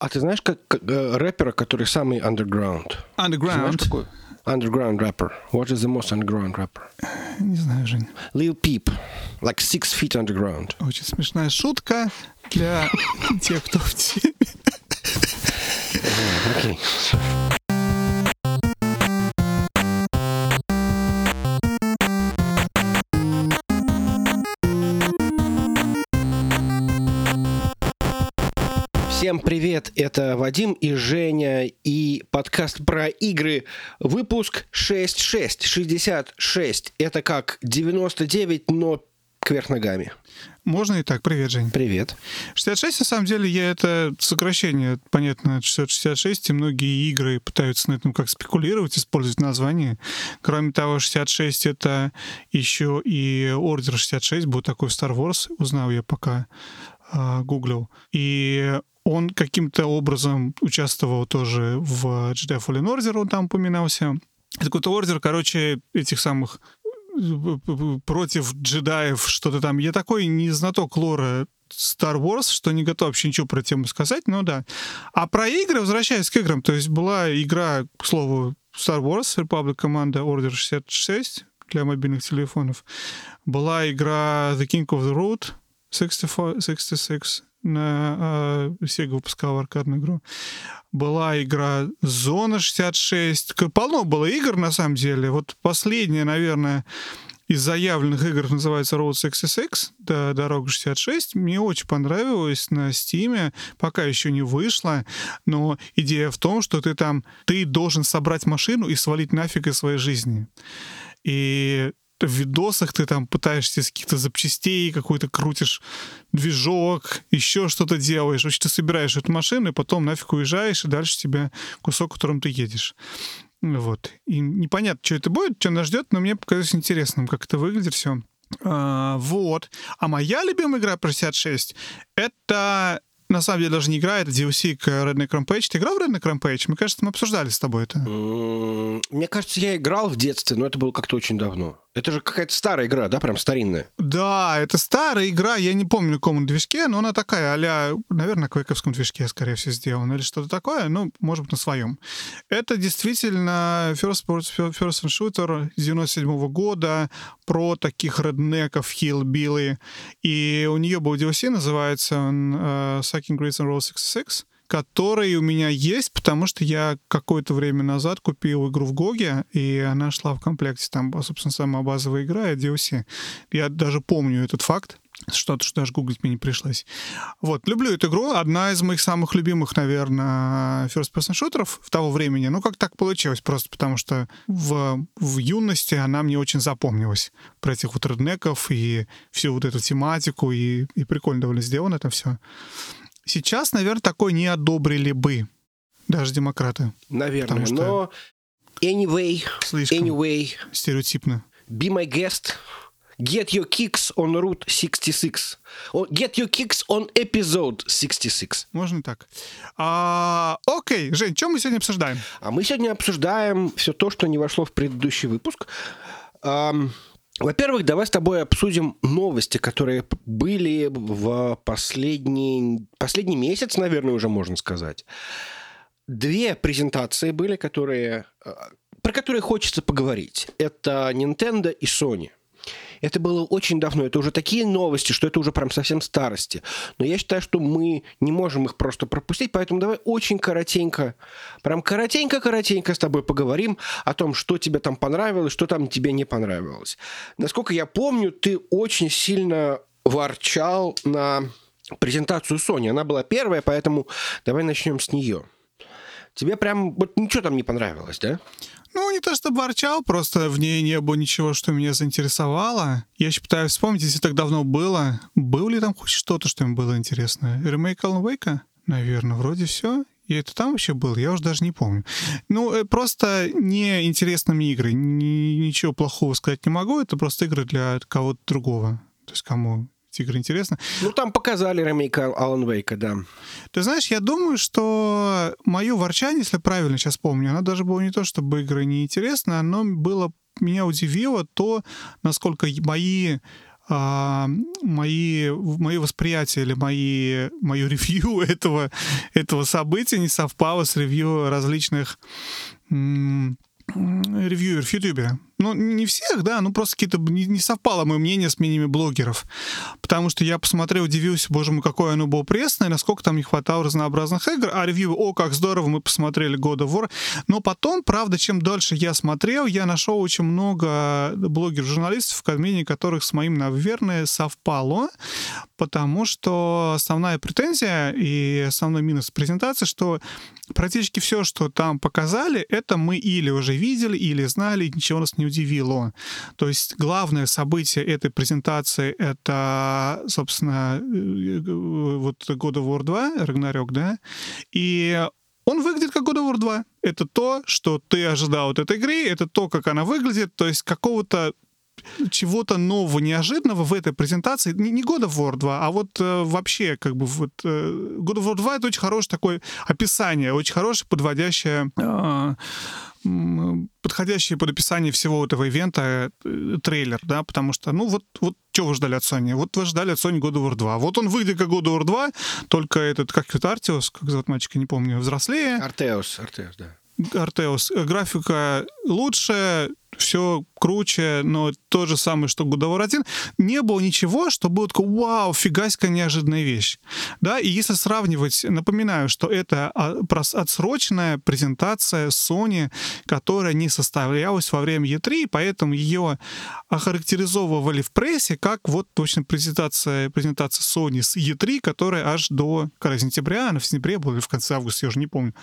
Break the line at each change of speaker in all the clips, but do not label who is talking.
А ты знаешь, как, как э, рэпера, который самый underground? Знаешь,
Underground.
какой? Underground rapper. What is the most underground rapper?
Не знаю, Жень.
Lil Peep. Like six feet underground.
Очень смешная шутка для тех, кто в теме.
Окей. Всем привет, это Вадим и Женя и подкаст про игры, выпуск 66, 66, это как 99, но кверх ногами.
Можно и так. Привет, Жень.
Привет.
66, на самом деле, я это сокращение, понятно, от 666, и многие игры пытаются на этом как спекулировать, использовать название. Кроме того, 66 — это еще и Ордер 66, был такой Star Wars, узнал я пока а, гуглил. И он каким-то образом участвовал тоже в Jedi Fallen Order, он там упоминался. Это какой-то ордер, короче, этих самых против джедаев, что-то там. Я такой не знаток лора Star Wars, что не готов вообще ничего про тему сказать, но да. А про игры, возвращаясь к играм, то есть была игра, к слову, Star Wars, Republic Commando Order 66 для мобильных телефонов. Была игра The King of the Road 64, 66 на э, Sega выпускала аркадную игру. Была игра Зона 66. К- Полно было игр, на самом деле. Вот последняя, наверное, из заявленных игр называется Road 66, да, Дорога 66. Мне очень понравилось на Стиме, пока еще не вышло, но идея в том, что ты там, ты должен собрать машину и свалить нафиг из своей жизни. И в видосах ты там пытаешься из каких-то запчастей какой-то крутишь движок, еще что-то делаешь. В общем, ты собираешь эту машину, и потом нафиг уезжаешь, и дальше тебя кусок, которым ты едешь. Вот. И непонятно, что это будет, что нас ждет, но мне показалось интересным, как это выглядит все. вот. А моя любимая игра про 66 — это на самом деле даже не игра, это DLC к Redneck Rampage. Ты играл в Redneck Rampage? Мне кажется, мы обсуждали с тобой это.
Мне кажется, я играл в детстве, но это было как-то очень давно. Это же какая-то старая игра, да, прям старинная.
Да, это старая игра, я не помню, на каком движке, но она такая, а наверное, на квейковском движке, скорее всего, сделана, или что-то такое, ну, может быть, на своем. Это действительно first person shooter 97 года про таких реднеков, хиллбилы, и у нее был DLC, называется он э, Sucking Grits and Roll 66, который у меня есть, потому что я какое-то время назад купил игру в Гоге, и она шла в комплекте. Там, собственно, самая базовая игра и DLC. Я даже помню этот факт, что-то, что даже гуглить мне не пришлось. Вот, люблю эту игру. Одна из моих самых любимых, наверное, first-person шутеров в того времени. Ну, как так получилось? Просто потому что в, в юности она мне очень запомнилась. Про этих вот реднеков и всю вот эту тематику. И, и прикольно довольно сделано это все. Сейчас, наверное, такой не одобрили бы даже демократы.
Наверное,
что-
но anyway,
Слишком
anyway,
стереотипно.
be my guest. Get your kicks on Route 66. О, Get your kicks on episode 66.
Можно так. А, окей, Жень, что мы сегодня обсуждаем?
А мы сегодня обсуждаем все то, что не вошло в предыдущий выпуск. Ам, Во-первых, давай с тобой обсудим новости, которые были в последний, последний месяц, наверное, уже можно сказать. Две презентации были, которые, э, про которые хочется поговорить. Это Nintendo и Sony. Это было очень давно. Это уже такие новости, что это уже прям совсем старости. Но я считаю, что мы не можем их просто пропустить, поэтому давай очень коротенько, прям коротенько-коротенько с тобой поговорим о том, что тебе там понравилось, что там тебе не понравилось. Насколько я помню, ты очень сильно ворчал на презентацию Sony. Она была первая, поэтому давай начнем с нее. Тебе прям вот ничего там не понравилось, да?
Ну, не то чтобы ворчал, просто в ней не было ничего, что меня заинтересовало. Я еще пытаюсь вспомнить, если так давно было, было ли там хоть что-то, что им было интересно. Ремейк Alan Wake? Наверное, вроде все. И это там вообще был, я уже даже не помню. Ну, э, просто неинтересны мне игры. Ни- ничего плохого сказать не могу, это просто игры для кого-то другого. То есть кому эти игры интересны.
Ну, там показали ремейк Алан Вейка, да.
Ты знаешь, я думаю, что мое ворчание, если правильно сейчас помню, оно даже было не то, чтобы игры неинтересны, оно было меня удивило то, насколько мои а, мои, мои восприятия или мои, мое ревью этого, этого события не совпало с ревью различных ревьюер в Ютубе. Ну, не всех, да, ну просто какие-то не, не совпало мое мнение с мнениями блогеров. Потому что я посмотрел, удивился, боже мой, какое оно было пресное, насколько там не хватало разнообразных игр. А ревью, о, как здорово, мы посмотрели God of War. Но потом, правда, чем дольше я смотрел, я нашел очень много блогеров-журналистов, мнение которых с моим, наверное, совпало. Потому что основная претензия и основной минус презентации, что практически все, что там показали, это мы или уже видели, или знали, и ничего нас не удивило. То есть главное событие этой презентации — это, собственно, э, вот God of War 2, Ragnarok, да, и он выглядит как God of War 2. Это то, что ты ожидал от этой игры, это то, как она выглядит, то есть какого-то чего-то нового, неожиданного в этой презентации. Не, не God of War 2, а вот э, вообще, как бы, вот э, God of War 2 — это очень хорошее такое описание, очень хорошее подводящее э, подходящий под описание всего этого ивента э, трейлер, да, потому что, ну, вот, вот что вы ждали от Sony? Вот вы ждали от Sony God of War 2. Вот он выглядит как God of War 2, только этот, как это, Артиос, как зовут мальчика, не помню, взрослее.
Артеус, Артеус, да.
Артеус. Графика лучше, все круче, но то же самое, что War 1, не было ничего, что было такое, вау, фигаська неожиданная вещь. Да, и если сравнивать, напоминаю, что это а, отсроченная презентация Sony, которая не составлялась во время E3, поэтому ее охарактеризовывали в прессе как вот точно презентация, презентация Sony с E3, которая аж до когда, сентября, она в сентябре была или в конце августа, я уже не помню,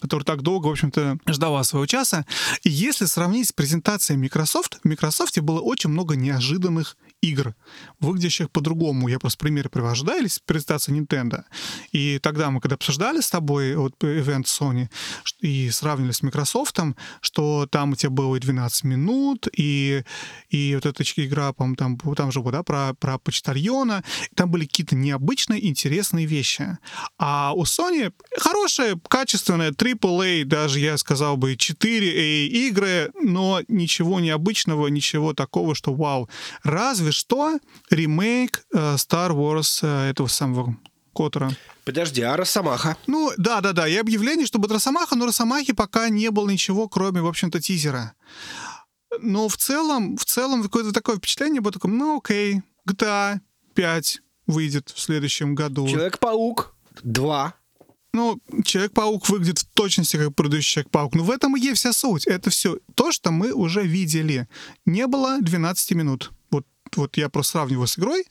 которая так долго, в общем-то, ждала своего часа. И если сравнить с презентацией Microsoft, в Microsoft было очень много неожиданных игр, выглядящих по-другому. Я просто примеры привожу, да, или презентация Nintendo. И тогда мы, когда обсуждали с тобой вот ивент Sony и сравнивали с Microsoft, что там у тебя было и 12 минут, и, и вот эта игра, по там, там же, да, про, про почтальона, там были какие-то необычные, интересные вещи. А у Sony хорошая, качественная AAA, даже, я сказал бы, 4A игры, но ничего необычного, ничего такого, что вау. Разве что ремейк э, Star Wars э, этого самого Котора.
Подожди, а Росомаха?
Ну, да-да-да, и объявление, чтобы Росомаха, но Росомахи пока не было ничего, кроме, в общем-то, тизера. Но в целом, в целом какое-то такое впечатление было такое, ну окей, GTA 5 выйдет в следующем году.
Человек-паук 2
ну, Человек-паук выглядит в точности как предыдущий Человек-паук. Но в этом и есть вся суть. Это все то, что мы уже видели. Не было 12 минут. Вот, вот я просто сравниваю с игрой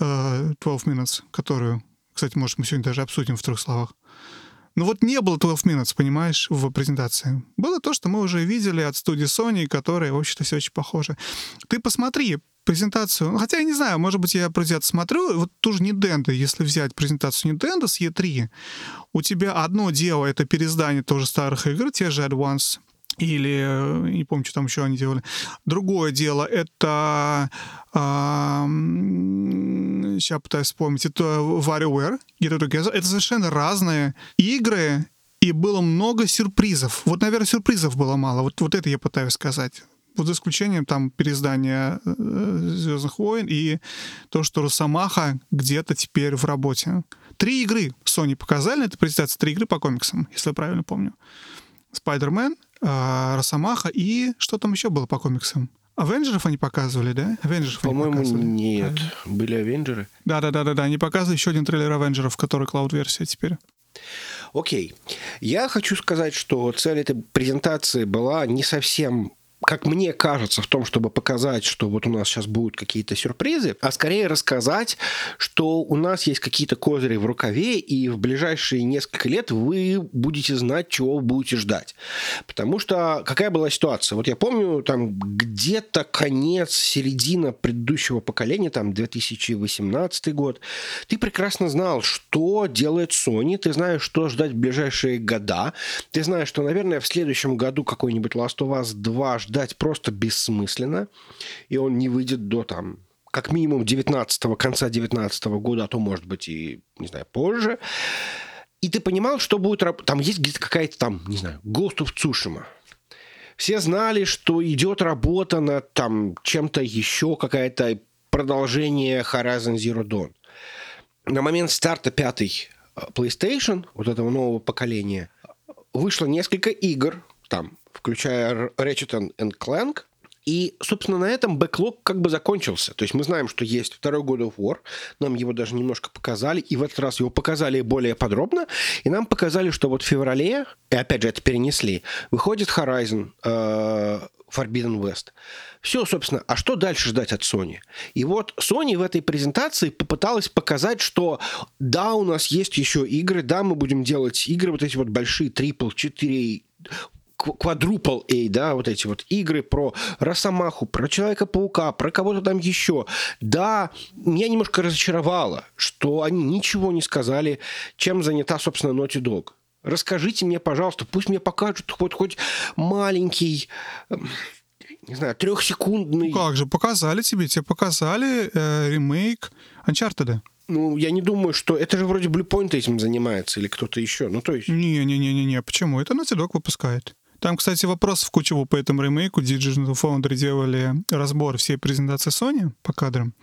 э, 12 Minutes, которую, кстати, может, мы сегодня даже обсудим в трех словах. Но вот не было 12 Minutes, понимаешь, в презентации. Было то, что мы уже видели от студии Sony, которая, в общем-то, все очень похоже. Ты посмотри, презентацию, ну, хотя я не знаю, может быть, я это смотрю, вот тоже Nintendo, если взять презентацию Nintendo с E3, у тебя одно дело — это переиздание тоже старых игр, те же Advance, или, э, не помню, что там еще они делали. Другое дело — это... А, сейчас пытаюсь вспомнить. Это WarioWare, Get Together. Это совершенно разные игры, и было много сюрпризов. Вот, наверное, сюрпризов было мало. Вот, вот это я пытаюсь сказать. Вот за исключением там переиздания э, Звездных войн и то, что Росомаха где-то теперь в работе. Три игры Sony показали на этой презентации, три игры по комиксам, если я правильно помню. Э, Росомаха и что там еще было по комиксам? Авенджеров они показывали, да? Авенджеров
По-моему, нет. Были Авенджеры.
Да-да-да-да, они показывали еще один трейлер Авенджеров, который клауд-версия теперь.
Окей. Я хочу сказать, что цель этой презентации была не совсем как мне кажется, в том, чтобы показать, что вот у нас сейчас будут какие-то сюрпризы, а скорее рассказать, что у нас есть какие-то козыри в рукаве, и в ближайшие несколько лет вы будете знать, чего вы будете ждать. Потому что какая была ситуация? Вот я помню, там где-то конец, середина предыдущего поколения, там 2018 год, ты прекрасно знал, что делает Sony, ты знаешь, что ждать в ближайшие года, ты знаешь, что, наверное, в следующем году какой-нибудь Last of Us 2 ждать просто бессмысленно, и он не выйдет до там как минимум 19 конца 19 года, а то, может быть, и, не знаю, позже. И ты понимал, что будет... Там есть где-то какая-то там, не знаю, Ghost of Tsushima. Все знали, что идет работа над там чем-то еще, какая-то продолжение Horizon Zero Dawn. На момент старта пятой э, PlayStation, вот этого нового поколения, вышло несколько игр, там, включая Ratchet Clank, и, собственно, на этом бэклог как бы закончился. То есть мы знаем, что есть второй God of War, нам его даже немножко показали, и в этот раз его показали более подробно, и нам показали, что вот в феврале, и опять же это перенесли, выходит Horizon э, Forbidden West. Все, собственно, а что дальше ждать от Sony? И вот Sony в этой презентации попыталась показать, что да, у нас есть еще игры, да, мы будем делать игры, вот эти вот большие трипл, 4 квадрупл A, да, вот эти вот игры про Росомаху, про Человека-паука, про кого-то там еще. Да, меня немножко разочаровало, что они ничего не сказали, чем занята, собственно, Naughty Dog. Расскажите мне, пожалуйста, пусть мне покажут хоть, хоть маленький эм, не знаю, трехсекундный...
Ну как же, показали тебе, тебе показали э, ремейк Uncharted.
Ну, я не думаю, что... Это же вроде Bluepoint этим занимается или кто-то еще. Ну, то есть...
Не-не-не-не, почему? Это Naughty Dog выпускает. Там, кстати, вопросов куча по этому ремейку. Digital Foundry делали разбор всей презентации Sony по кадрам.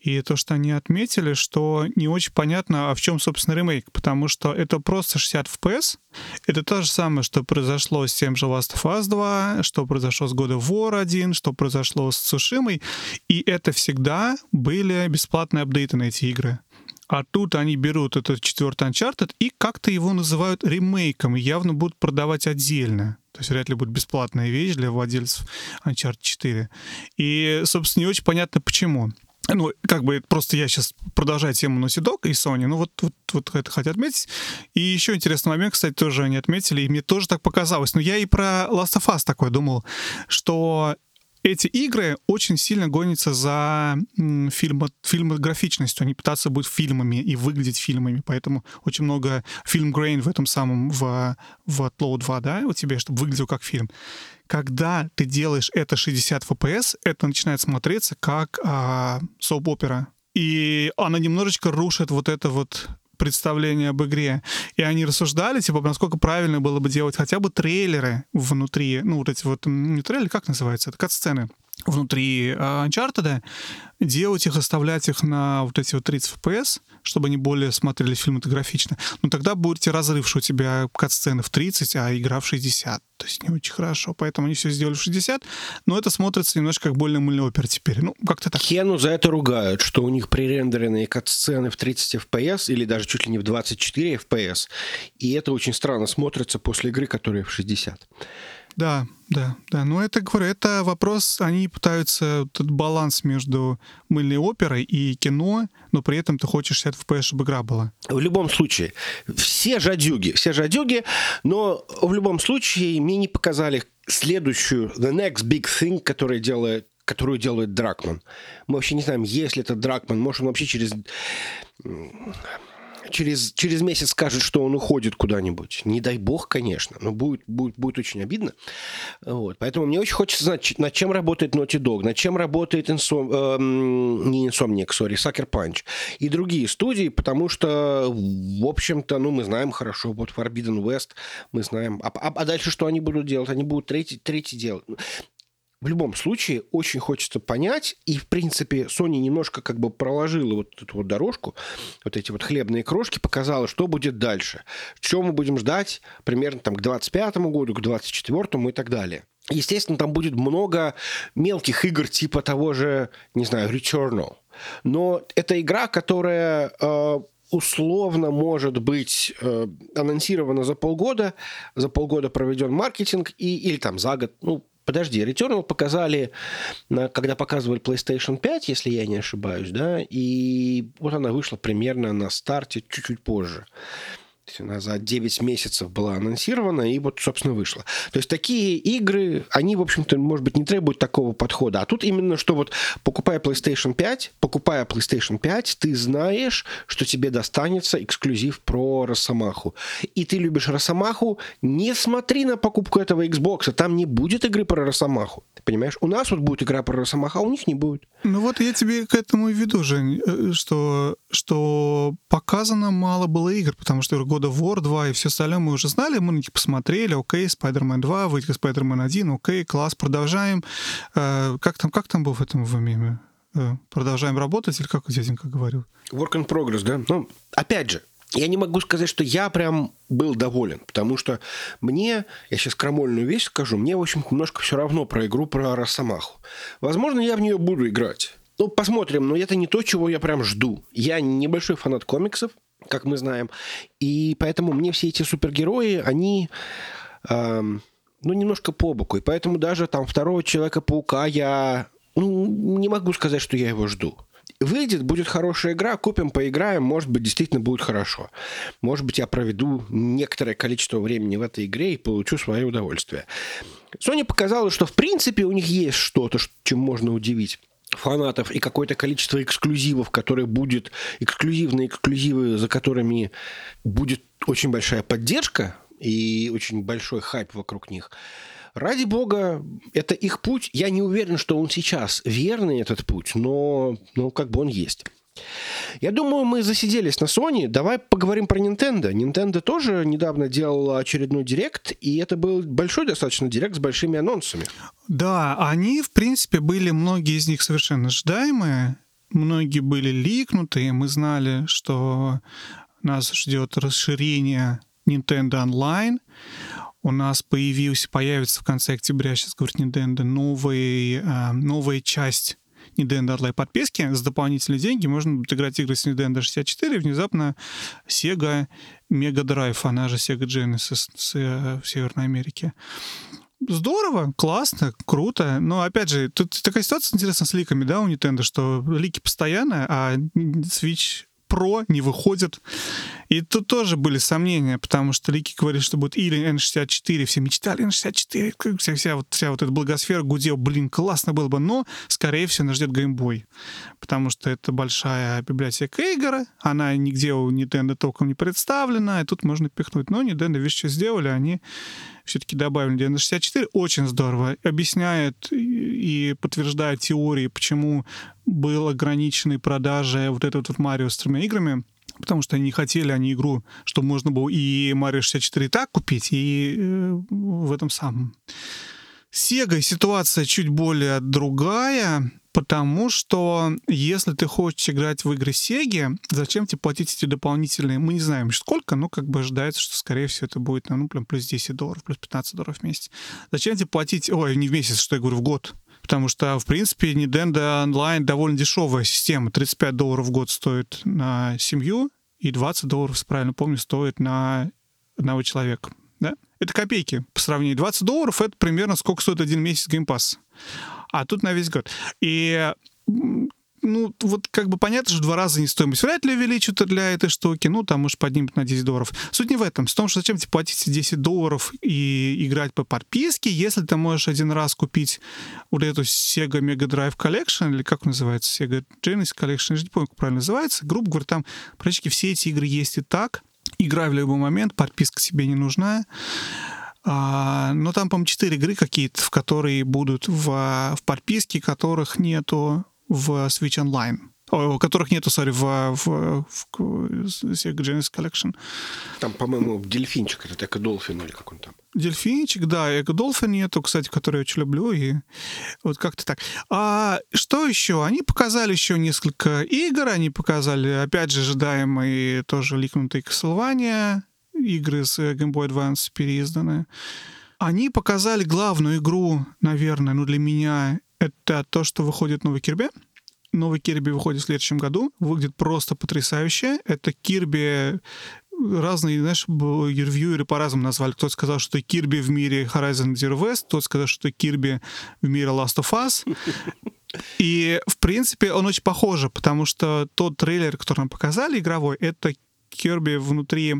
И то, что они отметили, что не очень понятно, а в чем, собственно, ремейк. Потому что это просто 60 FPS. Это то же самое, что произошло с тем же Last of Us 2, что произошло с God of War 1, что произошло с Сушимой. И это всегда были бесплатные апдейты на эти игры. А тут они берут этот четвертый Uncharted и как-то его называют ремейком, и явно будут продавать отдельно. То есть вряд ли будет бесплатная вещь для владельцев Uncharted 4. И, собственно, не очень понятно, почему. Ну, как бы просто я сейчас продолжаю тему Naughty Dog и Sony, ну вот, вот, вот это хотят отметить. И еще интересный момент, кстати, тоже они отметили, и мне тоже так показалось. Но я и про Last of Us такой думал, что эти игры очень сильно гонятся за фильмо, фильмографичностью. Они пытаются быть фильмами и выглядеть фильмами. Поэтому очень много фильм-грейн в этом самом, в, в Outlaw 2, да, у тебя, чтобы выглядел как фильм. Когда ты делаешь это 60 FPS, это начинает смотреться как а, соп-опера. И она немножечко рушит вот это вот представление об игре. И они рассуждали, типа, насколько правильно было бы делать хотя бы трейлеры внутри, ну, вот эти вот, не трейлеры, как называется, это кат-сцены внутри uh, Uncharted, делать их, оставлять их на вот эти вот 30 FPS, чтобы они более смотрели фильматографично. Но тогда будет разрыв, что у тебя кат-сцены в 30, а игра в 60. То есть не очень хорошо. Поэтому они все сделали в 60, но это смотрится немножко как больно мыльный теперь. Ну, как-то так.
Хену за это ругают, что у них пререндеренные кат-сцены в 30 FPS или даже чуть ли не в 24 FPS. И это очень странно смотрится после игры, которая в 60.
Да, да, да. Но это, говорю, это вопрос, они пытаются этот баланс между мыльной оперой и кино, но при этом ты хочешь 60 FPS, чтобы игра была.
В любом случае, все жадюги, все жадюги, но в любом случае мне не показали следующую, the next big thing, которую делает которую делает Дракман. Мы вообще не знаем, есть ли это Дракман. Может, он вообще через через, через месяц скажет, что он уходит куда-нибудь. Не дай бог, конечно, но будет, будет, будет очень обидно. Вот. Поэтому мне очень хочется знать, над чем работает Naughty Dog, над чем работает Insom... э, не Insomniac, сори, Sucker Punch и другие студии, потому что, в общем-то, ну, мы знаем хорошо, вот Forbidden West, мы знаем. А, а, а дальше что они будут делать? Они будут третий, третий делать в любом случае очень хочется понять, и, в принципе, Sony немножко как бы проложила вот эту вот дорожку, вот эти вот хлебные крошки, показала, что будет дальше, что мы будем ждать примерно там к 25 году, к 24 и так далее. Естественно, там будет много мелких игр типа того же, не знаю, Returnal. Но это игра, которая э, условно может быть э, анонсирована за полгода, за полгода проведен маркетинг и, или там за год, ну, Подожди, Returnal показали, когда показывали PlayStation 5, если я не ошибаюсь, да, и вот она вышла примерно на старте чуть-чуть позже. За 9 месяцев была анонсирована и вот, собственно, вышла. То есть такие игры, они, в общем-то, может быть, не требуют такого подхода. А тут именно, что вот покупая PlayStation 5, покупая PlayStation 5, ты знаешь, что тебе достанется эксклюзив про Росомаху. И ты любишь Росомаху, не смотри на покупку этого Xbox, там не будет игры про Росомаху. Понимаешь? У нас вот будет игра про Росомаху, а у них не будет.
Ну вот я тебе к этому и веду, Жень, э, что, что показано мало было игр, потому что года War 2 и все остальное мы уже знали, мы на них посмотрели, окей, Spider-Man 2, выйдет Spider-Man 1, окей, класс, продолжаем. Э, как, там, как там был в этом в меме? э, продолжаем работать, или как дяденька говорил?
Work in progress, да? Ну, опять же, я не могу сказать, что я прям был доволен, потому что мне, я сейчас крамольную вещь скажу, мне, в общем, немножко все равно про игру про Росомаху. Возможно, я в нее буду играть. Ну, посмотрим, но это не то, чего я прям жду. Я небольшой фанат комиксов, как мы знаем, и поэтому мне все эти супергерои, они... Эм, ну, немножко по боку. И поэтому даже там второго Человека-паука я ну, не могу сказать, что я его жду. Выйдет, будет хорошая игра, купим, поиграем, может быть, действительно будет хорошо. Может быть, я проведу некоторое количество времени в этой игре и получу свое удовольствие. Sony показала, что в принципе у них есть что-то, чем можно удивить фанатов и какое-то количество эксклюзивов, которые будет эксклюзивные эксклюзивы, за которыми будет очень большая поддержка и очень большой хайп вокруг них. Ради бога, это их путь. Я не уверен, что он сейчас верный, этот путь, но ну, как бы он есть. Я думаю, мы засиделись на Sony. Давай поговорим про Nintendo. Nintendo тоже недавно делала очередной директ, и это был большой достаточно директ с большими анонсами.
Да, они, в принципе, были, многие из них совершенно ожидаемые, многие были ликнутые. Мы знали, что нас ждет расширение Nintendo Online у нас появился, появится в конце октября, сейчас говорит Nintendo, новый, э, новая часть Nintendo Online подписки за дополнительные деньги можно будет играть игры с Nintendo 64, и внезапно Sega Mega Drive, она же Sega Genesis с, э, в Северной Америке. Здорово, классно, круто. Но опять же, тут такая ситуация интересная с ликами, да, у Nintendo, что лики постоянно, а Switch Pro не выходит. И тут тоже были сомнения, потому что Лики говорит, что будет или N64, все мечтали N64, вся, вся, вот, вся вот эта благосфера гудел, блин, классно было бы, но, скорее всего, нас ждет геймбой, потому что это большая библиотека игр, она нигде у Nintendo толком не представлена, и тут можно пихнуть. Но Nintendo, видишь, что сделали, они все-таки добавили Nintendo 64, очень здорово, объясняет и подтверждает теории, почему был ограниченной продажи вот этого вот Марио с тремя играми, потому что они не хотели они игру, чтобы можно было и Mario 64 и так купить, и э, в этом самом. Sega ситуация чуть более другая, потому что если ты хочешь играть в игры Sega, зачем тебе платить эти дополнительные, мы не знаем сколько, но как бы ожидается, что скорее всего это будет ну, прям плюс 10 долларов, плюс 15 долларов в месяц. Зачем тебе платить, ой, не в месяц, что я говорю, в год? потому что, в принципе, Nintendo Online довольно дешевая система. 35 долларов в год стоит на семью, и 20 долларов, если правильно помню, стоит на одного человека. Да? Это копейки по сравнению. 20 долларов — это примерно сколько стоит один месяц Game Pass. А тут на весь год. И ну, вот как бы понятно, что в два раза не стоимость вряд ли увеличат для этой штуки, ну, там, может, поднимут на 10 долларов. Суть не в этом, в том, что зачем тебе платить 10 долларов и играть по подписке, если ты можешь один раз купить вот эту Sega Mega Drive Collection, или как называется, Sega Genesis Collection, я не помню, как правильно называется, грубо говоря, там практически все эти игры есть и так, играй в любой момент, подписка себе не нужна. А, но там, по-моему, 4 игры какие-то, в которые будут в, в подписке, которых нету в Switch Online у которых нету, сори, в, в, в, Sega Genesis Collection.
Там, по-моему, дельфинчик, это Эко Долфин или как он там?
Дельфинчик, да, Эко Долфин нету, кстати, который я очень люблю, и вот как-то так. А что еще? Они показали еще несколько игр, они показали, опять же, ожидаемые тоже ликнутые Castlevania, игры с Game Boy Advance переизданные. Они показали главную игру, наверное, ну для меня это то, что выходит новый Кирби. Новый Кирби выходит в следующем году. Выглядит просто потрясающе. Это Кирби разные, знаешь, ревьюеры по-разному назвали. Кто-то сказал, что Кирби в мире Horizon Zero West, кто-то сказал, что Кирби в мире Last of Us. И, в принципе, он очень похож, потому что тот трейлер, который нам показали, игровой, это Кирби внутри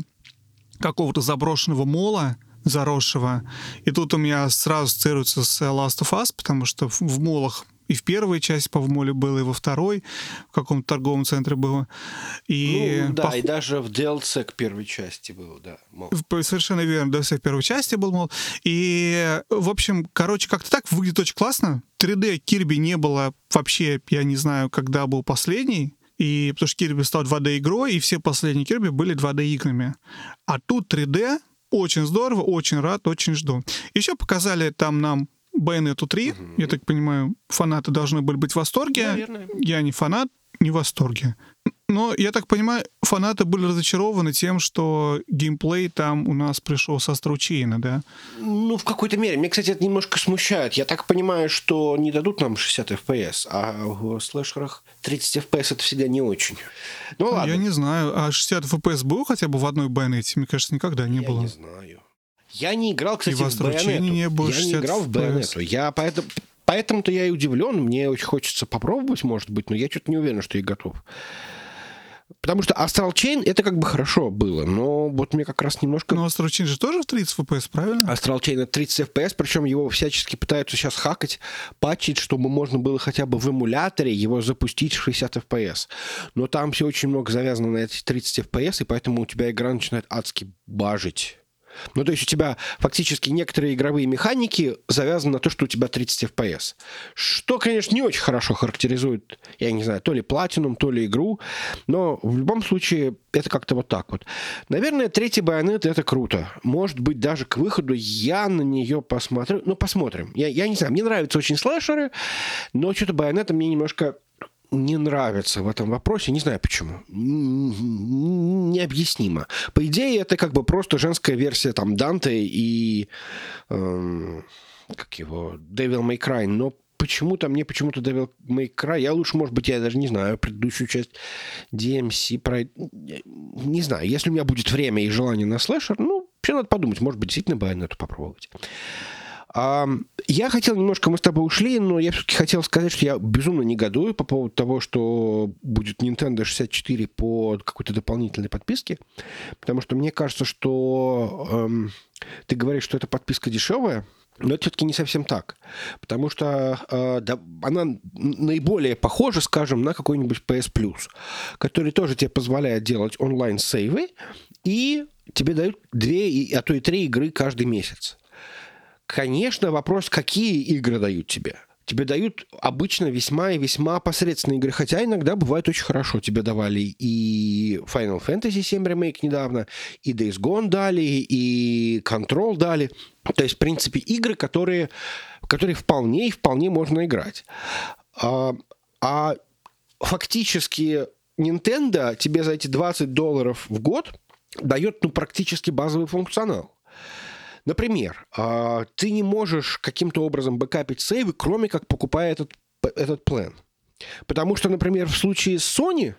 какого-то заброшенного мола, заросшего. И тут у меня сразу ассоциируется с Last of Us, потому что в молах и в первой части, по в моле было, и во второй, в каком-то торговом центре было.
И ну, да, пох... и даже в DLC к первой части был, да.
Мол. Совершенно верно, DLC в первой части был, мол. И, в общем, короче, как-то так выглядит очень классно. 3D Кирби не было вообще, я не знаю, когда был последний. И потому что Кирби стал 2D игрой, и все последние Кирби были 2D играми. А тут 3D, очень здорово, очень рад, очень жду. Еще показали там нам Bayonetta 3. Угу. Я так понимаю, фанаты должны были быть в восторге.
Наверное.
Я не фанат, не в восторге. Но, я так понимаю, фанаты были разочарованы тем, что геймплей там у нас пришел со стручейна, да?
Ну, в какой-то мере. Мне, кстати, это немножко смущает. Я так понимаю, что не дадут нам 60 FPS, а в слэшерах 30 FPS это всегда не очень. Ну, ладно.
Я не знаю. А 60 FPS был хотя бы в одной байонете? Мне кажется, никогда не
я
было.
Я не знаю. Я не играл, кстати,
И в
байонету.
не было
Я не играл в байонету. Я поэтому... Поэтому-то я и удивлен. Мне очень хочется попробовать, может быть, но я что-то не уверен, что я готов. Потому что Astral Chain это как бы хорошо было, но вот мне как раз немножко...
Но Astral Chain же тоже в 30 FPS, правильно?
Astral Chain это 30 FPS, причем его всячески пытаются сейчас хакать, патчить, чтобы можно было хотя бы в эмуляторе его запустить в 60 FPS. Но там все очень много завязано на эти 30 FPS, и поэтому у тебя игра начинает адски бажить. Ну, то есть у тебя фактически некоторые игровые механики завязаны на то, что у тебя 30 FPS. Что, конечно, не очень хорошо характеризует, я не знаю, то ли платинум, то ли игру, но в любом случае это как-то вот так вот. Наверное, третий байонет это круто. Может быть, даже к выходу я на нее посмотрю. Ну, посмотрим. Я, я не знаю, мне нравятся очень слэшеры, но что-то байонета мне немножко не нравится в этом вопросе. Не знаю почему. Необъяснимо. По идее, это как бы просто женская версия там Данте и эм, как его Devil May Cry, но почему-то мне почему-то Devil May Cry, я лучше, может быть, я даже не знаю, предыдущую часть DMC про... Не знаю, если у меня будет время и желание на слэшер, ну, вообще надо подумать, может быть, действительно Байонету попробовать. Я хотел немножко, мы с тобой ушли, но я все-таки хотел сказать, что я безумно негодую по поводу того, что будет Nintendo 64 по какой-то дополнительной подписке, потому что мне кажется, что эм, ты говоришь, что эта подписка дешевая, но это все-таки не совсем так, потому что э, да, она наиболее похожа, скажем, на какой-нибудь PS Plus, который тоже тебе позволяет делать онлайн-сейвы, и тебе дают две, а то и три игры каждый месяц. Конечно, вопрос, какие игры дают тебе. Тебе дают обычно весьма и весьма посредственные игры, хотя иногда бывает очень хорошо. Тебе давали и Final Fantasy VII Remake недавно, и Days Gone дали, и Control дали. То есть, в принципе, игры, которые, которые вполне и вполне можно играть. А, а фактически Nintendo тебе за эти 20 долларов в год дает ну, практически базовый функционал. Например, а, ты не можешь каким-то образом бэкапить сейвы, кроме как покупая этот, этот план. Потому что, например, в случае с Sony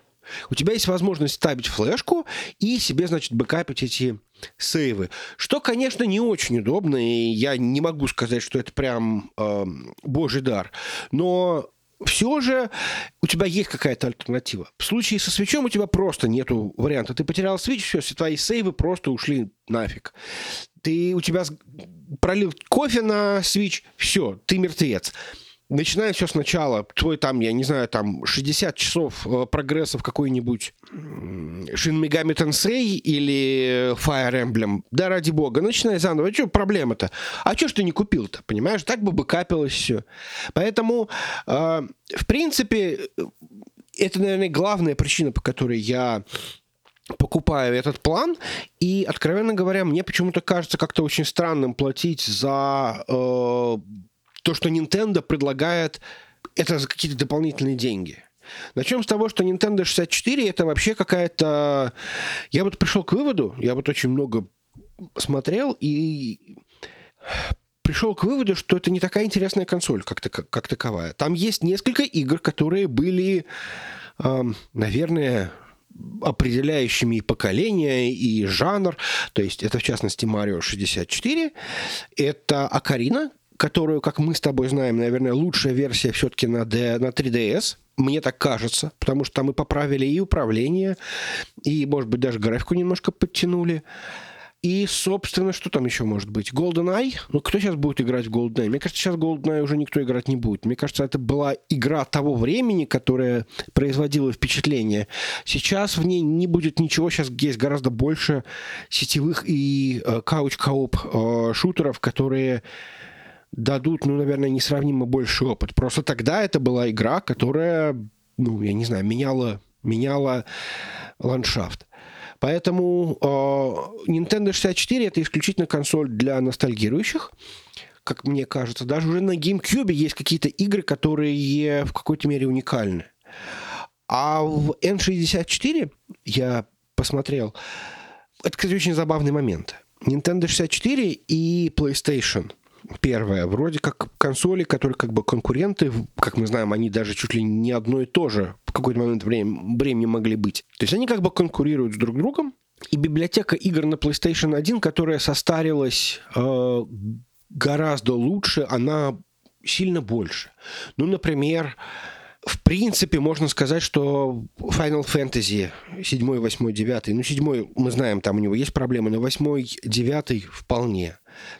у тебя есть возможность ставить флешку и себе, значит, бэкапить эти сейвы. Что, конечно, не очень удобно, и я не могу сказать, что это прям э, божий дар. Но все же у тебя есть какая-то альтернатива. В случае со свечом у тебя просто нету варианта. Ты потерял свич, все, твои сейвы просто ушли нафиг. Ты, у тебя пролил кофе на свич, все, ты мертвец. Начиная все сначала, твой там, я не знаю, там 60 часов э, прогресса в какой-нибудь Shin Megami Tensei или Fire Emblem, да ради бога, начинай заново. А что проблема-то? А что ж ты не купил-то, понимаешь? Так бы бы капилось все. Поэтому, э, в принципе, это, наверное, главная причина, по которой я покупаю этот план, и, откровенно говоря, мне почему-то кажется как-то очень странным платить за э, то, что Nintendo предлагает это за какие-то дополнительные деньги. Начнем с того, что Nintendo 64 это вообще какая-то... Я вот пришел к выводу, я вот очень много смотрел и пришел к выводу, что это не такая интересная консоль, как, как, как таковая. Там есть несколько игр, которые были, э, наверное, определяющими и поколение, и жанр. То есть это, в частности, Марио 64. Это Акарина, которую, как мы с тобой знаем, наверное, лучшая версия все-таки на, D, на 3DS. Мне так кажется, потому что там и поправили и управление, и, может быть, даже графику немножко подтянули. И, собственно, что там еще может быть? GoldenEye? Ну, кто сейчас будет играть в GoldenEye? Мне кажется, сейчас GoldenEye уже никто играть не будет. Мне кажется, это была игра того времени, которая производила впечатление. Сейчас в ней не будет ничего. Сейчас есть гораздо больше сетевых и э, couch co-op э, шутеров, которые дадут, ну, наверное, несравнимо больше опыт. Просто тогда это была игра, которая, ну, я не знаю, меняла, меняла ландшафт. Поэтому э, Nintendo 64 это исключительно консоль для ностальгирующих, как мне кажется. Даже уже на GameCube есть какие-то игры, которые в какой-то мере уникальны. А в N64 я посмотрел, это, кстати, очень забавный момент. Nintendo 64 и PlayStation первое. Вроде как консоли, которые как бы конкуренты, как мы знаем, они даже чуть ли не одно и то же в какой-то момент времени, времени могли быть. То есть они как бы конкурируют с друг другом. И библиотека игр на PlayStation 1, которая состарилась э, гораздо лучше, она сильно больше. Ну, например, в принципе, можно сказать, что Final Fantasy 7, 8, 9, ну, 7 мы знаем, там у него есть проблемы, но 8, 9 вполне.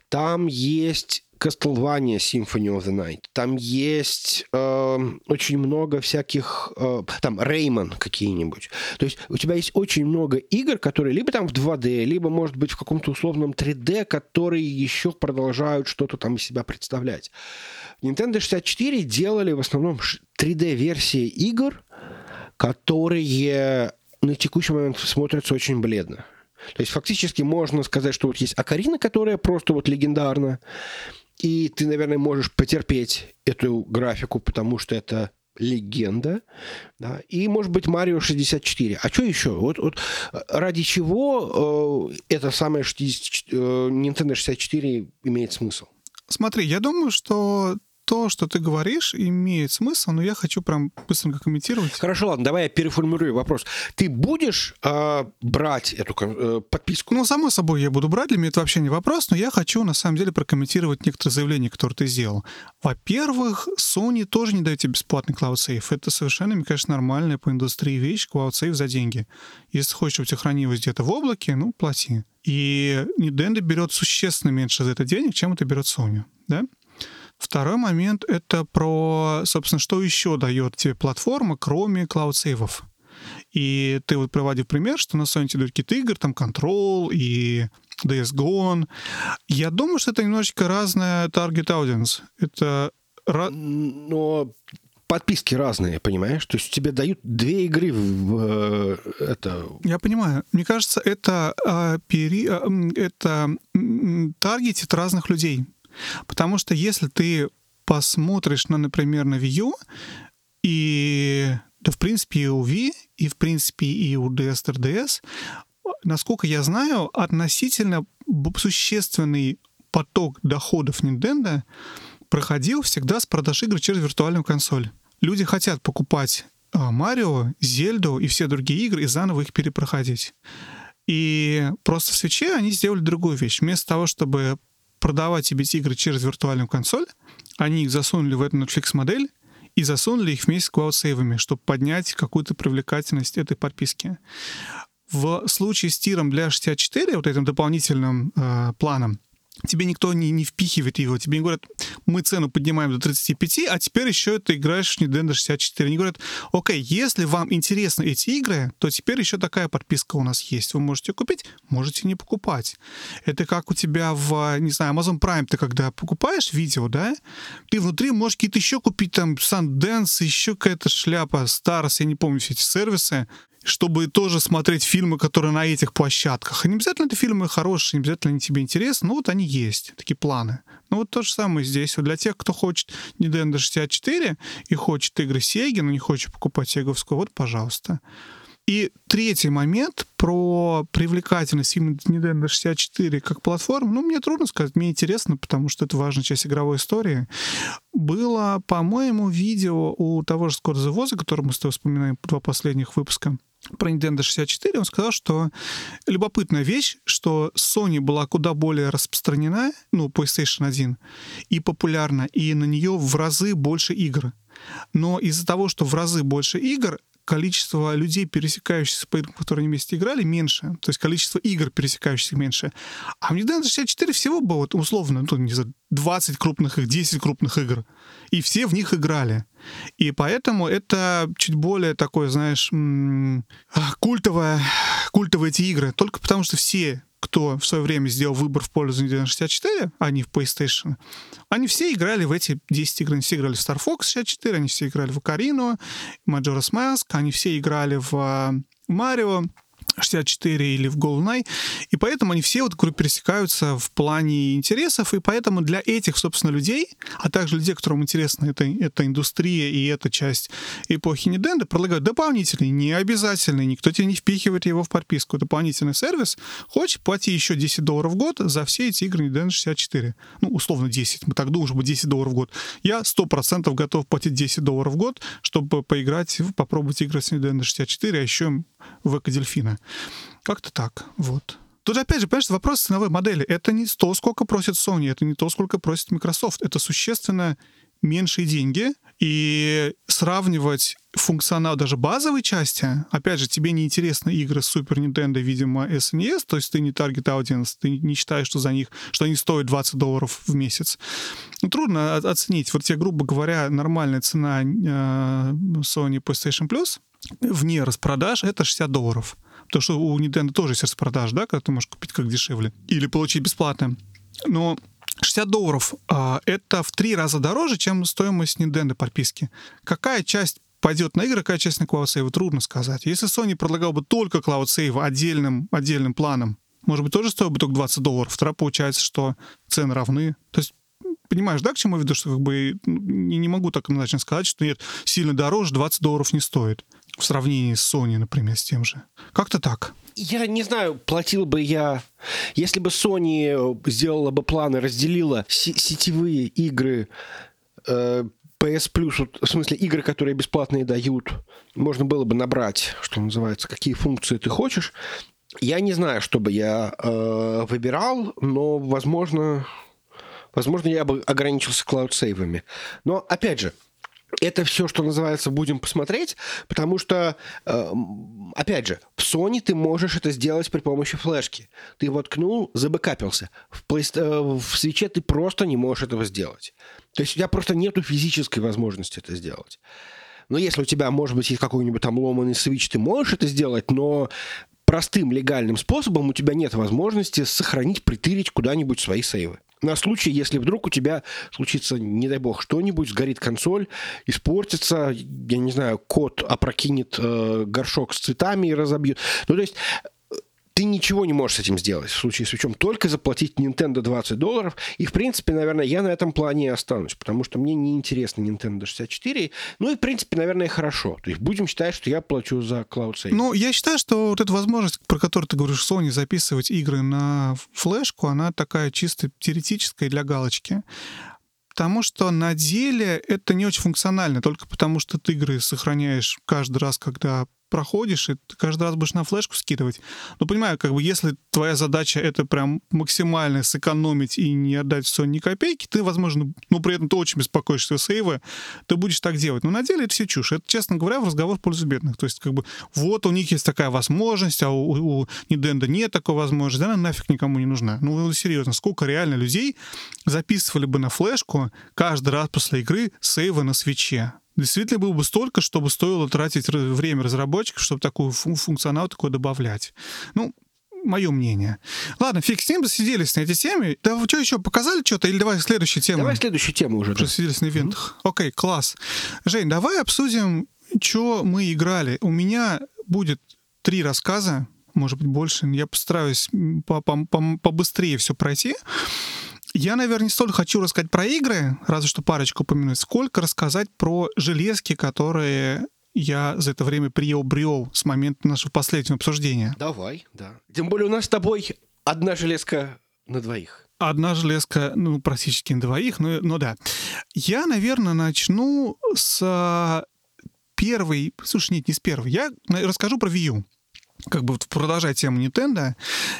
Там есть Castlevania Symphony of the Night. Там есть э, очень много всяких... Э, там Реймон какие-нибудь. То есть у тебя есть очень много игр, которые либо там в 2D, либо, может быть, в каком-то условном 3D, которые еще продолжают что-то там из себя представлять. Nintendo 64 делали в основном 3D-версии игр, которые на текущий момент смотрятся очень бледно. То есть фактически можно сказать, что вот есть Акарина, которая просто вот легендарна, и ты, наверное, можешь потерпеть эту графику, потому что это легенда, да, и, может быть, Марио 64. А что еще? Вот, вот ради чего э, это самое 60, э, Nintendo 64 имеет смысл?
Смотри, я думаю, что то, что ты говоришь, имеет смысл, но я хочу прям быстренько комментировать.
Хорошо, ладно, давай я переформулирую вопрос. Ты будешь э, брать эту э, подписку?
Ну, само собой, я буду брать, для меня это вообще не вопрос, но я хочу, на самом деле, прокомментировать некоторые заявления, которые ты сделал. Во-первых, Sony тоже не дает тебе бесплатный Cloud Safe. Это совершенно, мне кажется, нормальная по индустрии вещь, Cloud Safe за деньги. Если хочешь, чтобы у тебя хранилось где-то в облаке, ну, плати. И Nintendo берет существенно меньше за это денег, чем это берет Sony, да? Второй момент — это про, собственно, что еще дает тебе платформа, кроме клауд-сейвов. И ты вот приводил пример, что на Sony дают какие-то игры, там Control и DS Gone. Я думаю, что это немножечко разная target audience. Это...
Но подписки разные, понимаешь? То есть тебе дают две игры в э, это.
Я понимаю. Мне кажется, это э, пери, э, это таргетит разных людей. Потому что если ты посмотришь на, например, на U, и да, в принципе, и у Wii, и, в принципе, и у DS 3DS, насколько я знаю, относительно существенный поток доходов Nintendo проходил всегда с продаж игр через виртуальную консоль. Люди хотят покупать а, Марио, Зельду и все другие игры и заново их перепроходить. И просто в свече они сделали другую вещь. Вместо того, чтобы продавать эти игры через виртуальную консоль, они их засунули в эту Netflix-модель и засунули их вместе с клауд-сейвами, чтобы поднять какую-то привлекательность этой подписки. В случае с тиром для 64, вот этим дополнительным э, планом, тебе никто не, не впихивает его. Тебе не говорят, мы цену поднимаем до 35, а теперь еще ты играешь в Nintendo 64. Они говорят, окей, если вам интересны эти игры, то теперь еще такая подписка у нас есть. Вы можете купить, можете не покупать. Это как у тебя в, не знаю, Amazon Prime, ты когда покупаешь видео, да, ты внутри можешь какие-то еще купить, там, Sundance, еще какая-то шляпа, Stars, я не помню все эти сервисы чтобы тоже смотреть фильмы, которые на этих площадках. И не обязательно это фильмы хорошие, не обязательно они тебе интересны, но вот они есть, такие планы. Ну вот то же самое здесь. Вот для тех, кто хочет Nintendo 64 и хочет игры Sega, но не хочет покупать сеговскую, вот, пожалуйста. И третий момент про привлекательность именно Nintendo 64 как платформы, ну, мне трудно сказать, мне интересно, потому что это важная часть игровой истории. Было, по-моему, видео у того же Скотта Воза, который мы с тобой вспоминаем, два последних выпуска, про Nintendo 64, он сказал, что любопытная вещь, что Sony была куда более распространена, ну, PlayStation 1, и популярна, и на нее в разы больше игр. Но из-за того, что в разы больше игр, количество людей, пересекающихся по играм, которые они вместе играли, меньше. То есть количество игр, пересекающихся, меньше. А в Nintendo 64 всего было, условно, ну, не знаю, 20 крупных их, 10 крупных игр. И все в них играли. И поэтому это чуть более такое, знаешь, культовое, культовые эти игры. Только потому, что все кто в свое время сделал выбор в пользу Nintendo 64, а не в PlayStation, они все играли в эти 10 игр. Они все играли в Star Fox 64, они все играли в Ocarina, Majora's Mask, они все играли в Марио, 64 или в GoldenEye, и поэтому они все вот пересекаются в плане интересов, и поэтому для этих, собственно, людей, а также людей, которым интересна эта, эта индустрия и эта часть эпохи Nintendo, предлагают дополнительный, не обязательный, никто тебе не впихивает его в подписку, дополнительный сервис, хочешь, плати еще 10 долларов в год за все эти игры Nintendo 64. Ну, условно 10, мы так думаем, чтобы 10 долларов в год. Я 100% готов платить 10 долларов в год, чтобы поиграть, попробовать игры с Nintendo 64, а еще в Эко-Дельфина. Как-то так, вот. Тут опять же, понимаешь, вопрос ценовой модели. Это не то, сколько просит Sony, это не то, сколько просит Microsoft. Это существенно меньшие деньги, и сравнивать функционал даже базовой части, опять же, тебе не интересны игры Super Nintendo, видимо, SNES, то есть ты не target audience, ты не считаешь, что за них, что они стоят 20 долларов в месяц. Ну, трудно оценить. Вот тебе, грубо говоря, нормальная цена э, Sony PlayStation Plus вне распродаж — это 60 долларов. Потому что у Nintendo тоже есть распродаж, да, когда ты можешь купить как дешевле. Или получить бесплатно. Но 60 долларов а, это в три раза дороже, чем стоимость Nintendo подписки. Какая часть пойдет на игры, какая часть на Cloud Save, трудно сказать. Если Sony предлагал бы только Cloud Save отдельным, отдельным планом, может быть, тоже стоило бы только 20 долларов. Тогда получается, что цены равны. То есть понимаешь, да, к чему я веду, что как бы не, не могу так однозначно сказать, что нет, сильно дороже 20 долларов не стоит в сравнении с Sony, например, с тем же. Как-то так.
Я не знаю, платил бы я... Если бы Sony сделала бы планы, разделила сетевые игры э, PS Plus, в смысле игры, которые бесплатные дают, можно было бы набрать, что называется, какие функции ты хочешь. Я не знаю, что бы я э, выбирал, но, возможно, возможно, я бы ограничился клауд-сейвами. Но, опять же, это все, что называется, будем посмотреть, потому что, э, опять же, в Sony ты можешь это сделать при помощи флешки. Ты его ткнул, забэкапился. В, Play, э, в свече ты просто не можешь этого сделать. То есть у тебя просто нету физической возможности это сделать. Но если у тебя, может быть, есть какой-нибудь там ломанный свич, ты можешь это сделать, но простым легальным способом у тебя нет возможности сохранить, притырить куда-нибудь свои сейвы на случай, если вдруг у тебя случится, не дай бог, что-нибудь, сгорит консоль, испортится, я не знаю, кот опрокинет э, горшок с цветами и разобьет. Ну, то есть ты ничего не можешь с этим сделать в случае с свечом, только заплатить Nintendo 20 долларов. И, в принципе, наверное, я на этом плане и останусь, потому что мне не интересно Nintendo 64. Ну и, в принципе, наверное, хорошо. То есть будем считать, что я плачу за Cloud Save.
Ну, я считаю, что вот эта возможность, про которую ты говоришь, Sony записывать игры на флешку, она такая чисто теоретическая для галочки. Потому что на деле это не очень функционально, только потому что ты игры сохраняешь каждый раз, когда проходишь, и ты каждый раз будешь на флешку скидывать. Ну, понимаю, как бы если твоя задача это прям максимально сэкономить и не отдать все ни копейки, ты, возможно, ну, при этом ты очень беспокоишься сейвы, ты будешь так делать. Но на деле это все чушь. Это, честно говоря, в разговор в пользу бедных. То есть, как бы, вот у них есть такая возможность, а у, у Nintendo нет такой возможности, она нафиг никому не нужна. Ну, серьезно, сколько реально людей записывали бы на флешку каждый раз после игры сейвы на свече? Действительно было бы столько, чтобы стоило тратить время разработчиков, чтобы такую функционал такой добавлять. Ну, мое мнение. Ладно, фиг с ним, засиделись на этой теме. Да вы что еще, показали что-то? Или давай следующую тему?
Давай следующую тему уже.
Уже сиделись на ивентах. Mm-hmm. Окей, класс. Жень, давай обсудим, что мы играли. У меня будет три рассказа, может быть, больше. Я постараюсь побыстрее все пройти. Я, наверное, не столько хочу рассказать про игры, разве что парочку упомянуть, сколько рассказать про железки, которые я за это время приобрел с момента нашего последнего обсуждения.
Давай, да. Тем более у нас с тобой одна железка на двоих.
Одна железка, ну, практически на двоих, но, но да. Я, наверное, начну с первой... Слушай, нет, не с первой. Я расскажу про Wii U как бы продолжая тему Nintendo,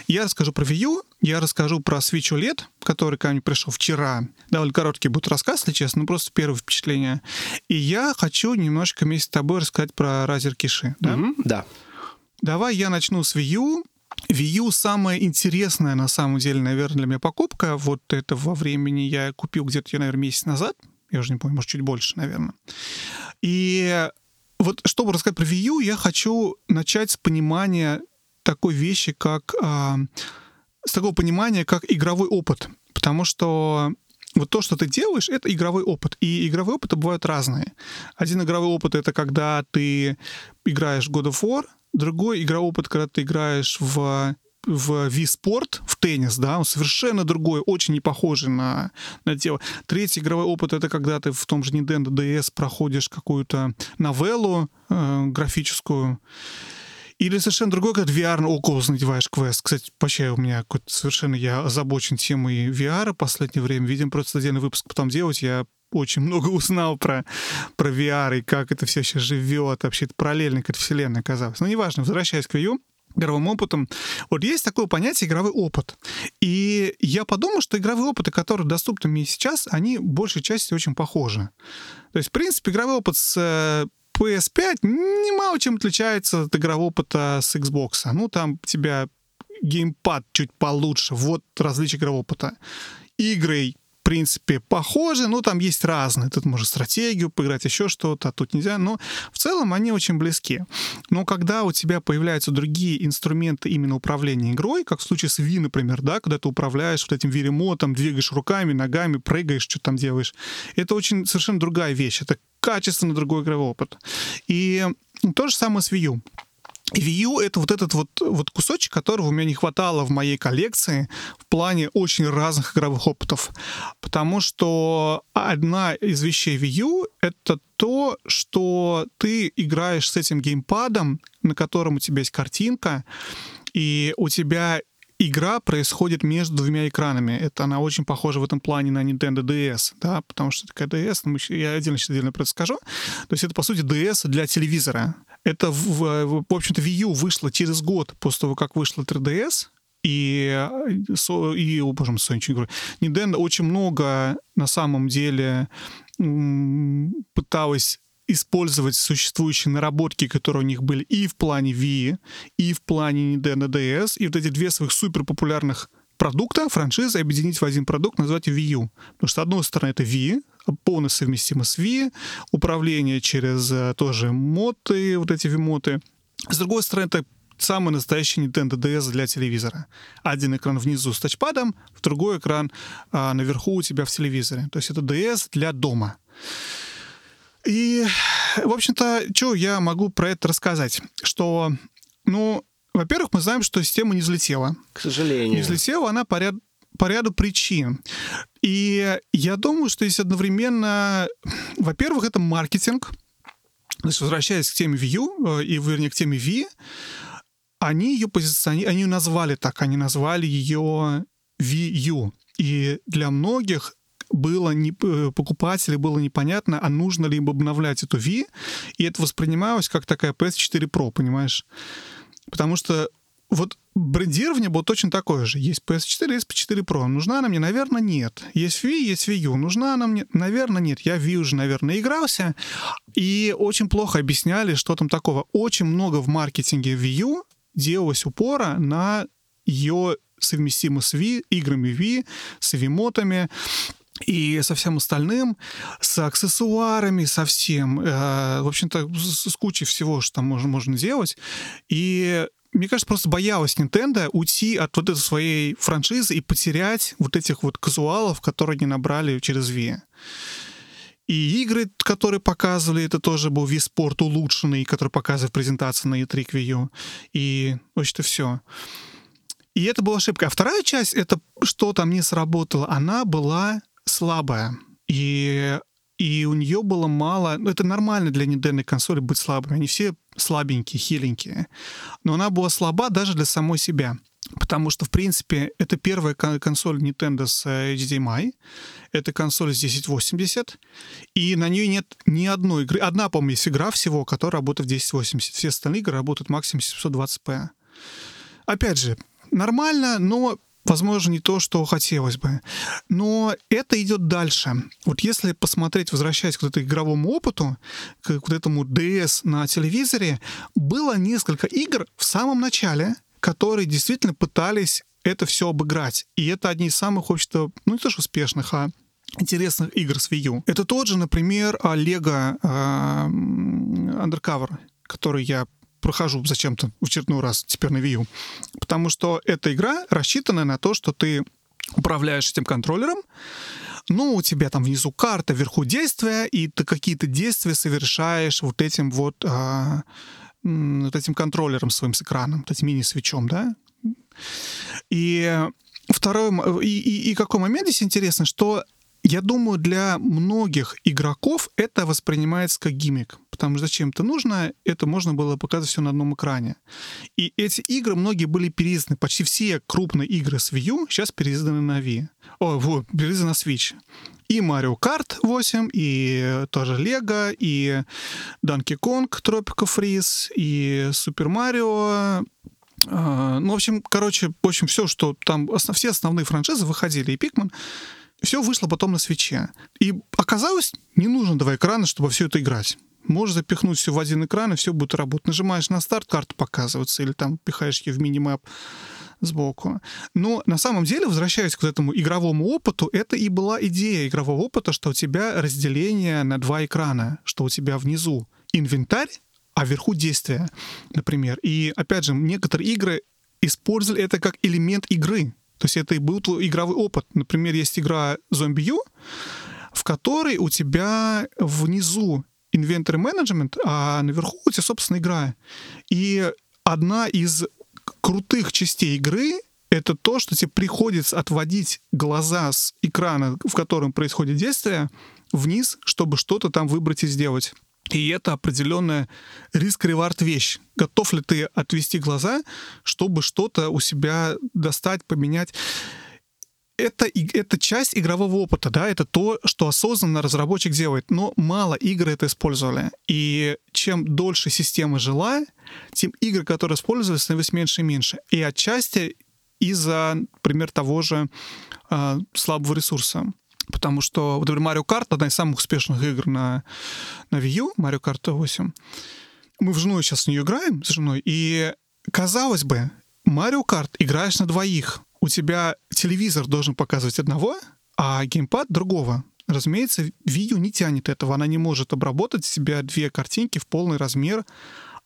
я расскажу про Wii U, я расскажу про Switch OLED, который ко мне пришел вчера. Довольно короткий будет рассказ, если честно, ну просто первое впечатление. И я хочу немножко вместе с тобой рассказать про Razer Kishi.
Да? Mm-hmm, да.
Давай я начну с Wii U. Wii U самая интересная, на самом деле, наверное, для меня покупка. Вот это во времени я купил где-то, наверное, месяц назад. Я уже не помню, может, чуть больше, наверное. И вот чтобы рассказать про Wii U, я хочу начать с понимания такой вещи, как а, с такого понимания, как игровой опыт. Потому что вот то, что ты делаешь, это игровой опыт. И игровые опыты бывают разные. Один игровой опыт — это когда ты играешь God of War, другой игровой опыт, когда ты играешь в в Sport, в теннис, да, он совершенно другой, очень не похожий на, на тело. Третий игровой опыт — это когда ты в том же Nintendo DS проходишь какую-то новеллу э, графическую, или совершенно другой, когда VR на Oculus надеваешь квест. Кстати, вообще у меня какой-то совершенно я озабочен темой VR в последнее время. Видим просто отдельный выпуск потом делать. Я очень много узнал про, про VR и как это все сейчас живет. Вообще это параллельно к этой вселенной оказалось. Но неважно, возвращаясь к Wii игровым опытом. Вот есть такое понятие игровой опыт. И я подумал, что игровые опыты, которые доступны мне сейчас, они большей части очень похожи. То есть, в принципе, игровой опыт с э, PS5 немало чем отличается от игрового опыта с Xbox. Ну, там тебя геймпад чуть получше. Вот различие игрового опыта. Игры принципе, похожи, но там есть разные. Тут можно стратегию поиграть, еще что-то, а тут нельзя. Но в целом они очень близки. Но когда у тебя появляются другие инструменты именно управления игрой, как в случае с Wii, например, да, когда ты управляешь вот этим Wii двигаешь руками, ногами, прыгаешь, что там делаешь, это очень совершенно другая вещь. Это качественно другой игровой опыт. И то же самое с Wii U. View — это вот этот вот, вот кусочек, которого у меня не хватало в моей коллекции в плане очень разных игровых опытов. Потому что одна из вещей View — это то, что ты играешь с этим геймпадом, на котором у тебя есть картинка, и у тебя игра происходит между двумя экранами. Это она очень похожа в этом плане на Nintendo DS, да, потому что такая DS, ну, я отдельно сейчас отдельно про это скажу. То есть это, по сути, DS для телевизора. Это, в, в, в общем-то, Wii U вышло через год после того, как вышла 3DS, и, и о, боже мой, Sony, говорю, Nintendo очень много на самом деле пыталась использовать существующие наработки, которые у них были и в плане Wii, и в плане Nintendo DS, и вот эти две своих супер популярных продукта, франшизы объединить в один продукт, назвать Wii U. Потому что, с одной стороны, это Wii, полностью совместимо с Wii, управление через э, тоже моты, вот эти вимоты. С другой стороны, это самый настоящий Nintendo DS для телевизора. Один экран внизу с тачпадом, другой экран а, наверху у тебя в телевизоре. То есть это DS для дома. И, в общем-то, что я могу про это рассказать? Что, ну, во-первых, мы знаем, что система не взлетела.
К сожалению.
Не взлетела она по, ряд, по ряду причин. И я думаю, что здесь одновременно... Во-первых, это маркетинг. Значит, возвращаясь к теме View, э, и, вернее, к теме V, они ее позиционировали, они ее назвали так, они назвали ее VU. И для многих было не, э, покупателю было непонятно, а нужно ли им обновлять эту V, и это воспринималось как такая PS4 Pro, понимаешь? Потому что вот брендирование было точно такое же. Есть PS4, есть PS4 Pro. Нужна она мне? Наверное, нет. Есть Wii, есть Wii U. Нужна она мне? Наверное, нет. Я Wii уже, наверное, игрался. И очень плохо объясняли, что там такого. Очень много в маркетинге Wii U делалось упора на ее совместимость с Wii, играми Wii, с Wii-мотами и со всем остальным, с аксессуарами, со всем, э, в общем-то, с, с кучей всего, что там можно, можно делать. И мне кажется, просто боялась Nintendo уйти от вот этой своей франшизы и потерять вот этих вот казуалов, которые они набрали через Wii. И игры, которые показывали, это тоже был Wii Sport улучшенный, который показывает презентацию на E3 к Wii U. И, в общем-то, все. И это была ошибка. А вторая часть, это что там не сработало, она была слабая. И, и у нее было мало... Ну, это нормально для Nintendo консоли быть слабыми. Они все слабенькие, хиленькие. Но она была слаба даже для самой себя. Потому что, в принципе, это первая консоль Nintendo с э, HDMI. Это консоль с 1080. И на нее нет ни одной игры. Одна, по-моему, есть игра всего, которая работает в 1080. Все остальные игры работают максимум 720p. Опять же, нормально, но возможно, не то, что хотелось бы. Но это идет дальше. Вот если посмотреть, возвращаясь к вот этому игровому опыту, к вот этому DS на телевизоре, было несколько игр в самом начале, которые действительно пытались это все обыграть. И это одни из самых, общем ну не то что успешных, а интересных игр с Wii U. Это тот же, например, Lego uh, Undercover, который я прохожу зачем-то в очередной раз теперь на Wii U. Потому что эта игра рассчитана на то, что ты управляешь этим контроллером, ну, у тебя там внизу карта, вверху действия, и ты какие-то действия совершаешь вот этим вот а, вот этим контроллером своим с экраном, вот этим мини-свечом, да. И второй, и, и, и какой момент здесь интересно, что я думаю, для многих игроков это воспринимается как гиммик, потому что зачем это нужно, это можно было показывать все на одном экране. И эти игры, многие были переизданы, почти все крупные игры с Wii U сейчас переизданы на Wii. О, вот, переизданы на Switch. И Mario Kart 8, и тоже Lego, и Donkey Kong Tropical Freeze, и Super Mario, а, ну, в общем, короче, в общем, все, что там, все основные франшизы выходили, и Pikmin, все вышло потом на свече. И оказалось, не нужно два экрана, чтобы все это играть. Можешь запихнуть все в один экран, и все будет работать. Нажимаешь на старт, карта показывается, или там пихаешь ее в мини-мэп сбоку. Но на самом деле, возвращаясь к этому игровому опыту, это и была идея игрового опыта, что у тебя разделение на два экрана, что у тебя внизу инвентарь, а вверху действия, например. И, опять же, некоторые игры использовали это как элемент игры. То есть это и был твой игровой опыт. Например, есть игра Zombie U, в которой у тебя внизу инвентарь менеджмент, а наверху у тебя, собственно, игра. И одна из крутых частей игры это то, что тебе приходится отводить глаза с экрана, в котором происходит действие, вниз, чтобы что-то там выбрать и сделать. И это определенная риск-ревард вещь. Готов ли ты отвести глаза, чтобы что-то у себя достать, поменять? это, это часть игрового опыта, да, это то, что осознанно разработчик делает, но мало игр это использовали. И чем дольше система жила, тем игр, которые использовались, становилось меньше и меньше. И отчасти из-за, например, того же э, слабого ресурса. Потому что, например, Mario Kart — одна из самых успешных игр на, на Wii U, Mario Kart 8. Мы в женой сейчас в нее играем, с женой, и, казалось бы, Mario Kart играешь на двоих. У тебя телевизор должен показывать одного, а геймпад другого. Разумеется, Wii U не тянет этого. Она не может обработать себе две картинки в полный размер.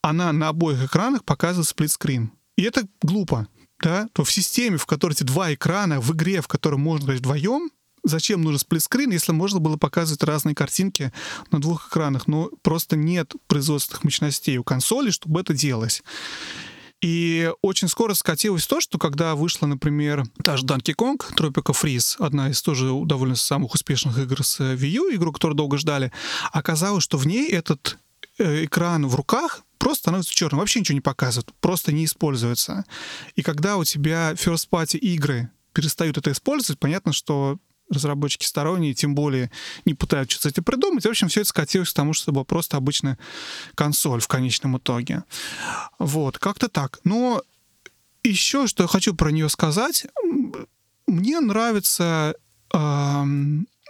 Она на обоих экранах показывает сплитскрин. И это глупо. Да? То в системе, в которой эти два экрана, в игре, в которой можно играть вдвоем, зачем нужен сплитскрин, если можно было показывать разные картинки на двух экранах? Но просто нет производственных мощностей у консоли, чтобы это делалось. И очень скоро скатилось то, что когда вышла, например, та же Donkey Kong, Tropical Freeze, одна из тоже довольно самых успешных игр с Wii U, игру, которую долго ждали, оказалось, что в ней этот э, экран в руках просто становится черным, вообще ничего не показывает, просто не используется. И когда у тебя first party игры перестают это использовать, понятно, что разработчики сторонние, тем более не пытаются что-то этим придумать. В общем, все это скатилось к тому, что это была просто обычная консоль в конечном итоге. Вот, как-то так. Но еще что я хочу про нее сказать. Мне нравится... Э,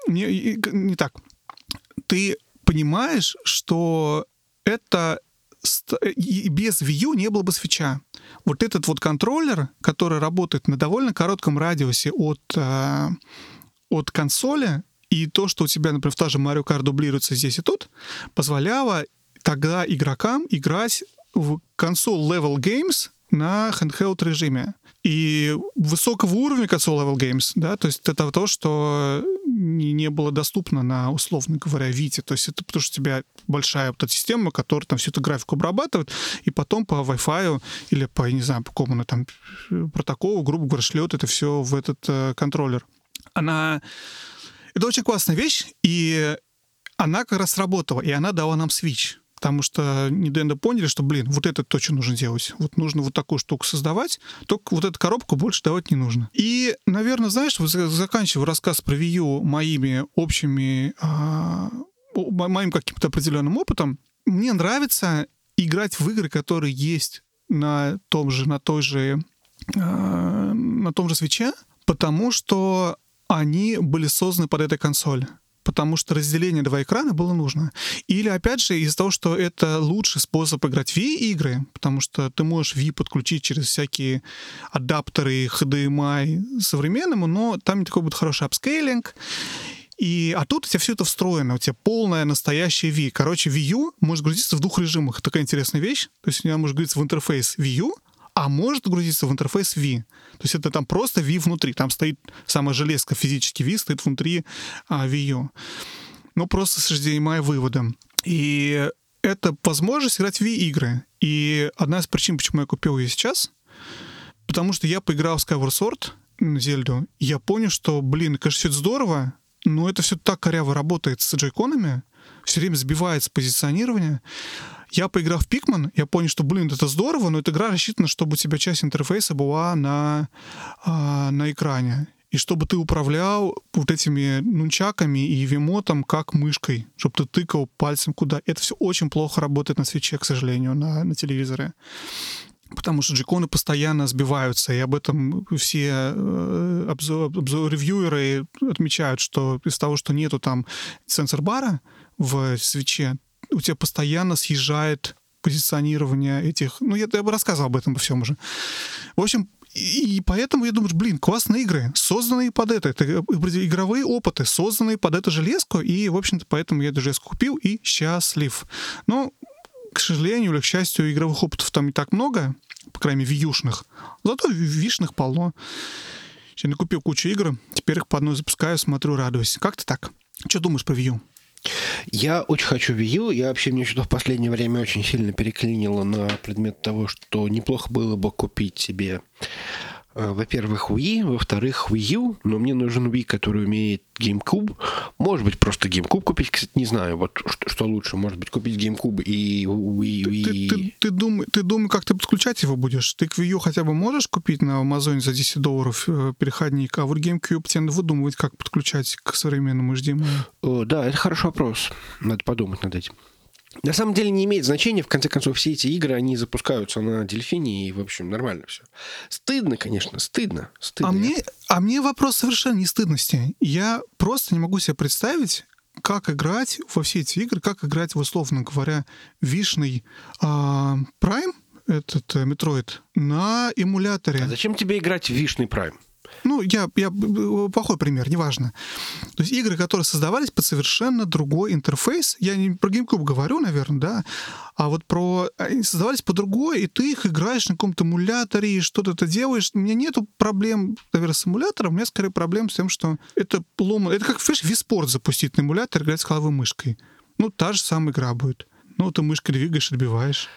не, так. Ты понимаешь, что это без Wii U не было бы свеча. Вот этот вот контроллер, который работает на довольно коротком радиусе от э, от консоли, и то, что у тебя, например, в та же Mario Kart дублируется здесь и тут, позволяло тогда игрокам играть в консоль Level Games на handheld режиме. И высокого уровня консоль Level Games, да, то есть это то, что не, было доступно на, условно говоря, Вите. То есть это потому что у тебя большая вот эта система, которая там всю эту графику обрабатывает, и потом по Wi-Fi или по, не знаю, по какому там протоколу, грубо говоря, шлет это все в этот э, контроллер она... Это очень классная вещь, и она как раз работала, и она дала нам Switch. Потому что Nintendo поняли, что, блин, вот это то, что нужно делать. Вот нужно вот такую штуку создавать, только вот эту коробку больше давать не нужно. И, наверное, знаешь, заканчиваю рассказ про Wii U моими общими, а, моим каким-то определенным опытом. Мне нравится играть в игры, которые есть на том же, на той же, а, на том же свече, потому что они были созданы под этой консоль потому что разделение два экрана было нужно. Или, опять же, из-за того, что это лучший способ играть Wii-игры, потому что ты можешь Wii подключить через всякие адаптеры HDMI современному, но там не такой будет хороший апскейлинг. И, а тут у тебя все это встроено, у тебя полная настоящая Wii. Короче, Wii U может грузиться в двух режимах. Такая интересная вещь. То есть у меня может грузиться в интерфейс Wii U, а может грузиться в интерфейс V. То есть это там просто V внутри. Там стоит самая железка физически V, стоит внутри а, Wii U. Ну, просто с HDMI выводом. И это возможность играть в Wii-игры. И одна из причин, почему я купил ее сейчас, потому что я поиграл в Skyward Sword, Зельду, и я понял, что, блин, конечно, все это здорово, но это все так коряво работает с джейконами, все время сбивается позиционирование. Я поиграл в Пикман, я понял, что, блин, это здорово, но эта игра рассчитана, чтобы у тебя часть интерфейса была на, а, на экране. И чтобы ты управлял вот этими нунчаками и вимотом как мышкой, чтобы ты тыкал пальцем куда. Это все очень плохо работает на свече, к сожалению, на, на телевизоре потому что джеконы постоянно сбиваются, и об этом все э, обзор, обзор, ревьюеры отмечают, что из того, что нету там сенсор-бара в свече, у тебя постоянно съезжает позиционирование этих... Ну, я, я бы рассказывал об этом всем уже. В общем, и поэтому я думаю, блин, классные игры, созданные под это. Это игровые опыты, созданные под эту железку. И, в общем-то, поэтому я эту железку купил и счастлив. Но, к сожалению или к счастью, игровых опытов там не так много, по крайней мере, вьюшных. Зато вишных полно. Я накупил кучу игр, теперь их по одной запускаю, смотрю, радуюсь. Как ты так? Что думаешь Wii U?
Я очень хочу Wii U. Я вообще, мне что-то в последнее время очень сильно переклинило на предмет того, что неплохо было бы купить себе во-первых, Wii, во-вторых, Wii U, но мне нужен Wii, который умеет GameCube. Может быть, просто GameCube купить, кстати, не знаю, вот что, что лучше. Может быть, купить GameCube и Wii... Wii...
Ты, ты, ты, думай, ты думай, как ты подключать его будешь? Ты к Wii U хотя бы можешь купить на Амазоне за 10 долларов э, переходник, а вот GameCube тебе надо выдумывать, как подключать к современному HDMI.
О, да, это хороший вопрос. Надо подумать над этим. На самом деле не имеет значения, в конце концов, все эти игры, они запускаются на дельфине, и, в общем, нормально все. Стыдно, конечно, стыдно. стыдно.
А, мне, а мне вопрос совершенно не стыдности. Я просто не могу себе представить, как играть во все эти игры, как играть, условно говоря, Wii шный а, Prime, этот Metroid, на эмуляторе.
А зачем тебе играть в вишный Prime?
Ну, я, я плохой пример, неважно. То есть игры, которые создавались под совершенно другой интерфейс, я не про GameCube говорю, наверное, да, а вот про... Они создавались по другой, и ты их играешь на каком-то эмуляторе, и что-то ты делаешь. У меня нету проблем, наверное, с эмулятором, у меня скорее проблем с тем, что это ломано. Это как, видишь, Wii Sports запустить на эмулятор, играть с головой мышкой. Ну, та же самая игра будет. Ну, ты мышкой двигаешь, отбиваешь.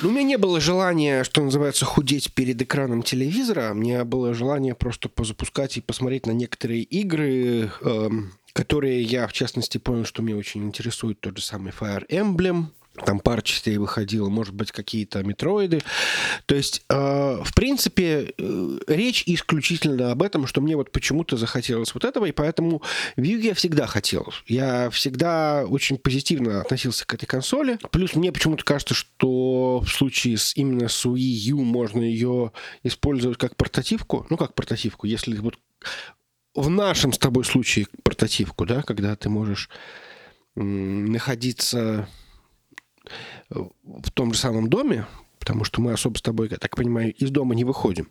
Ну, у меня не было желания, что называется, худеть перед экраном телевизора. У меня было желание просто позапускать и посмотреть на некоторые игры, эм, которые я, в частности, понял, что меня очень интересует тот же самый Fire Emblem там пара частей выходила, может быть, какие-то метроиды. То есть, э, в принципе, э, речь исключительно об этом, что мне вот почему-то захотелось вот этого, и поэтому Wii я всегда хотел. Я всегда очень позитивно относился к этой консоли. Плюс мне почему-то кажется, что в случае с именно с Wii U можно ее использовать как портативку. Ну, как портативку, если вот в нашем с тобой случае портативку, да, когда ты можешь находиться в том же самом доме, потому что мы особо с тобой, я так понимаю, из дома не выходим.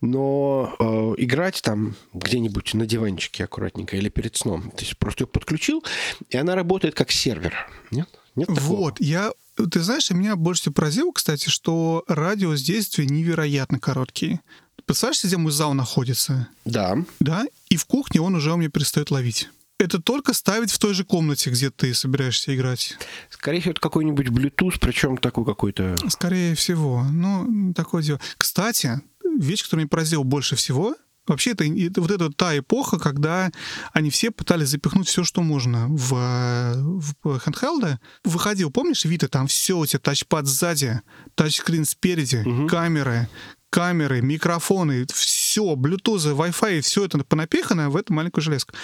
Но э, играть там где-нибудь на диванчике аккуратненько или перед сном, то есть просто ее подключил, и она работает как сервер. Нет? Нет такого?
Вот, я ты знаешь, меня больше всего поразило, кстати, что радиус действия невероятно короткие. Представляешь, где мой зал находится?
Да.
Да, и в кухне он уже у меня перестает ловить это только ставить в той же комнате, где ты собираешься играть.
Скорее всего, это какой-нибудь Bluetooth, причем такой какой-то...
Скорее всего. Ну, такое дело. Кстати, вещь, которая меня поразила больше всего, Вообще, это, это вот это та эпоха, когда они все пытались запихнуть все, что можно в, в хендхелды. Выходил, помнишь, Вита, там все, у тебя тачпад сзади, тачскрин спереди, угу. камеры, камеры, микрофоны, все, Bluetooth, Wi-Fi, все это понапихано в эту маленькую железку.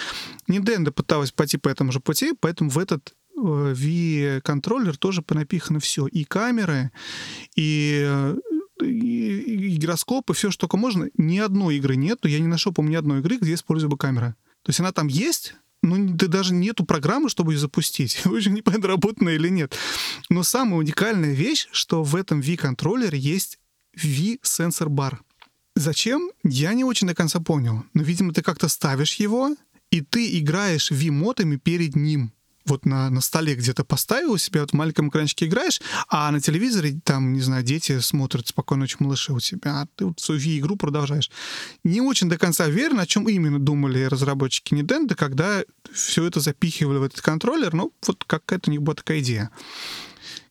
Nintendo пыталась пойти по этому же пути, поэтому в этот э, тоже понапихано все. И камеры, и э, и, и гироскоп, и все, что только можно. Ни одной игры нет, я не нашел, по-моему, ни одной игры, где использую бы камера. То есть она там есть, но да даже нету программы, чтобы ее запустить. Очень непонятно, работает или нет. Но самая уникальная вещь, что в этом Wii-контроллере есть V-сенсор-бар. Зачем? Я не очень до конца понял. Но, видимо, ты как-то ставишь его, и ты играешь V-мотами перед ним. Вот на, на столе где-то поставил себя, вот в маленьком экранчике играешь, а на телевизоре там, не знаю, дети смотрят «Спокойной ночи, малыши» у тебя, а ты вот свою V-игру продолжаешь. Не очень до конца верно, о чем именно думали разработчики Nintendo, когда все это запихивали в этот контроллер, ну, вот какая-то у них была такая идея.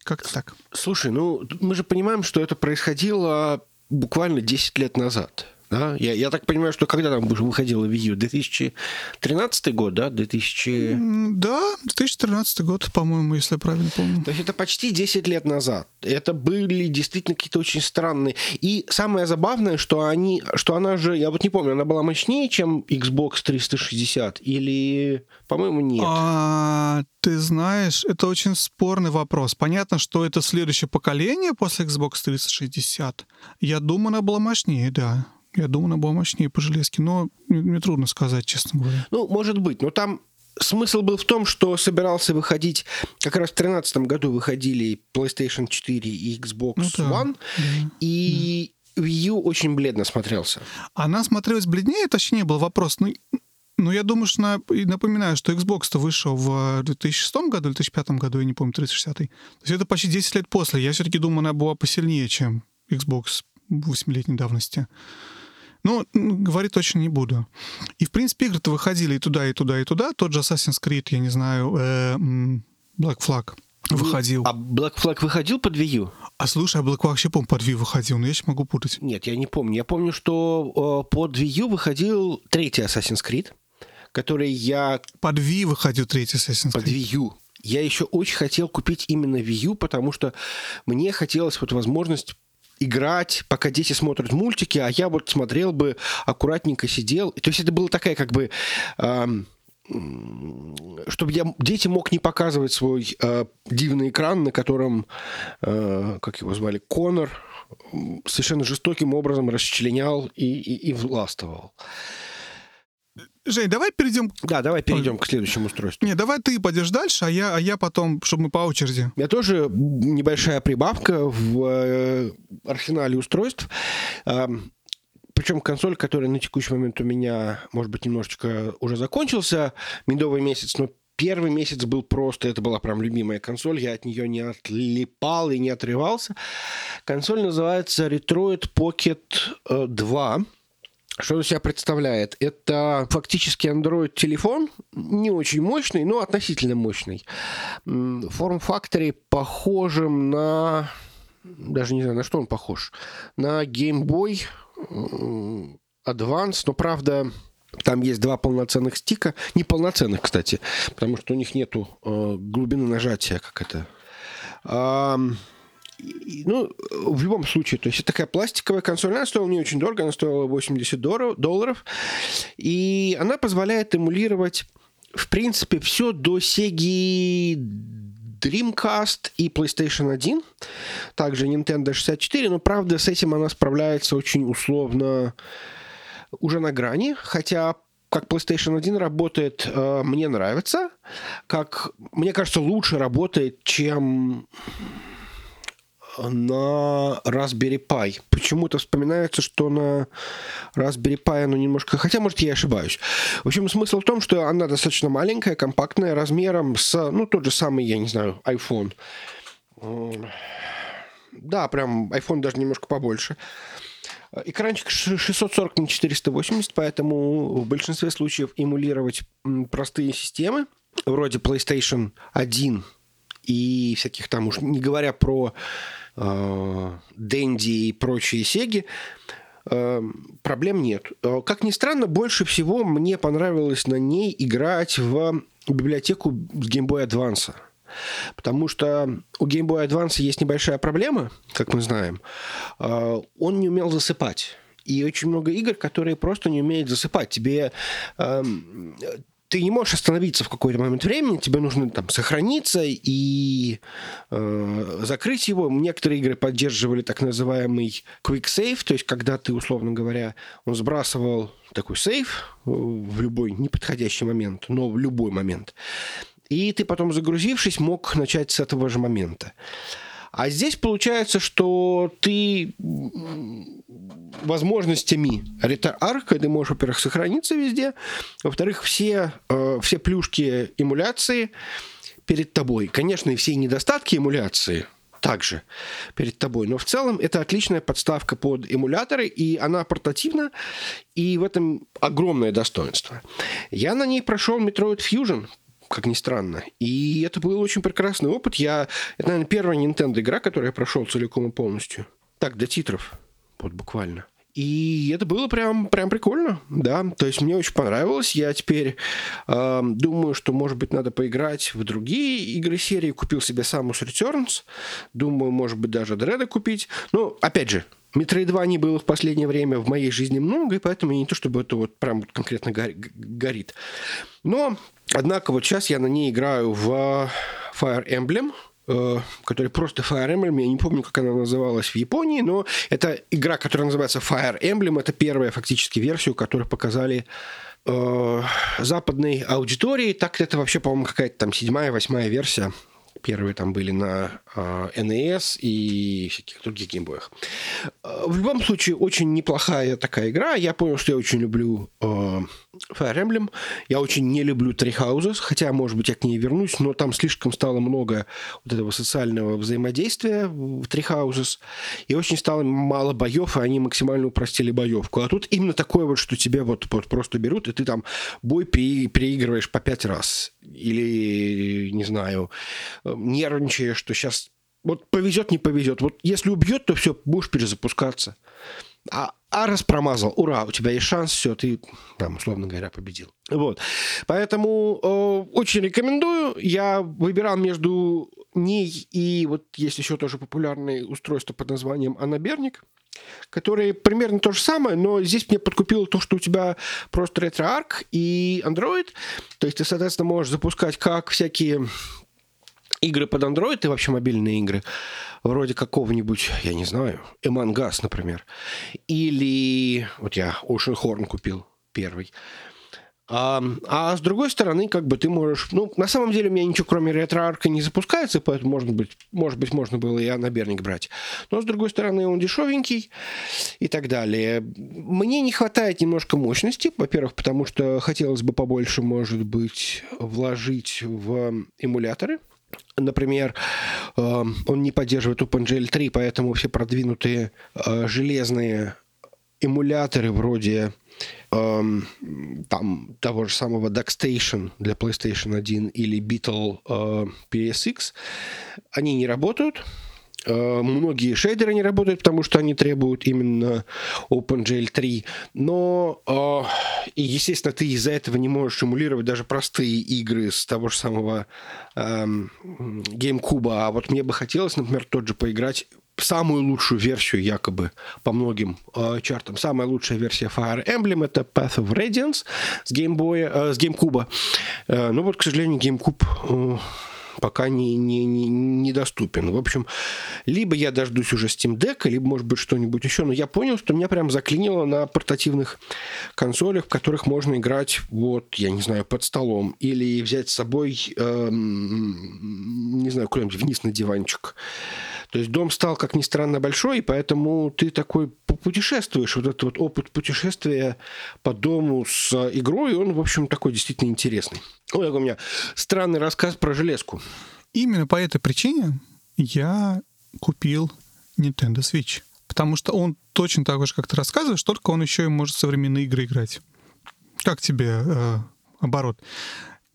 Как-то так.
Слушай, ну мы же понимаем, что это происходило буквально 10 лет назад. Да? Я, я так понимаю, что когда там выходила Wii U? 2013 год, да? 2000...
Да, 2013 год, по-моему, если я правильно помню.
То есть это почти 10 лет назад. Это были действительно какие-то очень странные. И самое забавное, что они, что она же, я вот не помню, она была мощнее, чем Xbox 360 или, по-моему, нет.
А, ты знаешь, это очень спорный вопрос. Понятно, что это следующее поколение после Xbox 360. Я думаю, она была мощнее, да. Я думаю, она была мощнее по железке, но мне трудно сказать, честно говоря.
Ну, может быть, но там смысл был в том, что собирался выходить, как раз в 2013 году выходили PlayStation 4 и Xbox ну, да, One, да, и да. Wii U очень бледно смотрелся.
Она смотрелась бледнее, точнее был вопрос. Ну, ну, я думаю, что на, напоминаю, что Xbox-то вышел в 2006 году или 2005 году, я не помню, 360 То есть это почти 10 лет после. Я все-таки думаю, она была посильнее, чем Xbox 8-летней давности. Ну, говорить точно не буду. И, в принципе, игры-то выходили и туда, и туда, и туда. Тот же Assassin's Creed, я не знаю, э, Black Flag выходил.
А Black Flag выходил под Wii U?
А слушай, а Black Flag вообще, по-моему, под Wii выходил, но я еще могу путать.
Нет, я не помню. Я помню, что э, под Wii U выходил третий Assassin's Creed, который я...
Под Wii выходил третий Assassin's Creed.
Под Wii U. Я еще очень хотел купить именно Wii U, потому что мне хотелось вот возможность играть, пока дети смотрят мультики, а я вот смотрел бы, аккуратненько сидел. То есть это было такая как бы... Э, чтобы я дети мог не показывать свой э, дивный экран, на котором, э, как его звали, Конор совершенно жестоким образом расчленял и, и, и властвовал.
Жень, давай перейдем...
Да, давай перейдем к следующему устройству.
Не, давай ты пойдешь дальше, а я, а я потом, чтобы мы по очереди.
У меня тоже небольшая прибавка в э, арсенале устройств. Э, причем консоль, которая на текущий момент у меня, может быть, немножечко уже закончился, медовый месяц, но первый месяц был просто, это была прям любимая консоль, я от нее не отлипал и не отрывался. Консоль называется Retroid Pocket 2. Что он себя представляет? Это фактически Android-телефон, не очень мощный, но относительно мощный. Форм-факторе похожим на... Даже не знаю, на что он похож. На Game Boy Advance, но, правда, там есть два полноценных стика. Неполноценных, кстати, потому что у них нету э, глубины нажатия, как это ну, в любом случае, то есть это такая пластиковая консоль, она стоила не очень дорого, она стоила 80 долларов, и она позволяет эмулировать, в принципе, все до Sega Dreamcast и PlayStation 1, также Nintendo 64, но, правда, с этим она справляется очень условно уже на грани, хотя как PlayStation 1 работает, э, мне нравится, как, мне кажется, лучше работает, чем на Raspberry Pi. Почему-то вспоминается, что на Raspberry Pi оно немножко... Хотя, может, я ошибаюсь. В общем, смысл в том, что она достаточно маленькая, компактная, размером с, ну, тот же самый, я не знаю, iPhone. Да, прям iPhone даже немножко побольше. Экранчик 640 на 480, поэтому в большинстве случаев эмулировать простые системы, вроде PlayStation 1 и всяких там, уж не говоря про Дэнди и прочие сеги, э, проблем нет. Э, как ни странно, больше всего мне понравилось на ней играть в библиотеку с Game Boy Advance. Потому что у Game Boy Advance есть небольшая проблема, как мы знаем. Э, он не умел засыпать. И очень много игр, которые просто не умеют засыпать. Тебе эм, ты не можешь остановиться в какой-то момент времени, тебе нужно там сохраниться и э, закрыть его. Некоторые игры поддерживали так называемый quick save, то есть когда ты, условно говоря, он сбрасывал такой сейф в любой неподходящий момент, но в любой момент. И ты потом, загрузившись, мог начать с этого же момента. А здесь получается, что ты возможностями ретро-арка ты можешь, во-первых, сохраниться везде, во-вторых, все, э, все плюшки эмуляции перед тобой. Конечно, и все недостатки эмуляции также перед тобой. Но в целом это отличная подставка под эмуляторы, и она портативна, и в этом огромное достоинство. Я на ней прошел Metroid Fusion, как ни странно. И это был очень прекрасный опыт. Я... Это, наверное, первая Nintendo игра, которую я прошел целиком и полностью. Так, до титров. Вот буквально. И это было прям, прям прикольно, да. То есть мне очень понравилось. Я теперь э, думаю, что, может быть, надо поиграть в другие игры серии. Купил себе Samus Returns. Думаю, может быть, даже Дреда купить. Ну, опять же, Метроидваний было в последнее время в моей жизни много, и поэтому не то, чтобы это вот прям конкретно горит. Но, однако, вот сейчас я на ней играю в Fire Emblem, э, который просто Fire Emblem, я не помню, как она называлась в Японии, но это игра, которая называется Fire Emblem, это первая фактически версию, которую показали э, западной аудитории. Так это вообще, по-моему, какая-то там седьмая, восьмая версия Первые там были на NES и всяких других геймбоях. А, в любом случае, очень неплохая такая игра. Я понял, что я очень люблю э, Fire Emblem. Я очень не люблю Three Houses, хотя, может быть, я к ней вернусь, но там слишком стало много вот этого социального взаимодействия в Three Houses, и очень стало мало боев, и они максимально упростили боевку. А тут именно такое вот, что тебе вот, вот просто берут, и ты там бой переигрываешь по пять раз. Или, не знаю, нервничаешь, что сейчас вот повезет, не повезет. Вот если убьет, то все, будешь перезапускаться. А, а раз промазал, ура, у тебя есть шанс, все, ты, там, условно говоря, победил. Вот. Поэтому э, очень рекомендую. Я выбирал между ней и вот есть еще тоже популярное устройство под названием Анаберник, которые примерно то же самое, но здесь мне подкупило то, что у тебя просто RetroArch и Android. То есть ты, соответственно, можешь запускать как всякие игры под Android и вообще мобильные игры, вроде какого-нибудь, я не знаю, Among Us, например. Или вот я Ocean Horn купил первый. А, а с другой стороны, как бы ты можешь... Ну, на самом деле у меня ничего кроме ретро-арка не запускается, поэтому, может быть, может быть, можно было и анаберник брать. Но, с другой стороны, он дешевенький и так далее. Мне не хватает немножко мощности, во-первых, потому что хотелось бы побольше, может быть, вложить в эмуляторы, Например, э, он не поддерживает OpenGL 3, поэтому все продвинутые э, железные эмуляторы вроде эм, там того же самого DuckStation для PlayStation 1 или Beetle э, PSX, они не работают. Э, многие шейдеры не работают, потому что они требуют именно OpenGL 3. Но, э, и, естественно, ты из-за этого не можешь эмулировать даже простые игры с того же самого э, GameCube. А вот мне бы хотелось, например, тот же поиграть самую лучшую версию якобы по многим э, чартам. Самая лучшая версия Fire Emblem это Path of Radiance с Game Boy, э, с GameCube. Э, но вот, к сожалению, GameCube э, пока не, не, не, недоступен. В общем, либо я дождусь уже Steam Deck, либо, может быть, что-нибудь еще. Но я понял, что меня прям заклинило на портативных консолях, в которых можно играть, вот, я не знаю, под столом. Или взять с собой, эм, не знаю, куда-нибудь вниз на диванчик. То есть дом стал, как ни странно, большой, и поэтому ты такой путешествуешь. Вот этот вот опыт путешествия по дому с игрой, он, в общем, такой действительно интересный. Ой, у меня странный рассказ про железку.
Именно по этой причине я купил Nintendo Switch. Потому что он точно так же, как ты рассказываешь, только он еще и может современные игры играть. Как тебе э, оборот?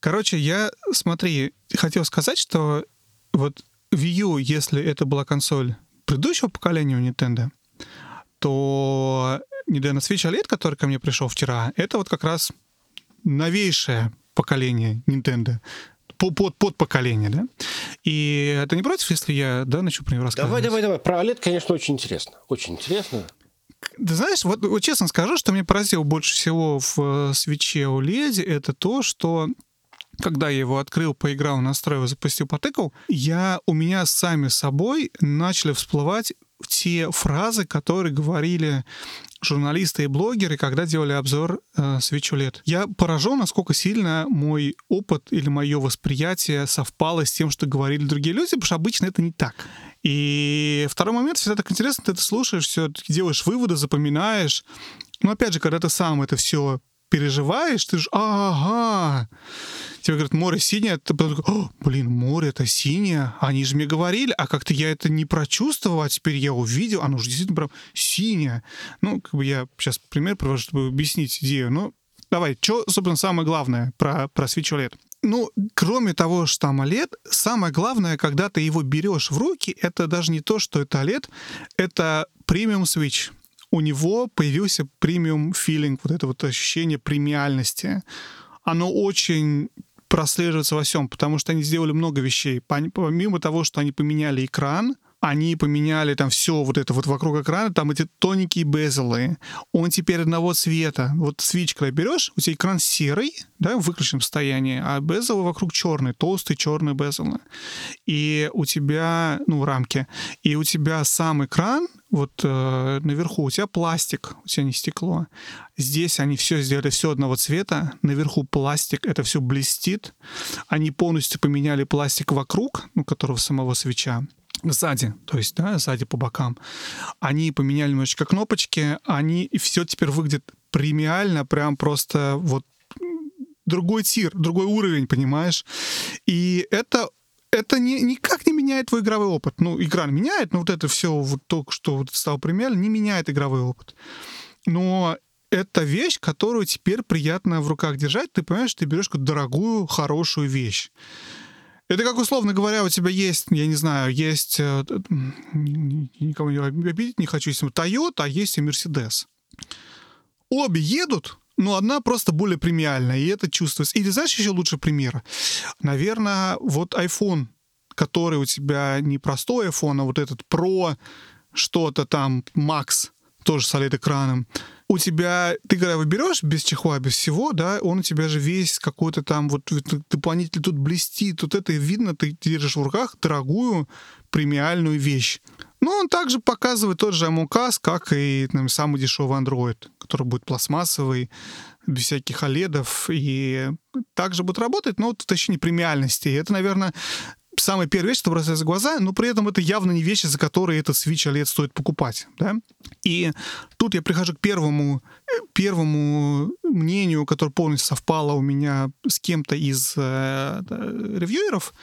Короче, я, смотри, хотел сказать, что вот Wii U, если это была консоль предыдущего поколения у Nintendo, то Nintendo Switch OLED, который ко мне пришел вчера, это вот как раз новейшее поколение Nintendo под, под поколение, да? И это не против, если я, да, начну про него рассказывать?
Давай, давай, давай. Про OLED, конечно, очень интересно. Очень интересно.
Ты знаешь, вот, вот честно скажу, что мне поразило больше всего в свече OLED, это то, что когда я его открыл, поиграл, настроил, запустил, потыкал, я, у меня сами собой начали всплывать те фразы, которые говорили журналисты и блогеры, когда делали обзор э, свечу лет. Я поражен, насколько сильно мой опыт или мое восприятие совпало с тем, что говорили другие люди, потому что обычно это не так. И второй момент, всегда так интересно, ты это слушаешь, все делаешь выводы, запоминаешь. Но опять же, когда ты сам это все переживаешь, ты же, ага, тебе говорят, море синее, ты потом такой, блин, море это синее, они же мне говорили, а как-то я это не прочувствовал, а теперь я увидел, оно же действительно прям синее. Ну, как бы я сейчас пример привожу, чтобы объяснить идею, но давай, что, собственно, самое главное про, про Switch OLED? Ну, кроме того, что там OLED, самое главное, когда ты его берешь в руки, это даже не то, что это OLED, это премиум Switch. У него появился премиум филинг, вот это вот ощущение премиальности. Оно очень прослеживается во всем, потому что они сделали много вещей. Помимо того, что они поменяли экран, они поменяли там все вот это вот вокруг экрана, там эти тоненькие безелы. Он теперь одного цвета. Вот свич, когда берешь, у тебя экран серый, да, в выключенном состоянии, а безелы вокруг черные, толстые черные безелы. И у тебя, ну, рамки. И у тебя сам экран, вот э, наверху у тебя пластик, у тебя не стекло. Здесь они все сделали все одного цвета. Наверху пластик, это все блестит. Они полностью поменяли пластик вокруг, ну, которого самого свеча сзади, то есть, да, сзади по бокам. Они поменяли немножечко кнопочки, они, и все теперь выглядит премиально, прям просто вот другой тир, другой уровень, понимаешь? И это это не, никак не меняет твой игровой опыт. Ну, игра меняет, но вот это все, вот только что вот стало премиально, не меняет игровой опыт. Но это вещь, которую теперь приятно в руках держать. Ты понимаешь, ты берешь какую-то дорогую, хорошую вещь. Это как, условно говоря, у тебя есть, я не знаю, есть... Э, никого не обидеть не хочу, если Toyota, а есть и Mercedes. Обе едут, но одна просто более премиальная, и это чувствуется. Или знаешь еще лучше пример? Наверное, вот iPhone, который у тебя не простой iPhone, а вот этот Pro, что-то там, Max, тоже с OLED-экраном, у тебя, ты когда его берешь без чехла, без всего, да, он у тебя же весь какой-то там, вот дополнительно тут блестит, тут это видно, ты держишь в руках дорогую премиальную вещь. Но он также показывает тот же Among как и там, самый дешевый Android, который будет пластмассовый, без всяких OLED, и также будет работать, но тут еще не премиальности. И это, наверное, самая первая вещь, что бросается в глаза, но при этом это явно не вещи, за которые этот Switch OLED стоит покупать. Да? И тут я прихожу к первому, первому мнению, которое полностью совпало у меня с кем-то из э, ревьюеров,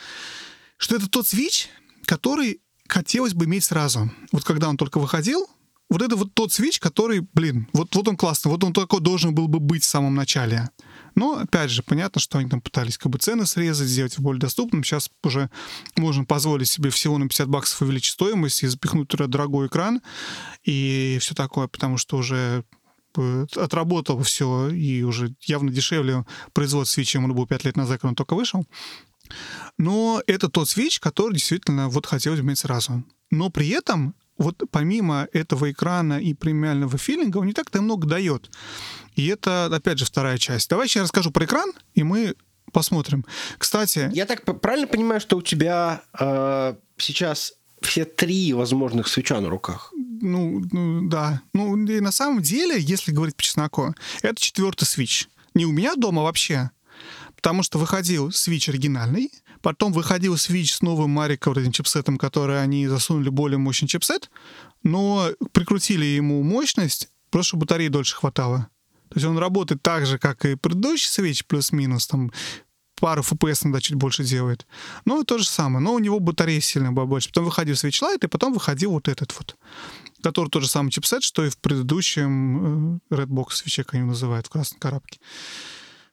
что это тот Switch, который хотелось бы иметь сразу. Вот когда он только выходил, вот это вот тот свич, который, блин, вот, вот он классный, вот он такой должен был бы быть в самом начале. Но, опять же, понятно, что они там пытались как бы цены срезать, сделать более доступным. Сейчас уже можно позволить себе всего на 50 баксов увеличить стоимость и запихнуть туда дорогой экран и все такое, потому что уже э, отработал все, и уже явно дешевле производство свечи, чем он был 5 лет назад, когда он только вышел. Но это тот свеч, который действительно вот хотелось бы иметь сразу. Но при этом вот помимо этого экрана и премиального филинга, он не так-то много дает. И это, опять же, вторая часть. Давай сейчас расскажу про экран, и мы посмотрим. Кстати...
Я так правильно понимаю, что у тебя э, сейчас все три возможных свеча на руках?
Ну, ну, да. Ну, и на самом деле, если говорить по чесноку, это четвертый свич. Не у меня дома вообще, потому что выходил свич оригинальный, Потом выходил Switch с новым Мариком, этим чипсетом, который они засунули более мощный чипсет, но прикрутили ему мощность, просто чтобы батареи дольше хватало. То есть он работает так же, как и предыдущий Switch, плюс-минус, там пару FPS иногда чуть больше делает. Но то же самое. Но у него батарея сильно была больше. Потом выходил Switch Lite, и потом выходил вот этот вот, который тот же самый чипсет, что и в предыдущем э, Redbox свече, как они называют, в красной коробке.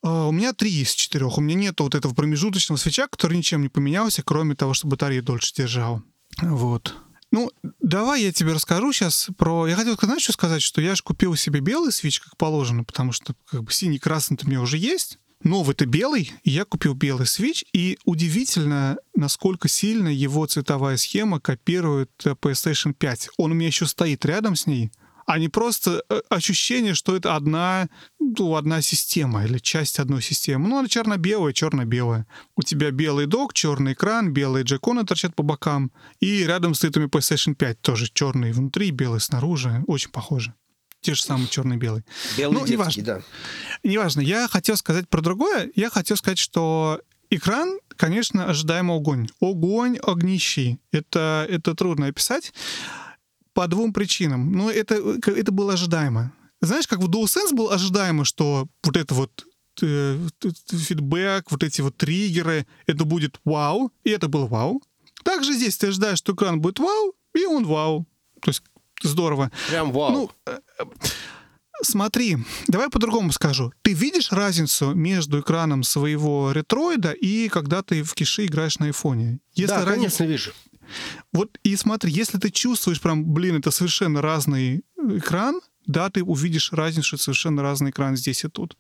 А, у меня три из четырех. У меня нет вот этого промежуточного свеча, который ничем не поменялся, кроме того, что батарея дольше держала. Вот. Ну, давай я тебе расскажу сейчас про... Я хотел, знаешь, что сказать, что я же купил себе белый свеч, как положено, потому что как бы синий, красный-то у меня уже есть. Новый-то белый, и я купил белый свеч, и удивительно, насколько сильно его цветовая схема копирует э, PlayStation 5. Он у меня еще стоит рядом с ней, а не просто э, ощущение, что это одна, ну, одна система или часть одной системы. Ну, она черно-белая, черно-белая. У тебя белый док, черный экран, белые джеконы торчат по бокам, и рядом стоит у меня PlayStation 5 тоже черный внутри, белый снаружи. Очень похоже. Те же самые черный-белый.
Белый ну, детский, неважно. да.
Неважно. Я хотел сказать про другое. Я хотел сказать, что экран, конечно, ожидаемо огонь. Огонь огнищий. Это, это трудно описать. По двум причинам. Ну, это, это было ожидаемо. Знаешь, как в DualSense было ожидаемо, что вот это вот э, фидбэк, вот эти вот триггеры, это будет вау, и это было вау. Также здесь ты ожидаешь, что экран будет вау, и он вау. То есть здорово.
Прям вау. Ну, э,
Смотри, давай по-другому скажу. Ты видишь разницу между экраном своего ретроида и когда ты в киши играешь на айфоне?
Если да,
разница...
конечно, вижу.
Вот и смотри, если ты чувствуешь прям, блин, это совершенно разный экран, да, ты увидишь разницу, что совершенно разный экран здесь и тут.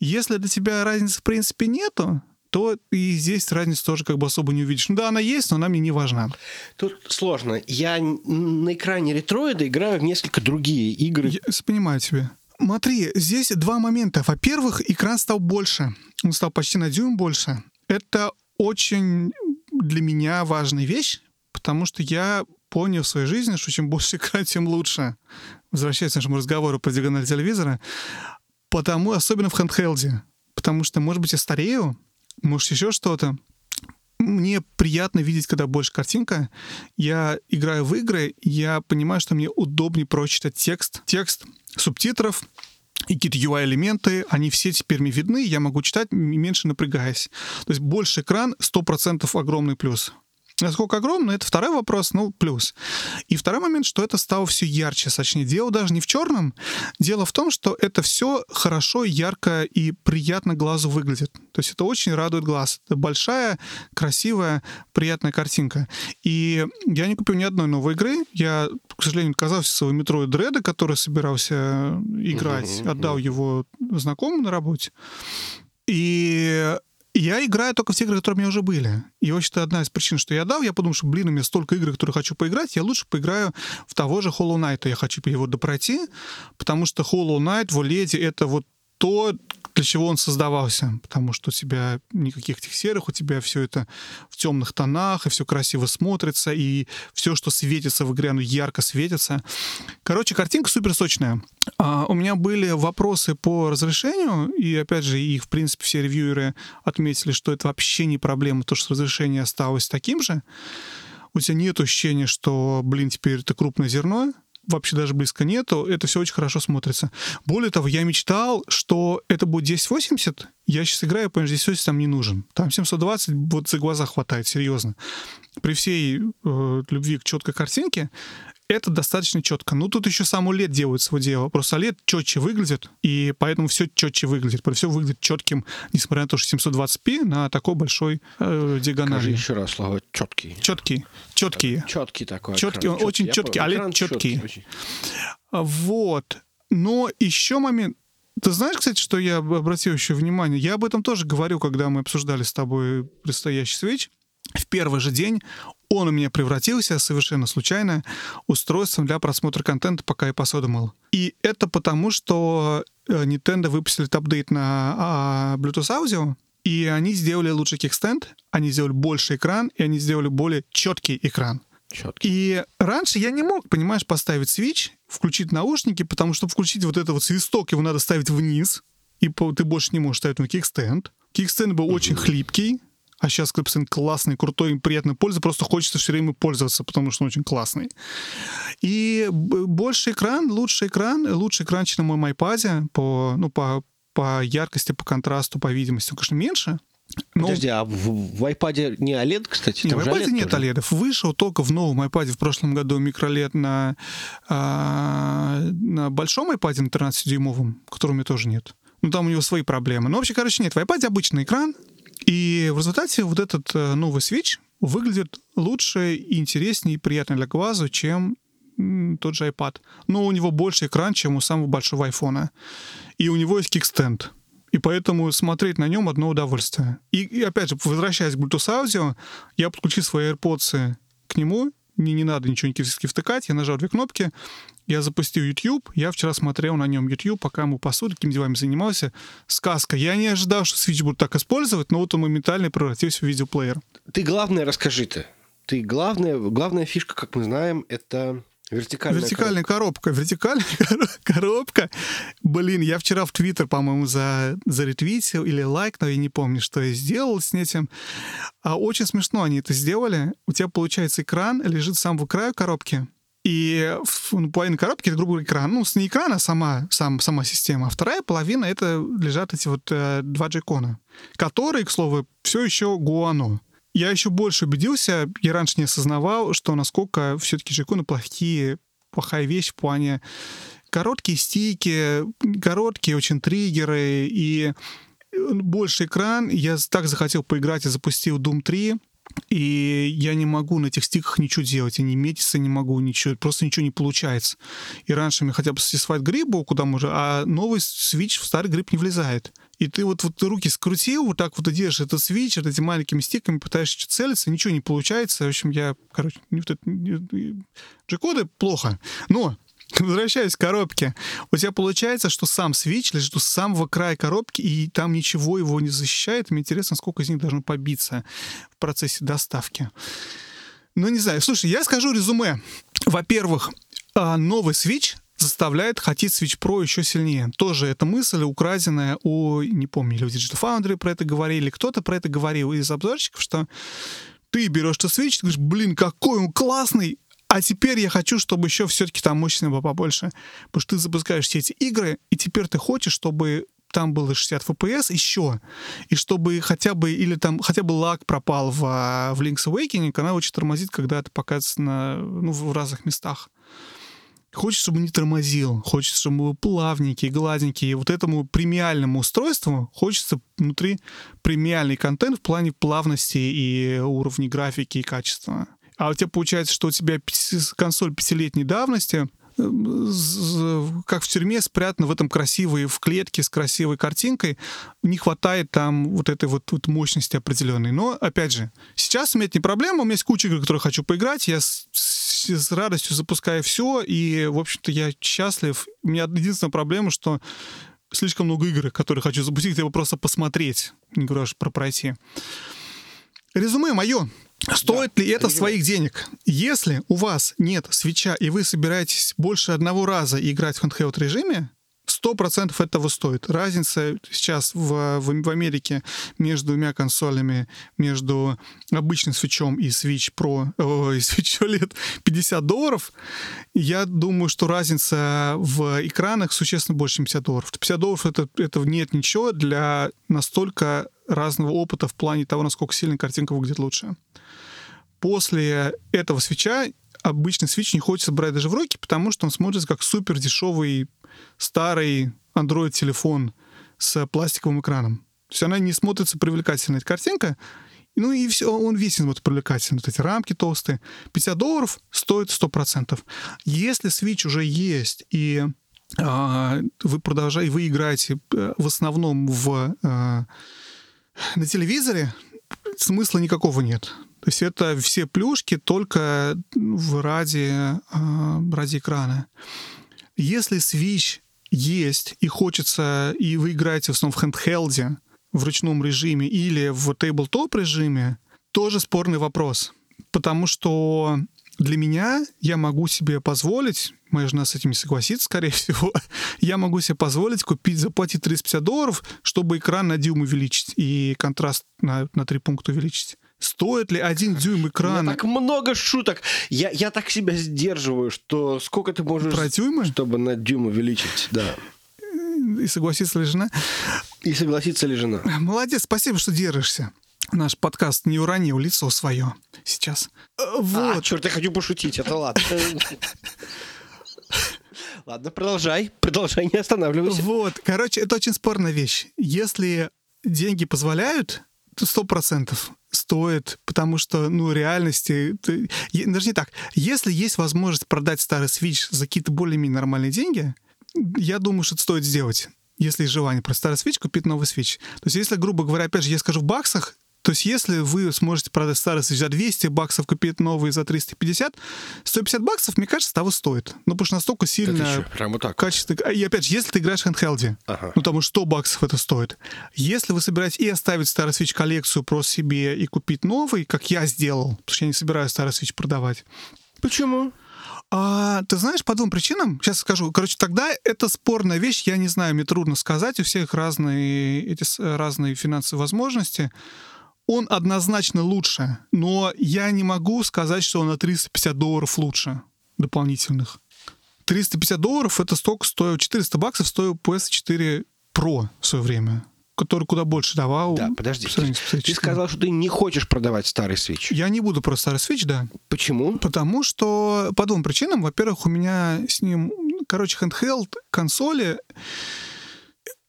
Если для тебя разницы в принципе нету, то и здесь разницу тоже как бы особо не увидишь. Ну да, она есть, но она мне не важна.
Тут сложно. Я на экране ретроида играю в несколько другие игры.
Я понимаю тебя. Смотри, здесь два момента. Во-первых, экран стал больше. Он стал почти на дюйм больше. Это очень для меня важная вещь, потому что я понял в своей жизни, что чем больше экран, тем лучше. Возвращаясь к нашему разговору про диагональ телевизора. Потому, особенно в хендхелде. Потому что, может быть, я старею, может, еще что-то. Мне приятно видеть, когда больше картинка. Я играю в игры, я понимаю, что мне удобнее прочитать текст. Текст субтитров, и какие-то UI-элементы, они все теперь мне видны, я могу читать, меньше напрягаясь. То есть больше экран, 100% огромный плюс. Насколько огромно, это второй вопрос, ну, плюс. И второй момент, что это стало все ярче, точнее. Дело даже не в черном. Дело в том, что это все хорошо, ярко и приятно глазу выглядит. То есть это очень радует глаз. Это большая, красивая, приятная картинка. И я не купил ни одной новой игры. Я, к сожалению, отказался от своего метро Дреда, который собирался играть. Отдал его знакомым на работе. И я играю только в те игры, которые у меня уже были. И, в общем-то, одна из причин, что я дал, я подумал, что, блин, у меня столько игр, которые хочу поиграть, я лучше поиграю в того же Hollow Knight. Я хочу его допройти, потому что Hollow Knight в OLED — это вот то, для чего он создавался, потому что у тебя никаких этих серых, у тебя все это в темных тонах, и все красиво смотрится, и все, что светится в игре, оно ярко светится. Короче, картинка супер сочная. А, у меня были вопросы по разрешению, и опять же, их, в принципе, все ревьюеры отметили, что это вообще не проблема, то, что разрешение осталось таким же. У тебя нет ощущения, что, блин, теперь это крупное зерно, вообще даже близко нету, это все очень хорошо смотрится. Более того, я мечтал, что это будет 1080, я сейчас играю, понимаешь, 1080 там не нужен. Там 720 вот за глаза хватает, серьезно. При всей э, любви к четкой картинке, это достаточно четко. Ну, тут еще сам OLED делает свое дело. Просто OLED четче выглядит, и поэтому все четче выглядит. Все выглядит четким, несмотря на то, что 720p на такой большой э, диагонали. Скажи
еще раз слово четкий.
Четкий. Четкий.
Четкий такой.
Четкий, он четкий. очень Я четкий. OLED четкий. четкий. Вот. Но еще момент, ты знаешь, кстати, что я обратил еще внимание? Я об этом тоже говорю, когда мы обсуждали с тобой предстоящий свеч. В первый же день он у меня превратился совершенно случайно устройством для просмотра контента, пока я посуду мыл. И это потому, что э, Nintendo выпустили апдейт на а, Bluetooth аудио, и они сделали лучший кикстенд, они сделали больше экран, и они сделали более четкий экран. Четкий. И раньше я не мог, понимаешь, поставить свич, включить наушники, потому что включить вот этот вот свисток, его надо ставить вниз, и ты больше не можешь ставить на кикстенд. Кикстенд был очень хлипкий, а сейчас Клипсен классный, крутой, им приятно пользоваться, просто хочется все время пользоваться, потому что он очень классный. И больше экран, лучший экран, лучший экран, чем на моем iPad по, ну, по, по яркости, по контрасту, по видимости, конечно, меньше,
но... Подожди, а в, в iPad не OLED, кстати?
Нет, в iPad OLED нет тоже? OLED. Вышел только в новом iPad в прошлом году микролет на, а, на большом iPad на 13-дюймовом, которого у меня тоже нет. Ну, там у него свои проблемы. Но вообще, короче, нет. В iPad обычный экран, и в результате вот этот э, новый Switch выглядит лучше, интереснее и приятнее для глаза, чем тот же iPad. Но у него больше экран, чем у самого большого iPhone. И у него есть кикстенд. И поэтому смотреть на нем одно удовольствие. И, и опять же, возвращаясь к Bluetooth аудио, я подключил свои AirPods к нему, мне не надо ничего не втыкать, я нажал две кнопки, я запустил YouTube, я вчера смотрел на нем YouTube, пока ему посуду, какими делами занимался. Сказка. Я не ожидал, что Switch будут так использовать, но вот он моментально превратился в видеоплеер.
Ты главное расскажи-то. Ты главная, главная фишка, как мы знаем, это Вертикальная,
Вертикальная коробка. коробка. Вертикальная коробка. Блин, я вчера в Твиттер, по-моему, за, заретвитил или лайк, но я не помню, что я сделал с этим. А очень смешно они это сделали. У тебя, получается, экран лежит сам в краю коробки. И ну, половина коробки — это, грубо говоря, экран. Ну, не экран, а сама, сам, сама система. А вторая половина — это лежат эти вот э, два джекона, которые, к слову, все еще гуано я еще больше убедился, я раньше не осознавал, что насколько все-таки джейконы плохие, плохая вещь в плане короткие стики, короткие очень триггеры и больше экран. Я так захотел поиграть и запустил Doom 3. И я не могу на этих стиках ничего делать, я не метиться не могу, ничего, просто ничего не получается. И раньше мне хотя бы сисфайт грипп был, куда можно, а новый Switch в старый грипп не влезает. И ты вот, вот руки скрутил, вот так вот и держишь этот свич, вот этими маленькими стиками пытаешься целиться, ничего не получается. В общем, я, короче, не вот это... G-коды плохо. Но Возвращаясь к коробке. У тебя получается, что сам свич лежит у самого края коробки, и там ничего его не защищает. Мне интересно, сколько из них должно побиться в процессе доставки. Ну, не знаю. Слушай, я скажу резюме. Во-первых, а, новый свич заставляет хотеть Switch Pro еще сильнее. Тоже эта мысль украденная у, не помню, или у Digital Foundry про это говорили, кто-то про это говорил из обзорщиков, что ты берешь что Switch, ты говоришь, блин, какой он классный, а теперь я хочу, чтобы еще все-таки там мощность была побольше. Потому что ты запускаешь все эти игры, и теперь ты хочешь, чтобы там было 60 FPS еще, и чтобы хотя бы, или там хотя бы лаг пропал в, а, в Link's Awakening, она очень тормозит, когда это показывается на, ну, в разных местах. Хочется, чтобы не тормозил, хочется, чтобы был плавненький, гладенький. И вот этому премиальному устройству хочется внутри премиальный контент в плане плавности и уровней графики и качества а у тебя получается, что у тебя консоль пятилетней давности, как в тюрьме спрятана в этом красивой, в клетке с красивой картинкой, не хватает там вот этой вот, вот мощности определенной. Но, опять же, сейчас у меня это не проблема, у меня есть куча игр, которые хочу поиграть, я с, радостью запускаю все, и, в общем-то, я счастлив. У меня единственная проблема, что слишком много игр, которые хочу запустить, я просто посмотреть, не говорю аж про пройти. Резюме мое. Стоит да, ли это своих денег? Если у вас нет свеча, и вы собираетесь больше одного раза играть в handheld режиме, сто процентов этого стоит. Разница сейчас в, в, в Америке между двумя консолями, между обычным свечом и Switch Pro, и Switch OLED 50 долларов. Я думаю, что разница в экранах существенно больше, чем 50 долларов. 50 долларов это, это нет ничего для настолько разного опыта в плане того, насколько сильно картинка выглядит лучше. После этого свеча обычный свич не хочется брать даже в руки, потому что он смотрится как супер дешевый старый Android-телефон с пластиковым экраном. То есть она не смотрится привлекательно, эта картинка, ну и все, он весь смотрится привлекательно. Вот эти рамки толстые. 50 долларов стоит 100%. Если Switch уже есть, и а, вы продолжаете, вы играете э, в основном в, а, на телевизоре, смысла никакого нет. То есть это все плюшки только в ради, а, ради экрана. Если Switch есть и хочется, и вы играете в основном в хендхелде, в ручном режиме или в тейблтоп режиме, тоже спорный вопрос. Потому что для меня я могу себе позволить, моя жена с этим не согласится, скорее всего, я могу себе позволить купить, заплатить 350 долларов, чтобы экран на дюйм увеличить и контраст на, на 3 пункта увеличить. Стоит ли один дюйм экрана?
так много шуток. Я, я так себя сдерживаю, что сколько ты можешь...
Про дюймы?
Чтобы на дюйм увеличить, да.
И согласится ли жена?
И согласится ли жена?
Молодец, спасибо, что держишься. Наш подкаст не уронил лицо свое сейчас.
Э, вот. А, черт, я хочу пошутить, это ладно. Ладно, продолжай, продолжай, не останавливайся.
Вот, короче, это очень спорная вещь. Если деньги позволяют, сто процентов стоит, потому что, ну, реальности... Даже не так. Если есть возможность продать старый Switch за какие-то более-менее нормальные деньги, я думаю, что это стоит сделать если есть желание про старый Switch, купить новый Switch. То есть, если, грубо говоря, опять же, я скажу в баксах, то есть, если вы сможете продать старый за 200 баксов, купить новый за 350, 150 баксов, мне кажется, того стоит. Ну, потому что настолько сильно
Прямо так.
качество... И опять же, если ты играешь в handheld, ага. ну, там 100 баксов это стоит. Если вы собираетесь и оставить старый Switch коллекцию просто себе и купить новый, как я сделал, потому что я не собираюсь старый Switch продавать.
Почему?
А, ты знаешь, по двум причинам, сейчас скажу. Короче, тогда это спорная вещь, я не знаю, мне трудно сказать, у всех разные, эти разные финансовые возможности он однозначно лучше, но я не могу сказать, что он на 350 долларов лучше дополнительных. 350 долларов это столько стоил, 400 баксов стоил PS4 Pro в свое время который куда больше давал.
Да, подожди. Ты, ты сказал, что ты не хочешь продавать старый Switch.
Я не буду про старый Switch, да.
Почему?
Потому что по двум причинам. Во-первых, у меня с ним короче, handheld консоли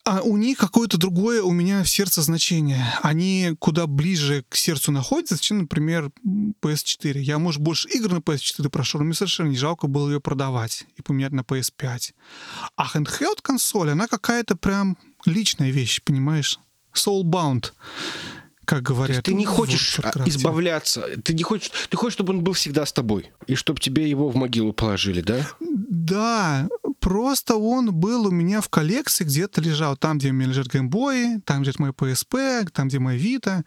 а у них какое-то другое у меня в сердце значение. Они куда ближе к сердцу находятся, чем, например, PS4. Я, может, больше игр на PS4 прошел, но мне совершенно не жалко было ее продавать и поменять на PS5. А handheld консоль, она какая-то прям личная вещь, понимаешь? Soulbound как говорят.
ты не хочешь избавляться, ты не хочешь, ты хочешь, чтобы он был всегда с тобой, и чтобы тебе его в могилу положили, да?
Да, просто он был у меня в коллекции, где-то лежал там, где у меня лежат геймбои, там, где мой PSP, там, где моя Vita.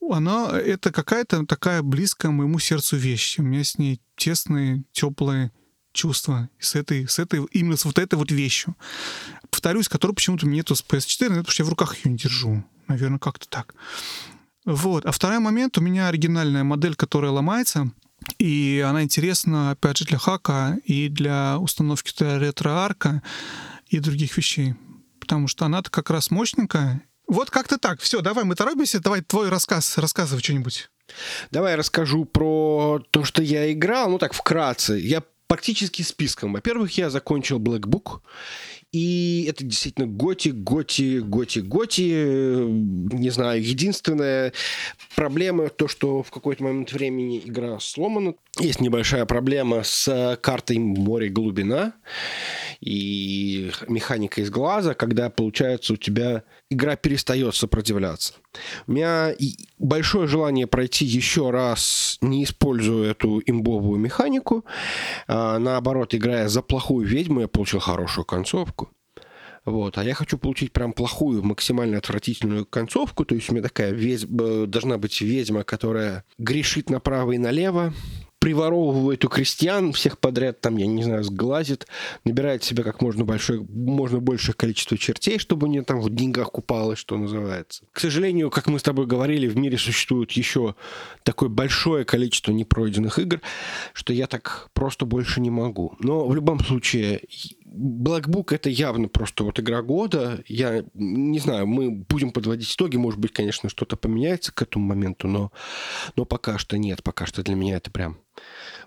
Она, это какая-то такая близкая моему сердцу вещь. У меня с ней тесные, теплые чувства с этой, с этой, именно с вот этой вот вещью. Повторюсь, которую почему-то нету с PS4, потому что я в руках ее не держу. Наверное, как-то так. Вот. А второй момент, у меня оригинальная модель, которая ломается, и она интересна, опять же, для хака и для установки ретро-арка и других вещей. Потому что она-то как раз мощненькая. Вот как-то так. Все, давай, мы торопимся. Давай твой рассказ, рассказывай что-нибудь.
Давай я расскажу про то, что я играл. Ну так, вкратце. Я практически списком. Во-первых, я закончил Black Book, и это действительно готи, готи, готи, готи. Не знаю, единственная проблема то, что в какой-то момент времени игра сломана. Есть небольшая проблема с картой море глубина и механика из глаза, когда, получается, у тебя игра перестает сопротивляться. У меня большое желание пройти еще раз, не используя эту имбовую механику. А, наоборот, играя за плохую ведьму, я получил хорошую концовку. Вот. А я хочу получить прям плохую, максимально отвратительную концовку. То есть у меня такая ведьма, должна быть ведьма, которая грешит направо и налево, приворовывает у крестьян всех подряд, там, я не знаю, сглазит, набирает себе как можно, большое, можно большее количество чертей, чтобы не там в деньгах купалось, что называется. К сожалению, как мы с тобой говорили, в мире существует еще такое большое количество непройденных игр, что я так просто больше не могу. Но в любом случае, Black Book это явно просто вот игра года. Я не знаю, мы будем подводить итоги. Может быть, конечно, что-то поменяется к этому моменту, но, но пока что нет. Пока что для меня это прям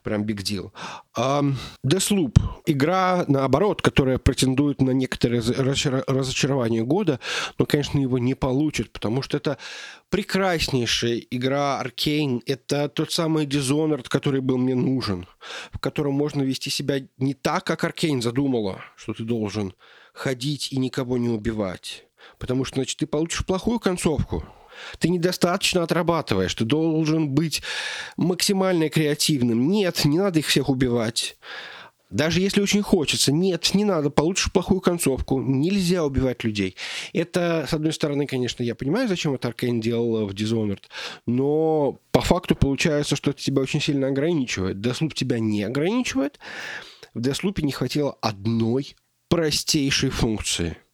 прям big deal. Um, Deathloop. Игра, наоборот, которая претендует на некоторые разочарования года, но, конечно, его не получит, потому что это прекраснейшая игра Arkane. Это тот самый Dishonored, который был мне нужен, в котором можно вести себя не так, как Arkane задумала, что ты должен ходить и никого не убивать. Потому что, значит, ты получишь плохую концовку. Ты недостаточно отрабатываешь, ты должен быть максимально креативным. Нет, не надо их всех убивать. Даже если очень хочется. Нет, не надо, получишь плохую концовку. Нельзя убивать людей. Это, с одной стороны, конечно, я понимаю, зачем это Аркейн делал в Dishonored, но по факту получается, что это тебя очень сильно ограничивает. Deathloop тебя не ограничивает. В Deathloop не хватило одной простейшей функции –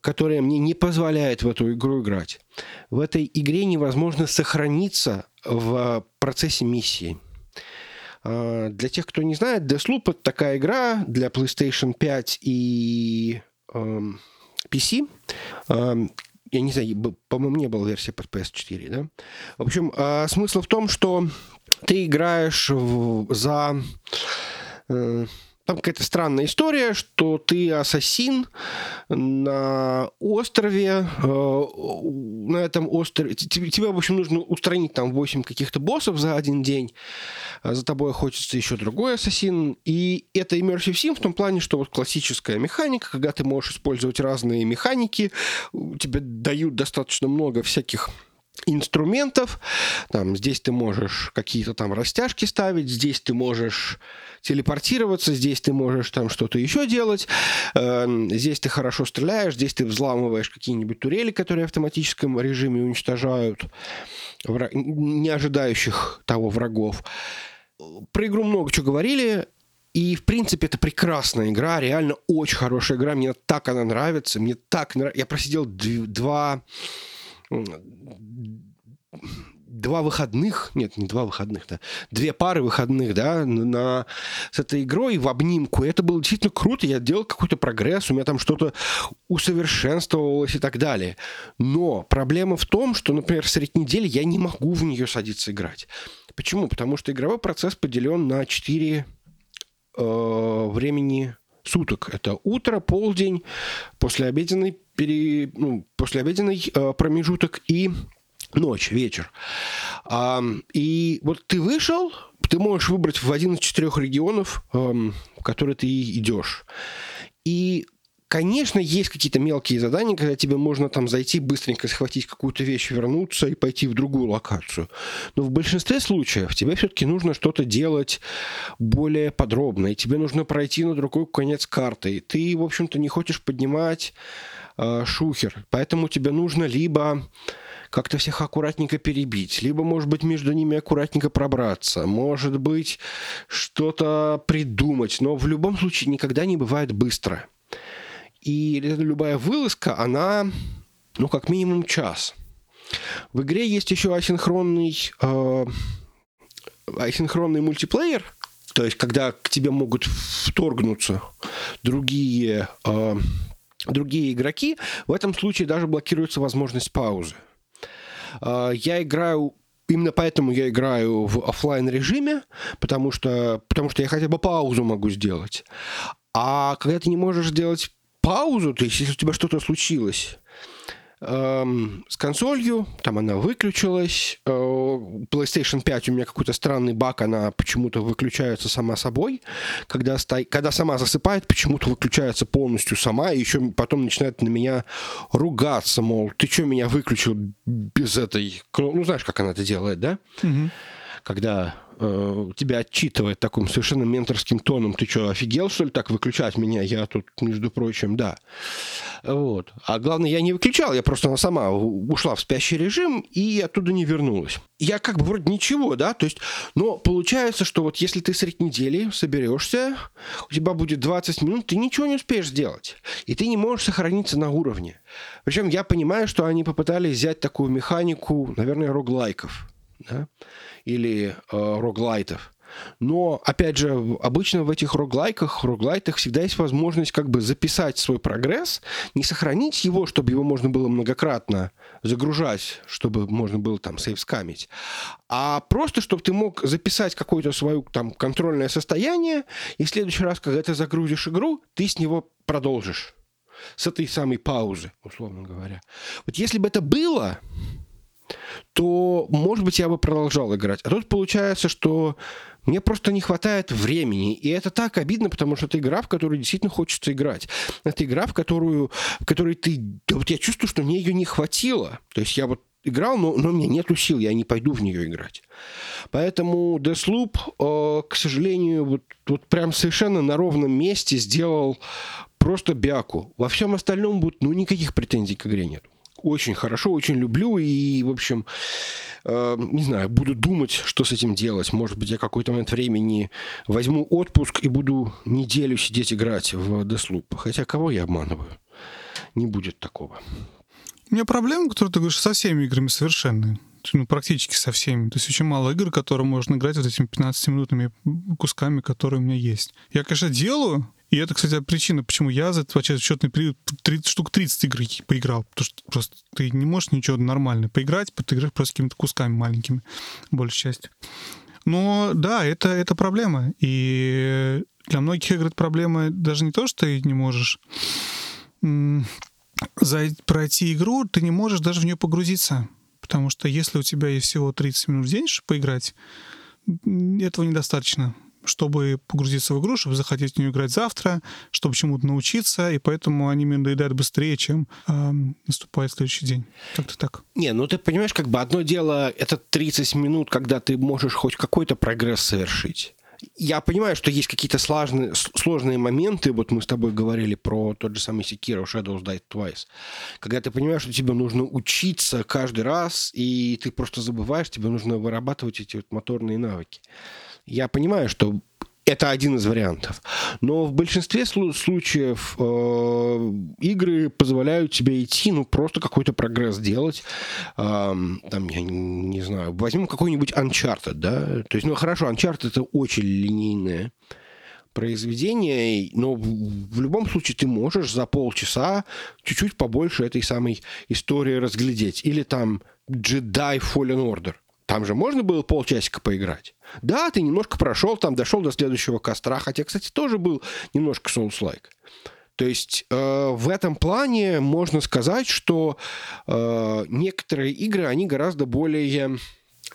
которая мне не позволяет в эту игру играть. В этой игре невозможно сохраниться в процессе миссии. А, для тех, кто не знает, Deathloop — это такая игра для PlayStation 5 и эм, PC. Эм, я не знаю, по-моему, не было версии под PS4, да? В общем, э, смысл в том, что ты играешь в, за... Там какая-то странная история, что ты ассасин на острове, э, на этом острове. Тебе, в общем, нужно устранить там 8 каких-то боссов за один день. А за тобой охотится еще другой ассасин. И это Immersive Sim в том плане, что вот классическая механика, когда ты можешь использовать разные механики, тебе дают достаточно много всяких инструментов. Там, здесь ты можешь какие-то там растяжки ставить, здесь ты можешь телепортироваться, здесь ты можешь там что-то еще делать, эм, здесь ты хорошо стреляешь, здесь ты взламываешь какие-нибудь турели, которые в автоматическом режиме уничтожают не ожидающих того врагов. Про игру много чего говорили, и, в принципе, это прекрасная игра, реально очень хорошая игра. Мне так она нравится, мне так нравится. Я просидел два два выходных, нет, не два выходных, да, две пары выходных, да, на, с этой игрой в обнимку. Это было действительно круто, я делал какой-то прогресс, у меня там что-то усовершенствовалось и так далее. Но проблема в том, что, например, средь недели я не могу в нее садиться играть. Почему? Потому что игровой процесс поделен на четыре э, времени суток. Это утро, полдень, послеобеденный, пере, ну, послеобеденный э, промежуток и ночь, вечер. И вот ты вышел, ты можешь выбрать в один из четырех регионов, эм, в который ты идешь. И Конечно, есть какие-то мелкие задания, когда тебе можно там зайти, быстренько схватить какую-то вещь, вернуться и пойти в другую локацию. Но в большинстве случаев тебе все-таки нужно что-то делать более подробно, и тебе нужно пройти на другой конец карты. И ты, в общем-то, не хочешь поднимать э, шухер. Поэтому тебе нужно либо как-то всех аккуратненько перебить, либо, может быть, между ними аккуратненько пробраться, может быть, что-то придумать, но в любом случае никогда не бывает быстро. И любая вылазка, она, ну, как минимум час. В игре есть еще асинхронный, э, асинхронный мультиплеер, то есть когда к тебе могут вторгнуться другие, э, другие игроки, в этом случае даже блокируется возможность паузы. Э, я играю Именно поэтому я играю в офлайн режиме, потому что, потому что я хотя бы паузу могу сделать. А когда ты не можешь сделать паузу, то есть если у тебя что-то случилось эм, с консолью, там она выключилась, э, PlayStation 5 у меня какой-то странный баг, она почему-то выключается сама собой, когда, сто... когда сама засыпает, почему-то выключается полностью сама, и еще потом начинает на меня ругаться, мол, ты что меня выключил без этой... Ну, знаешь, как она это делает, да? Угу. Когда э, тебя отчитывает таким совершенно менторским тоном, ты что, офигел, что ли, так выключать меня? Я тут, между прочим, да. Вот. А главное, я не выключал, я просто она сама ушла в спящий режим и оттуда не вернулась. Я как бы вроде ничего, да, то есть, но получается, что вот если ты средь недели соберешься, у тебя будет 20 минут, ты ничего не успеешь сделать. И ты не можешь сохраниться на уровне. Причем я понимаю, что они попытались взять такую механику, наверное, роглайков. Да? Или э, роглайтов. Но, опять же, обычно в этих роглайках, роглайтах всегда есть возможность как бы записать свой прогресс, не сохранить его, чтобы его можно было многократно загружать, чтобы можно было там сейвскамить, а просто, чтобы ты мог записать какое-то свое там контрольное состояние, и в следующий раз, когда ты загрузишь игру, ты с него продолжишь. С этой самой паузы, условно говоря. Вот если бы это было, то, может быть, я бы продолжал играть. А тут получается, что мне просто не хватает времени. И это так обидно, потому что это игра, в которую действительно хочется играть. Это игра, в которую, в которой ты... Вот я чувствую, что мне ее не хватило. То есть я вот играл, но, но у меня нету сил, я не пойду в нее играть. Поэтому Deathloop, э, к сожалению, вот, вот прям совершенно на ровном месте сделал просто бяку. Во всем остальном будет, ну, никаких претензий к игре нет очень хорошо, очень люблю и, в общем, э, не знаю, буду думать, что с этим делать. Может быть, я какой-то момент времени возьму отпуск и буду неделю сидеть играть в Deathloop. Хотя кого я обманываю? Не будет такого.
У меня проблема, которую ты говоришь, со всеми играми совершенно. Ну, практически со всеми. То есть очень мало игр, которые можно играть вот этими 15-минутными кусками, которые у меня есть. Я, конечно, делаю, и это, кстати, причина, почему я за этот отчетный период 30, штук 30 игр поиграл. Потому что просто ты не можешь ничего нормально поиграть, ты играешь просто какими-то кусками маленькими, большей частью. Но да, это, это проблема. И для многих игр это проблема даже не то, что ты не можешь пройти игру, ты не можешь даже в нее погрузиться. Потому что если у тебя есть всего 30 минут в день, чтобы поиграть, этого недостаточно чтобы погрузиться в игру, чтобы захотеть в нее играть завтра, чтобы чему-то научиться, и поэтому они мне надоедают быстрее, чем э, наступает следующий день. Как-то так.
Не, ну ты понимаешь, как бы одно дело, это 30 минут, когда ты можешь хоть какой-то прогресс совершить. Я понимаю, что есть какие-то сложные, сложные моменты. Вот мы с тобой говорили про тот же самый Sekiro Shadows Die Twice. Когда ты понимаешь, что тебе нужно учиться каждый раз, и ты просто забываешь, тебе нужно вырабатывать эти вот моторные навыки. Я понимаю, что это один из вариантов. Но в большинстве случаев э, игры позволяют тебе идти, ну, просто какой-то прогресс делать. Э, там, я не, не знаю, возьмем какой-нибудь Uncharted, да? То есть, ну, хорошо, Uncharted это очень линейное произведение, но в, любом случае ты можешь за полчаса чуть-чуть побольше этой самой истории разглядеть. Или там Jedi Fallen Order – Там же можно было полчасика поиграть. Да, ты немножко прошел, там дошел до следующего костра, хотя, кстати, тоже был немножко Souls-like. То есть э, в этом плане можно сказать, что э, некоторые игры, они гораздо более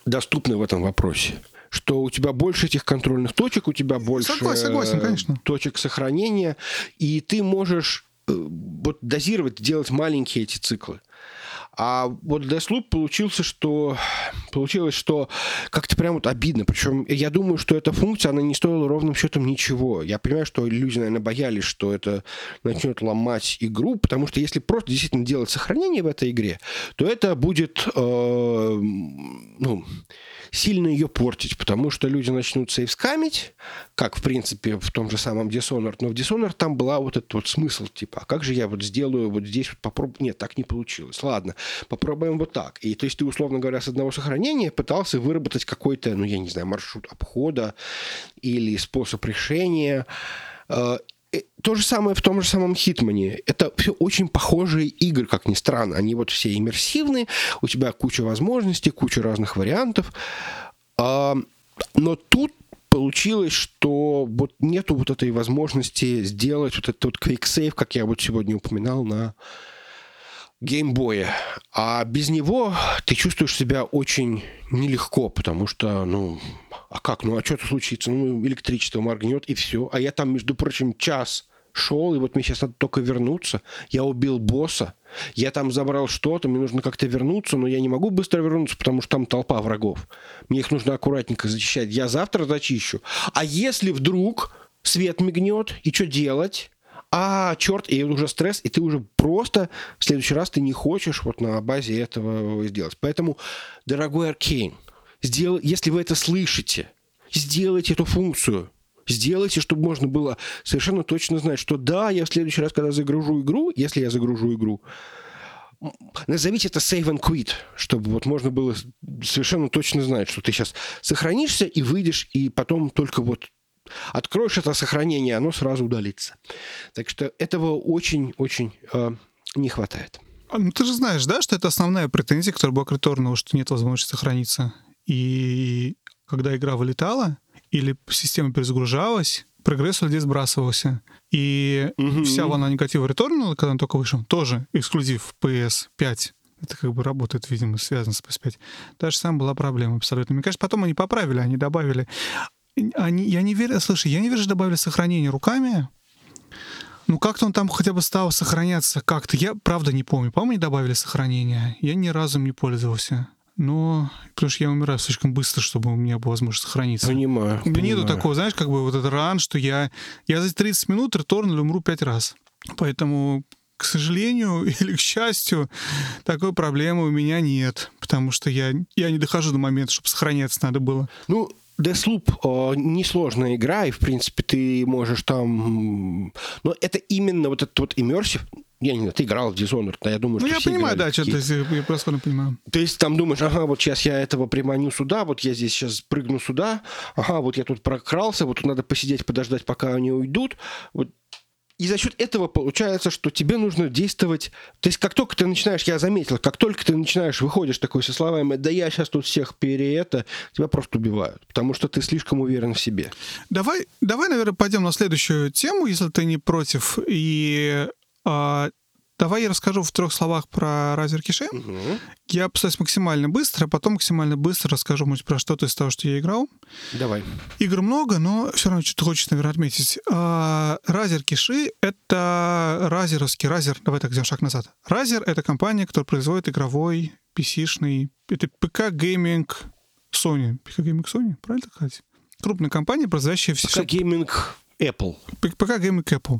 доступны в этом вопросе что у тебя больше этих контрольных точек, у тебя больше
согласен, согласен, конечно.
точек сохранения, и ты можешь э, вот дозировать, делать маленькие эти циклы. А вот Deathloop получился, что получилось, что как-то прям вот обидно. Причем я думаю, что эта функция, она не стоила ровным счетом ничего. Я понимаю, что люди, наверное, боялись, что это начнет ломать игру, потому что если просто действительно делать сохранение в этой игре, то это будет, э, ну, сильно ее портить, потому что люди начнут сейвскамить, как, в принципе, в том же самом Dishonored. Но в Dishonored там была вот этот вот смысл, типа, а как же я вот сделаю вот здесь вот попробую... Нет, так не получилось. Ладно, попробуем вот так. И то есть ты, условно говоря, с одного сохранения пытался выработать какой-то, ну, я не знаю, маршрут обхода или способ решения. Э, то же самое в том же самом Хитмане. Это все очень похожие игры, как ни странно. Они вот все иммерсивные, у тебя куча возможностей, куча разных вариантов. А, но тут получилось, что вот нету вот этой возможности сделать вот этот вот quick как я вот сегодня упоминал на геймбоя. А без него ты чувствуешь себя очень нелегко, потому что, ну, а как, ну, а что-то случится? Ну, электричество моргнет, и все. А я там, между прочим, час шел, и вот мне сейчас надо только вернуться. Я убил босса, я там забрал что-то, мне нужно как-то вернуться, но я не могу быстро вернуться, потому что там толпа врагов. Мне их нужно аккуратненько зачищать. Я завтра зачищу. А если вдруг свет мигнет, и что делать? а, черт, и уже стресс, и ты уже просто в следующий раз ты не хочешь вот на базе этого сделать. Поэтому, дорогой Аркейн, сделай, если вы это слышите, сделайте эту функцию. Сделайте, чтобы можно было совершенно точно знать, что да, я в следующий раз, когда загружу игру, если я загружу игру, назовите это save and quit, чтобы вот можно было совершенно точно знать, что ты сейчас сохранишься и выйдешь, и потом только вот откроешь это сохранение, оно сразу удалится. Так что этого очень-очень э, не хватает.
А, ну, ты же знаешь, да, что это основная претензия, к Реторну, что нет возможности сохраниться. И когда игра вылетала или система перезагружалась, прогресс людей сбрасывался. И угу. вся волна негатива Returnal, когда он только вышел, тоже эксклюзив PS5. Это как бы работает, видимо, связано с PS5. Та же самая была проблема абсолютно. Мне кажется, потом они поправили, они добавили они, я не верю, слушай, я не верю, что добавили сохранение руками. Ну, как-то он там хотя бы стал сохраняться как-то. Я, правда, не помню. По-моему, не добавили сохранение. Я ни разу не пользовался. Но, потому что я умираю слишком быстро, чтобы у меня была возможность сохраниться.
Понимаю.
У меня
понимаю.
нету такого, знаешь, как бы вот этот ран, что я, я за 30 минут реторнлю умру 5 раз. Поэтому, к сожалению или к счастью, такой проблемы у меня нет. Потому что я, я не дохожу до момента, чтобы сохраняться надо было.
Ну, Deathloop э, несложная игра, и, в принципе, ты можешь там... Но это именно вот этот вот иммерсив, я не знаю, ты играл в Dishonored, но я думаю,
ну,
что
я
все
понимаю, да, что-то я просто не понимаю.
То есть там думаешь, ага, вот сейчас я этого приманю сюда, вот я здесь сейчас прыгну сюда, ага, вот я тут прокрался, вот тут надо посидеть, подождать, пока они уйдут. Вот и за счет этого получается, что тебе нужно действовать... То есть как только ты начинаешь, я заметил, как только ты начинаешь, выходишь такой со словами, да я сейчас тут всех пере это, тебя просто убивают, потому что ты слишком уверен в себе.
Давай, давай наверное, пойдем на следующую тему, если ты не против. И Давай я расскажу в трех словах про Razer Kishi. Угу. Я постараюсь максимально быстро, а потом максимально быстро расскажу может, про что-то из того, что я играл.
Давай.
Игр много, но все равно что-то хочется, наверное, отметить. А, Razer Kishi — это разеровский... Razer, давай так сделаем шаг назад. Razer — это компания, которая производит игровой, PC-шный... Это ПК-гейминг Sony. ПК-гейминг Sony, правильно сказать? Крупная компания, производящая
все... ПК-гейминг Apple.
ПК гейминг Apple.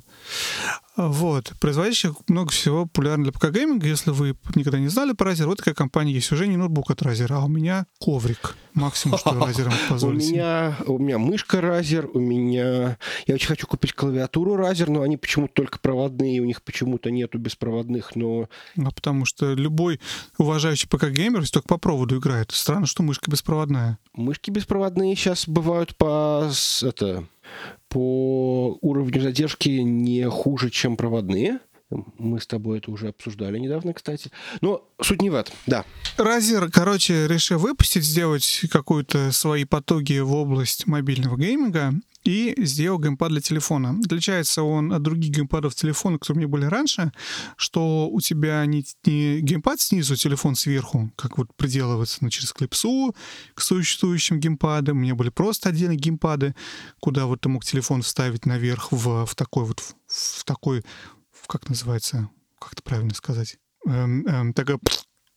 Вот. Производящих много всего популярно для ПК гейминга. Если вы никогда не знали про Razer, вот такая компания есть. Уже не ноутбук от Razer, а у меня коврик. Максимум, что Razer
позволит. У меня, у меня мышка Razer, у меня... Я очень хочу купить клавиатуру Razer, но они почему-то только проводные, у них почему-то нету беспроводных, но...
А потому что любой уважающий ПК-геймер только по проводу играет. Странно, что мышка беспроводная.
Мышки беспроводные сейчас бывают по... Это, по уровню задержки не хуже, чем проводные. Мы с тобой это уже обсуждали недавно, кстати. Но суть не в этом, да.
Razer, короче, решил выпустить, сделать какую-то свои потуги в область мобильного гейминга и сделал геймпад для телефона. Отличается он от других геймпадов телефона, которые у меня были раньше, что у тебя не, не геймпад снизу, телефон сверху, как вот приделывается ну, через клипсу к существующим геймпадам. У меня были просто отдельные геймпады, куда вот ты мог телефон вставить наверх в, в такой вот, в, в такой, как называется, как это правильно сказать, эм, эм, такая,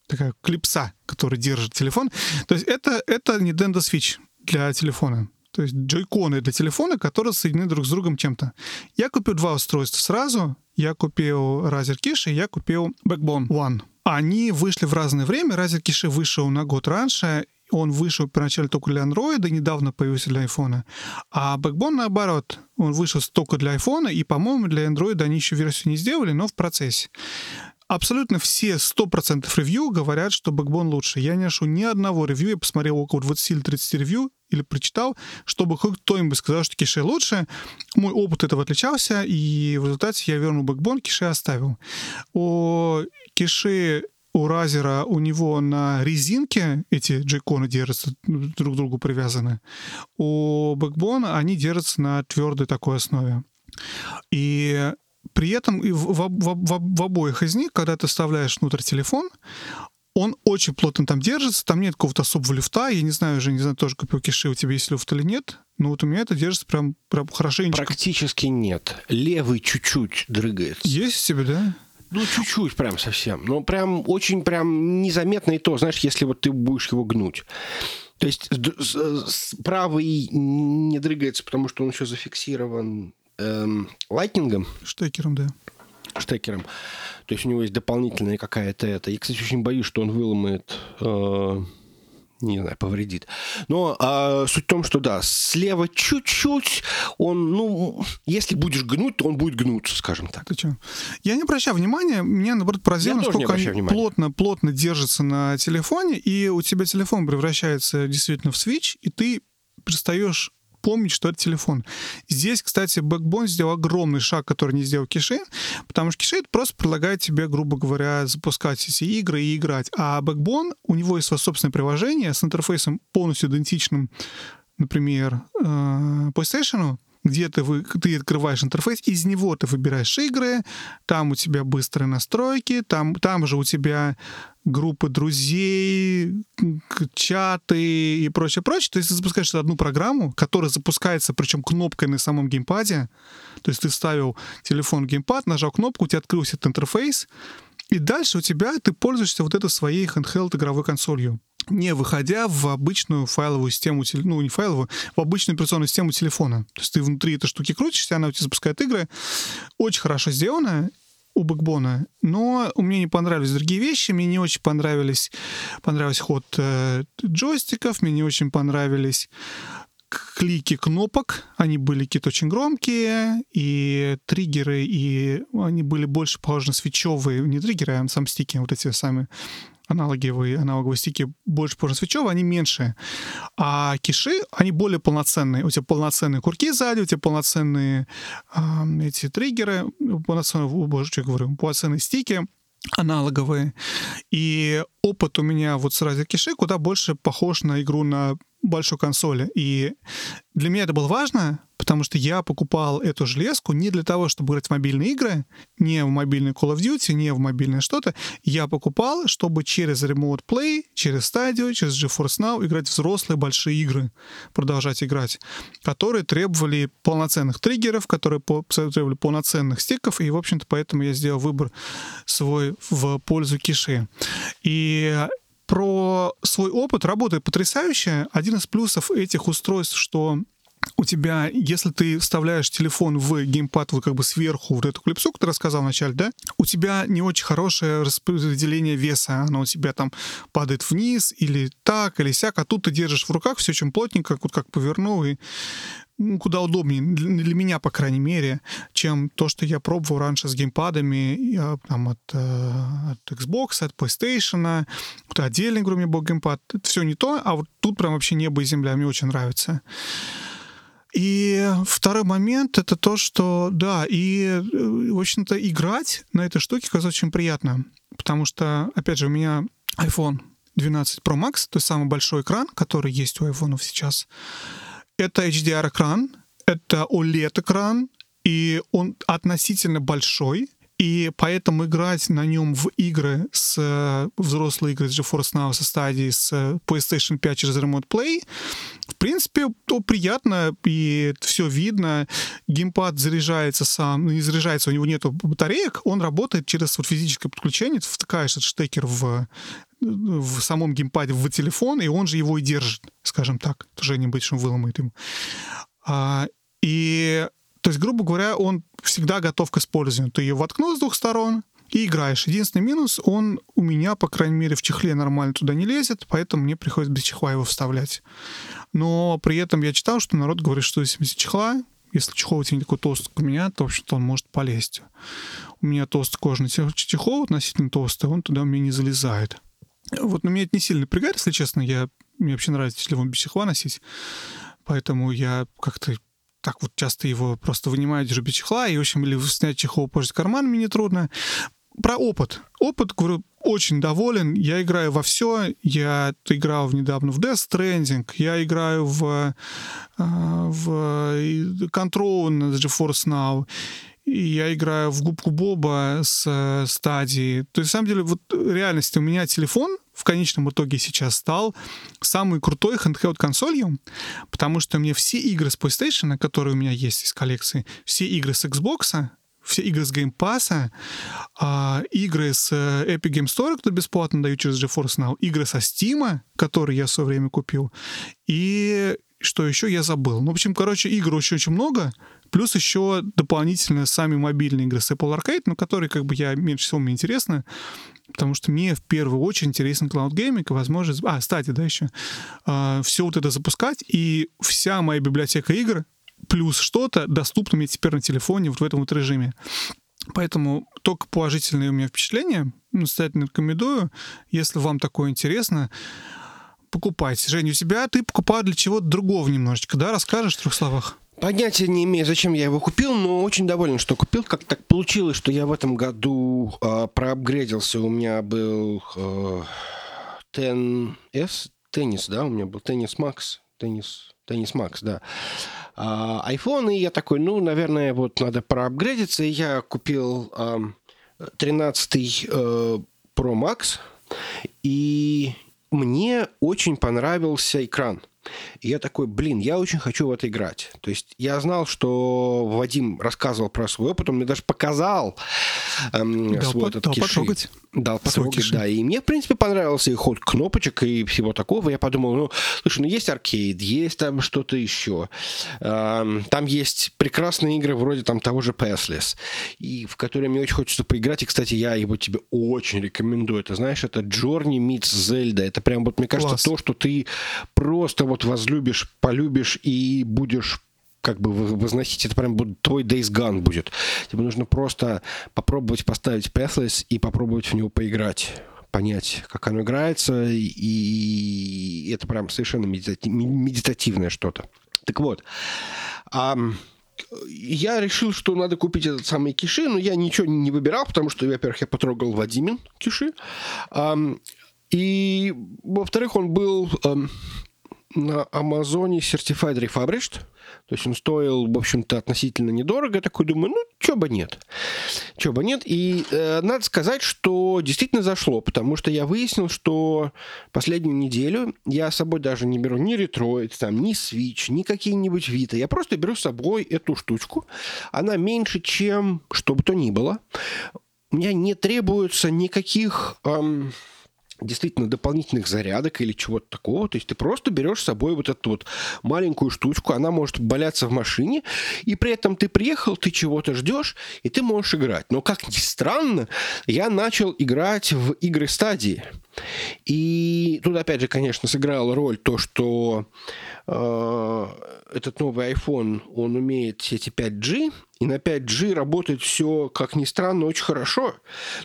такая клипса, которая держит телефон. То есть это, это Nintendo Switch для телефона то есть джойконы для телефона, которые соединены друг с другом чем-то. Я купил два устройства сразу. Я купил Razer Kishi и я купил Backbone One. Они вышли в разное время. Razer Kishi вышел на год раньше, он вышел поначалу только для Android, недавно появился для iPhone. А Backbone, наоборот, он вышел только для iPhone, и, по-моему, для Android они еще версию не сделали, но в процессе. Абсолютно все 100% ревью говорят, что Backbone лучше. Я не нашел ни одного ревью, я посмотрел около 20 или 30 ревью, или прочитал, чтобы кто-нибудь сказал, что Кише лучше. Мой опыт этого отличался, и в результате я вернул Backbone, Кише оставил. У Кише у Разера у него на резинке эти джейконы держатся, друг к другу привязаны. У Backbone они держатся на твердой такой основе. И при этом в, в, в, в обоих из них, когда ты вставляешь внутрь телефон, он очень плотно там держится, там нет какого-то особого люфта, я не знаю, уже не знаю, тоже купил киши, у тебя есть люфт или нет, но вот у меня это держится прям, прям хорошенько.
Практически нет. Левый чуть-чуть дрыгается.
Есть у тебя, да?
Ну, чуть-чуть прям совсем. Ну, прям очень прям незаметно и то, знаешь, если вот ты будешь его гнуть. То есть правый не дрыгается, потому что он еще зафиксирован эм, лайтнингом.
Штекером, да.
Штекером. То есть у него есть дополнительная какая-то это. Я, кстати, очень боюсь, что он выломает... Э, не знаю, повредит. Но а, суть в том, что да, слева чуть-чуть он, ну, если будешь гнуть, то он будет гнуться, скажем так.
Ты что? Я не обращаю внимания, меня, наоборот, поразило, насколько они плотно, плотно держатся на телефоне, и у тебя телефон превращается действительно в свич, и ты перестаешь помнить, что это телефон. Здесь, кстати, Backbone сделал огромный шаг, который не сделал Кишейн, потому что Кишейн просто предлагает тебе, грубо говоря, запускать эти игры и играть. А Backbone, у него есть свое собственное приложение с интерфейсом полностью идентичным, например, э, PlayStation, где ты, вы, ты открываешь интерфейс, из него ты выбираешь игры, там у тебя быстрые настройки, там, там же у тебя группы друзей, чаты и прочее, прочее. То есть ты запускаешь одну программу, которая запускается, причем кнопкой на самом геймпаде. То есть ты вставил телефон в геймпад, нажал кнопку, у тебя открылся этот интерфейс, и дальше у тебя ты пользуешься вот этой своей handheld игровой консолью не выходя в обычную файловую систему, ну, не файловую, в обычную операционную систему телефона. То есть ты внутри этой штуки крутишься, она у тебя запускает игры. Очень хорошо сделано, у бэкбона, но мне не понравились другие вещи, мне не очень понравились, понравился ход э, джойстиков, мне не очень понравились клики кнопок, они были какие-то очень громкие, и триггеры, и они были больше похожи на свечевые, не триггеры, а сам стики, вот эти сами аналоговые, аналоговые стики больше похожи на свечевые, они меньше. А киши, они более полноценные. У тебя полноценные курки сзади, у тебя полноценные э, эти триггеры, полноценные, боже, что я говорю, полноценные стики аналоговые. И опыт у меня вот с Razer Киши куда больше похож на игру на большой консоли. И для меня это было важно, потому что я покупал эту железку не для того, чтобы играть в мобильные игры, не в мобильный Call of Duty, не в мобильное что-то. Я покупал, чтобы через Remote Play, через Stadio, через GeForce Now играть взрослые большие игры, продолжать играть, которые требовали полноценных триггеров, которые требовали полноценных стиков, и, в общем-то, поэтому я сделал выбор свой в пользу киши. И про свой опыт работает потрясающе. Один из плюсов этих устройств, что у тебя, если ты вставляешь телефон в геймпад вот как бы сверху вот эту клипсу, которую я рассказал вначале, да, у тебя не очень хорошее распределение веса, оно у тебя там падает вниз или так, или сяк, а тут ты держишь в руках все очень плотненько, вот как повернул, и ну, куда удобнее, для меня, по крайней мере, чем то, что я пробовал раньше с геймпадами там, от, э, от Xbox, от PlayStation, вот отдельный, говорю, мне был геймпад. Это все не то, а вот тут прям вообще небо и земля, мне очень нравится. И второй момент это то, что да, и, э, в общем-то, играть на этой штуке оказывается очень приятно. Потому что, опять же, у меня iPhone 12 Pro Max, то есть самый большой экран, который есть у айфонов сейчас. Это HDR-экран, это OLED-экран, и он относительно большой, и поэтому играть на нем в игры с э, взрослые игры с GeForce Now со стадии с э, PlayStation 5 через Remote Play, в принципе, то приятно, и все видно. Геймпад заряжается сам, ну, не заряжается, у него нету батареек, он работает через вот физическое подключение, ты втыкаешь этот штекер в в самом геймпаде в телефон, и он же его и держит, скажем так. Тоже не быть, он выломает ему. А, и то есть, грубо говоря, он всегда готов к использованию. Ты ее воткнул с двух сторон и играешь. Единственный минус, он у меня, по крайней мере, в чехле нормально туда не лезет, поэтому мне приходится без чехла его вставлять. Но при этом я читал, что народ говорит, что если без чехла, если чехол у тебя не такой толстый, как у меня, то, в общем-то, он может полезть. У меня толстый кожаный чехол, относительно толстый, он туда у меня не залезает. Вот, но меня это не сильно напрягает, если честно. Я, мне вообще нравится телефон без чехла носить. Поэтому я как-то так вот часто его просто вынимаю, держу без чехла, и, в общем, или снять чехол, позже карман мне нетрудно. Про опыт. Опыт, говорю, очень доволен. Я играю во все. Я играл недавно в Death Stranding. Я играю в, а, в Control на GeForce Now. И я играю в губку Боба с стадии. То есть, на самом деле, вот реальности у меня телефон в конечном итоге сейчас стал самой крутой handheld консолью, потому что мне все игры с PlayStation, которые у меня есть из коллекции, все игры с Xbox, все игры с Game Pass, а, игры с э, Epic Game Store, которые бесплатно дают через GeForce Now, игры со Steam, которые я в свое время купил, и что еще я забыл. Ну, в общем, короче, игр очень-очень много, плюс еще дополнительно сами мобильные игры с Apple Arcade, ну, которые как бы я меньше всего мне интересны, потому что мне в первую очередь интересен Gaming и возможность... А, кстати, да, еще. А, все вот это запускать, и вся моя библиотека игр плюс что-то доступно мне теперь на телефоне вот в этом вот режиме. Поэтому только положительные у меня впечатления. Настоятельно рекомендую. Если вам такое интересно, покупайте. Женя, у тебя ты покупал для чего-то другого немножечко, да? Расскажешь в трех словах?
Понятия не имею, зачем я его купил, но очень доволен, что купил. Как так получилось, что я в этом году э, проапгрейдился. У меня был э, 10S, теннис, да, у меня был теннис Макс, теннис, теннис Макс, да. А, iPhone, и я такой, ну, наверное, вот надо проапгрейдиться. И я купил э, 13 э, Pro Max, и мне очень понравился экран. И я такой, блин, я очень хочу в это играть. То есть я знал, что Вадим рассказывал про свой опыт, он мне даже показал эм, дал свой по, этот
дал киши. потрогать.
Дал потрогать, да. И мне, в принципе, понравился и ход кнопочек и всего такого. Я подумал, ну, слушай, ну есть аркейд, есть там что-то еще. Там есть прекрасные игры вроде там того же Passless, и в которые мне очень хочется поиграть. И, кстати, я его тебе очень рекомендую. Это, знаешь, это Journey meets Zelda. Это прям вот, мне кажется, Класс. то, что ты просто вот возлюбишь, полюбишь и будешь как бы возносить, это прям твой Days Gone будет. Тебе нужно просто попробовать поставить Pathless и попробовать в него поиграть понять, как оно играется, и это прям совершенно медитативное что-то. Так вот, а, я решил, что надо купить этот самый киши, но я ничего не выбирал, потому что, во-первых, я потрогал Вадимин киши, а, и, во-вторых, он был а, на Амазоне Certified Refurbished. То есть он стоил, в общем-то, относительно недорого. Я такой думаю, ну, чё бы нет. Чё бы нет. И э, надо сказать, что действительно зашло, потому что я выяснил, что последнюю неделю я с собой даже не беру ни Retroid, там, ни Switch, ни какие-нибудь Vita. Я просто беру с собой эту штучку. Она меньше, чем что бы то ни было. У меня не требуется никаких... Эм, действительно дополнительных зарядок или чего-то такого. То есть ты просто берешь с собой вот эту вот маленькую штучку, она может боляться в машине, и при этом ты приехал, ты чего-то ждешь, и ты можешь играть. Но, как ни странно, я начал играть в игры стадии. И тут, опять же, конечно, сыграла роль то, что э, этот новый iPhone, он умеет сети 5G, и на 5G работает все, как ни странно, очень хорошо.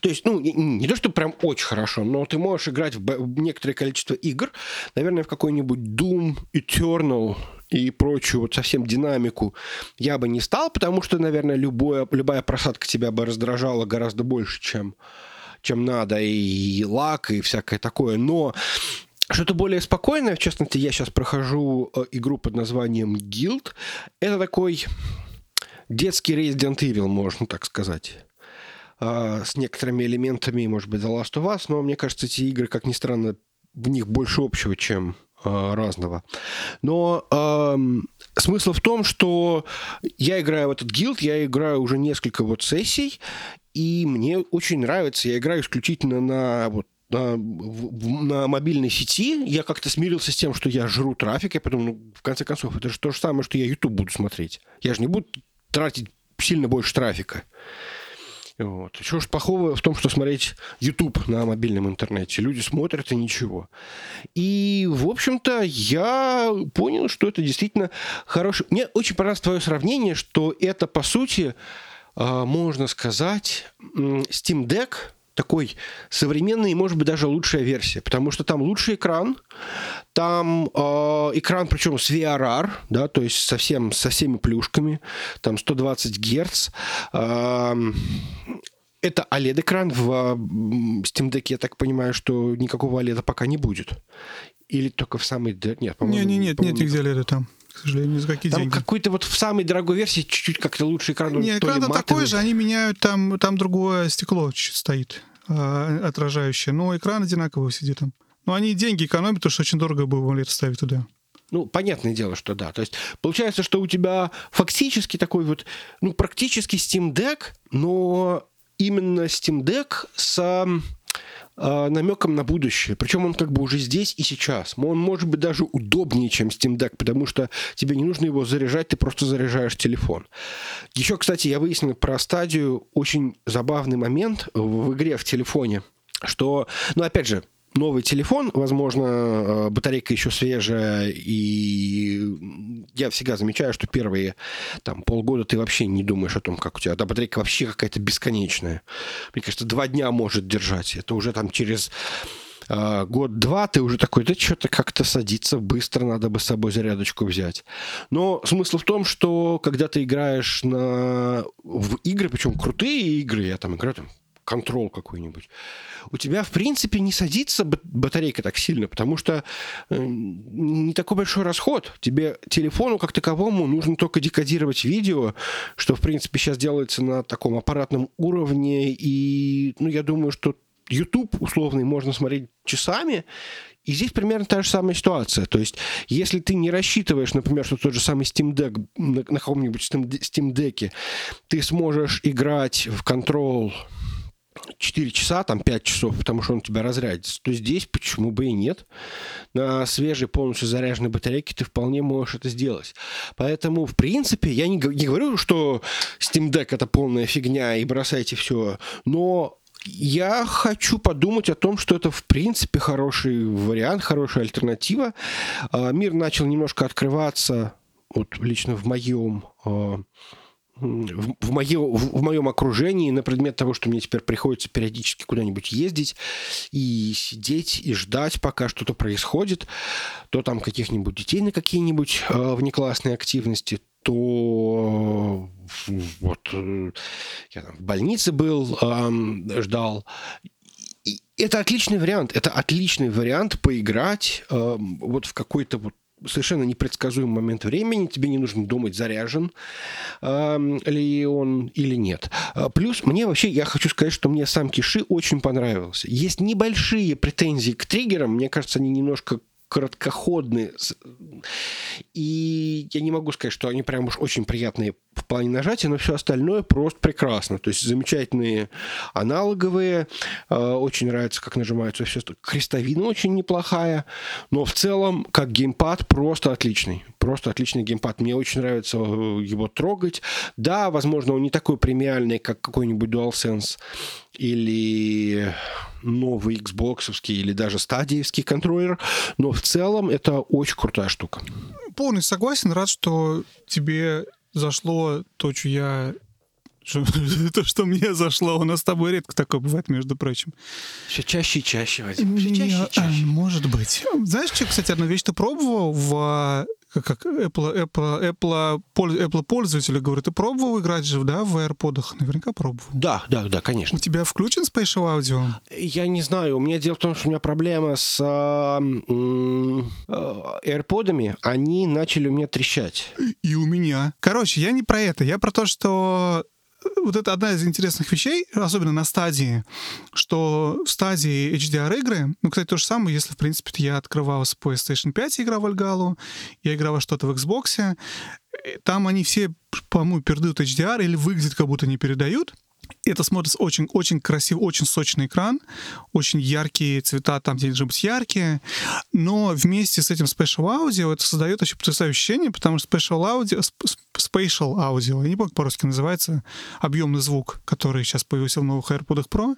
То есть, ну, не, не то, что прям очень хорошо, но ты можешь играть в некоторое количество игр, наверное, в какой-нибудь Doom, Eternal и прочую вот совсем динамику я бы не стал, потому что, наверное, любое, любая просадка тебя бы раздражала гораздо больше, чем, чем надо, и лак, и всякое такое. Но что-то более спокойное, в частности, я сейчас прохожу э, игру под названием Guild. Это такой детский Resident Evil, можно так сказать а, с некоторыми элементами, может быть, The Last of Us, но мне кажется, эти игры, как ни странно, в них больше общего, чем э, разного. Но э, смысл в том, что я играю в этот гилд, я играю уже несколько вот сессий, и мне очень нравится. Я играю исключительно на вот на, на мобильной сети, я как-то смирился с тем, что я жру трафик, я подумал, ну, в конце концов, это же то же самое, что я YouTube буду смотреть. Я же не буду тратить сильно больше трафика. Вот. Что ж плохого в том, что смотреть YouTube на мобильном интернете? Люди смотрят и ничего. И, в общем-то, я понял, что это действительно хороший... Мне очень понравилось твое сравнение, что это, по сути, можно сказать, Steam Deck – такой современный и, может быть, даже лучшая версия, потому что там лучший экран, там э, экран, причем с VRR, да, то есть совсем со всеми плюшками, там 120 Гц. Э, это OLED-экран в Steam Deck, я так понимаю, что никакого OLED пока не будет. Или только в самой... Нет,
по-моему... Нет, нет, нет, нигде OLED там к сожалению, за какие
там
деньги.
какой-то вот в самой дорогой версии чуть-чуть как-то лучше экран.
Не, экран такой же, они меняют, там, там другое стекло стоит э, отражающее, но экран одинаковый сидит там. Но они деньги экономят, потому что очень дорого было AMOLED ставить туда.
Ну, понятное дело, что да. То есть получается, что у тебя фактически такой вот, ну, практически Steam Deck, но именно Steam Deck с намеком на будущее. Причем он как бы уже здесь и сейчас. Он может быть даже удобнее, чем Steam Deck, потому что тебе не нужно его заряжать, ты просто заряжаешь телефон. Еще, кстати, я выяснил про стадию очень забавный момент в игре в телефоне, что, ну, опять же, новый телефон, возможно, э, батарейка еще свежая, и я всегда замечаю, что первые там, полгода ты вообще не думаешь о том, как у тебя... Да, батарейка вообще какая-то бесконечная. Мне кажется, два дня может держать. Это уже там через э, год-два ты уже такой, да что-то как-то садится быстро, надо бы с собой зарядочку взять. Но смысл в том, что когда ты играешь на... в игры, причем крутые игры, я там играю там контрол какой-нибудь, у тебя, в принципе, не садится батарейка так сильно, потому что э, не такой большой расход. Тебе телефону как таковому нужно только декодировать видео, что, в принципе, сейчас делается на таком аппаратном уровне. И, ну, я думаю, что YouTube условный можно смотреть часами, и здесь примерно та же самая ситуация. То есть, если ты не рассчитываешь, например, что тот же самый Steam Deck на, на каком-нибудь Steam Deck ты сможешь играть в Control 4 часа, там 5 часов, потому что он у тебя разрядится, то здесь почему бы и нет. На свежей, полностью заряженной батарейке ты вполне можешь это сделать. Поэтому, в принципе, я не, не говорю, что Steam Deck это полная фигня и бросайте все, но я хочу подумать о том, что это в принципе хороший вариант, хорошая альтернатива. А, мир начал немножко открываться, вот лично в моем а, в, в, мое, в, в моем окружении на предмет того, что мне теперь приходится периодически куда-нибудь ездить и сидеть и ждать, пока что-то происходит, то там каких-нибудь детей на какие-нибудь э, внеклассные активности, то вот э, я там в больнице был, э, ждал. И это отличный вариант. Это отличный вариант поиграть э, вот в какой-то вот совершенно непредсказуемый момент времени, тебе не нужно думать, заряжен э, ли он или нет. А, плюс мне вообще, я хочу сказать, что мне сам Киши очень понравился. Есть небольшие претензии к триггерам, мне кажется, они немножко короткоходные. И я не могу сказать, что они прям уж очень приятные в плане нажатия, но все остальное просто прекрасно. То есть замечательные аналоговые. Э, очень нравится, как нажимаются все. Крестовина очень неплохая. Но в целом, как геймпад, просто отличный. Просто отличный геймпад. Мне очень нравится э, его трогать. Да, возможно, он не такой премиальный, как какой-нибудь DualSense или новый Xbox или даже стадиевский контроллер, но в целом это очень крутая штука.
Полностью согласен, рад, что тебе зашло то, что я то, что мне зашло, у нас с тобой редко такое бывает, между прочим.
Все чаще и чаще, Вадим. Все чаще и
чаще. Может быть. Знаешь, что, кстати, одну вещь ты пробовал в как Apple, Apple, Apple, Apple пользователи говорят, ты пробовал играть же, да, в AirPods? Наверняка пробовал.
Да, да, да, конечно.
У тебя включен Spatial Audio?
Я не знаю. У меня дело в том, что у меня проблема с э, AirPods. Они начали у меня трещать.
И у меня. Короче, я не про это. Я про то, что вот это одна из интересных вещей, особенно на стадии, что в стадии HDR-игры, ну, кстати, то же самое, если, в принципе, я открывал с PlayStation 5 и играл в Альгалу, я играл во что-то в Xbox, там они все, по-моему, передают HDR или выглядят, как будто не передают, это смотрится очень, очень красиво, очень сочный экран, очень яркие цвета там, где должны быть яркие, но вместе с этим Special Audio это создает очень потрясающее ощущение, потому что Special Audio, Spatial Audio, я не помню, как по-русски называется, объемный звук, который сейчас появился в новых AirPods Pro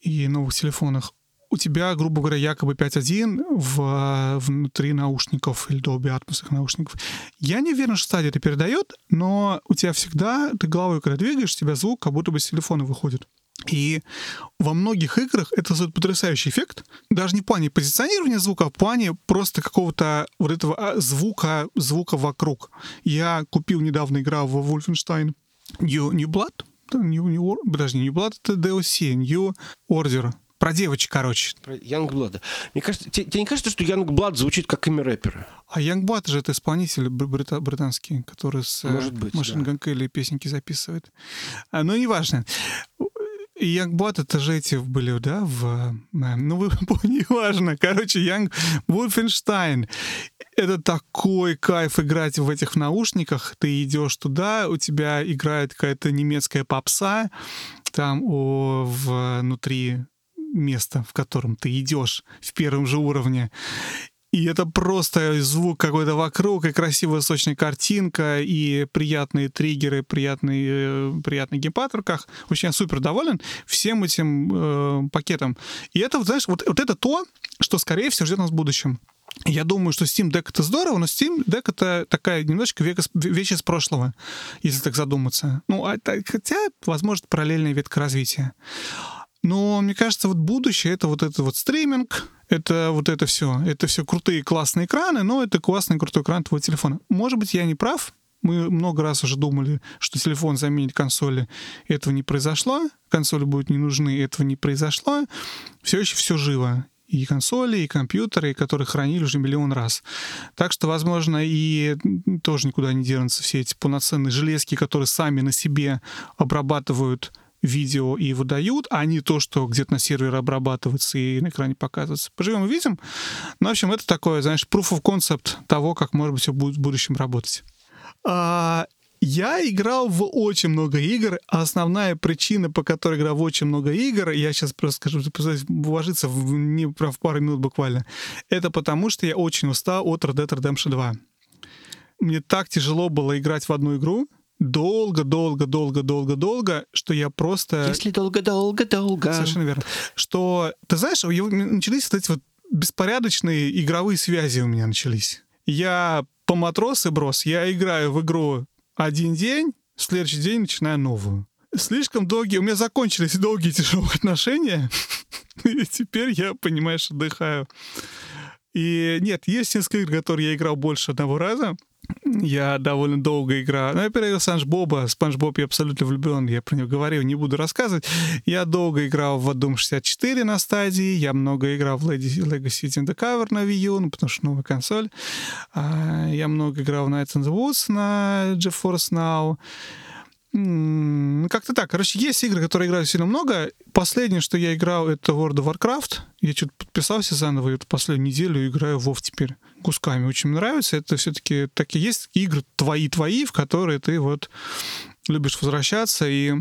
и новых телефонах, у тебя, грубо говоря, якобы 5.1 в, внутри наушников или Dolby Atmos наушников. Я не уверен, что стадия это передает, но у тебя всегда, ты головой, когда двигаешь, у тебя звук как будто бы с телефона выходит. И во многих играх это создает потрясающий эффект. Даже не в плане позиционирования звука, а в плане просто какого-то вот этого а, звука, звука вокруг. Я купил недавно играл в Wolfenstein New, New Blood, New, New, подожди, New Blood это DLC, New Order. Про девочек, короче.
Про Янгблада. Мне кажется, тебе, тебе не кажется, что Янгблад звучит как имя рэпера?
А Янгблад же это исполнитель брита- британский, который с
э, Может быть,
Машин да. Ганкелли песенки записывает. А, но неважно. Янгбот это же эти были, да, в... Э, ну, вы неважно. Короче, Янг Вульфенштайн. Это такой кайф играть в этих наушниках. Ты идешь туда, у тебя играет какая-то немецкая попса, там о, внутри место, в котором ты идешь в первом же уровне. И это просто звук какой-то вокруг, и красивая сочная картинка, и приятные триггеры, приятный, э, приятный геймпад в руках. В общем, я супер доволен всем этим э, пакетом. И это, знаешь, вот, вот это то, что, скорее всего, ждет нас в будущем. Я думаю, что Steam Deck это здорово, но Steam Deck это такая немножечко века, вещь из прошлого, если так задуматься. Ну, а, хотя, возможно, параллельная ветка развития. Но мне кажется, вот будущее это вот это вот стриминг, это вот это все. Это все крутые, классные экраны, но это классный, крутой экран твоего телефона. Может быть, я не прав. Мы много раз уже думали, что телефон заменит консоли. Этого не произошло. Консоли будут не нужны. Этого не произошло. Все еще все живо и консоли, и компьютеры, которые хранили уже миллион раз. Так что, возможно, и тоже никуда не денутся все эти полноценные железки, которые сами на себе обрабатывают видео и выдают, а не то, что где-то на сервере обрабатывается и на экране показывается. Поживем и видим. Ну, в общем, это такое, знаешь, proof of concept того, как, может быть, все будет в будущем работать. А, я играл в очень много игр. Основная причина, по которой играл в очень много игр, я сейчас просто скажу, вложиться в, не прям в пару минут буквально, это потому, что я очень устал от Red Dead Redemption 2. Мне так тяжело было играть в одну игру, долго, долго, долго, долго, долго, что я просто...
Если долго, долго, долго.
Совершенно верно. Что, ты знаешь, начались вот эти вот беспорядочные игровые связи у меня начались. Я по матросы брос, я играю в игру один день, в следующий день начинаю новую. Слишком долгие, у меня закончились долгие тяжелые отношения, и теперь я, понимаешь, отдыхаю. И нет, есть несколько игр, которые я играл больше одного раза, я довольно долго играю. Ну, я переиграл Санж Боба. Спанч Боб я абсолютно влюблен. Я про него говорил, не буду рассказывать. Я долго играл в Doom 64 на стадии. Я много играл в Legacy in the Cover на Wii U, ну, потому что новая консоль. А, я много играл в Nights in the Woods на GeForce Now. Как-то так. Короче, есть игры, которые играю сильно много. Последнее, что я играл, это World of Warcraft. Я что-то подписался заново, и вот последнюю неделю играю в WoW теперь кусками. Очень нравится. Это все-таки такие есть игры твои-твои, в которые ты вот любишь возвращаться и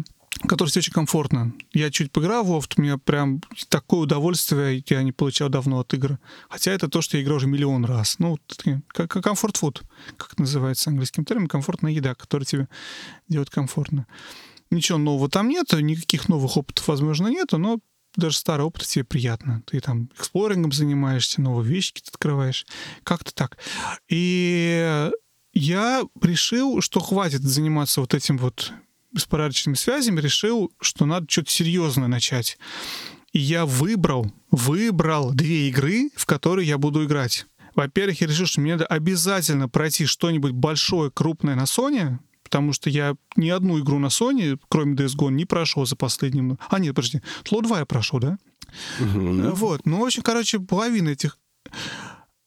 который очень комфортно. Я чуть поиграл в у меня прям такое удовольствие я не получал давно от игры. Хотя это то, что я играл уже миллион раз. Ну, как комфорт фуд, как это называется английским термином, комфортная еда, которая тебе делает комфортно. Ничего нового там нет, никаких новых опытов, возможно, нету, но даже старый опыт тебе приятно. Ты там эксплорингом занимаешься, новые вещи открываешь. Как-то так. И я решил, что хватит заниматься вот этим вот беспорядочными связями, решил, что надо что-то серьезное начать. И я выбрал, выбрал две игры, в которые я буду играть. Во-первых, я решил, что мне надо обязательно пройти что-нибудь большое, крупное на Sony, потому что я ни одну игру на Sony, кроме DS Gone, не прошел за последним... А, нет, подожди, Тло 2 я прошел, да? Угу. Вот, ну, в общем, короче, половина этих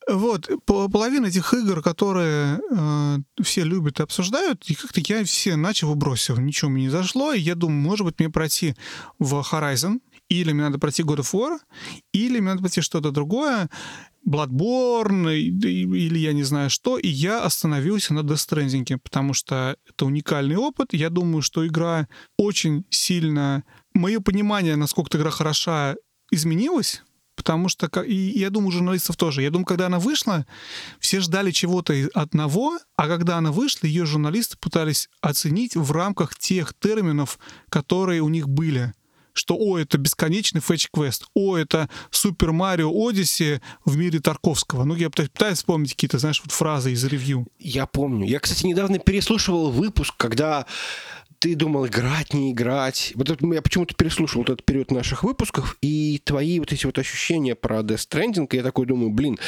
вот, половина этих игр, которые э, все любят и обсуждают, и как-то я все начал выбросил. Ничего мне не зашло, и я думаю, может быть, мне пройти в Horizon, или мне надо пройти God of War, или мне надо пройти что-то другое, Bloodborne, или я не знаю что, и я остановился на Death Stranding, потому что это уникальный опыт. Я думаю, что игра очень сильно... Мое понимание, насколько игра хороша, изменилось Потому что, и я думаю, журналистов тоже. Я думаю, когда она вышла, все ждали чего-то одного, а когда она вышла, ее журналисты пытались оценить в рамках тех терминов, которые у них были что о, это бесконечный фэтч-квест, о, это Супер Марио Одиссе в мире Тарковского. Ну, я пытаюсь вспомнить какие-то, знаешь, вот фразы из ревью.
Я помню. Я, кстати, недавно переслушивал выпуск, когда ты думал играть, не играть. Вот это, я почему-то переслушал вот этот период наших выпусков, и твои вот эти вот ощущения про Death Stranding, я такой думаю, блин,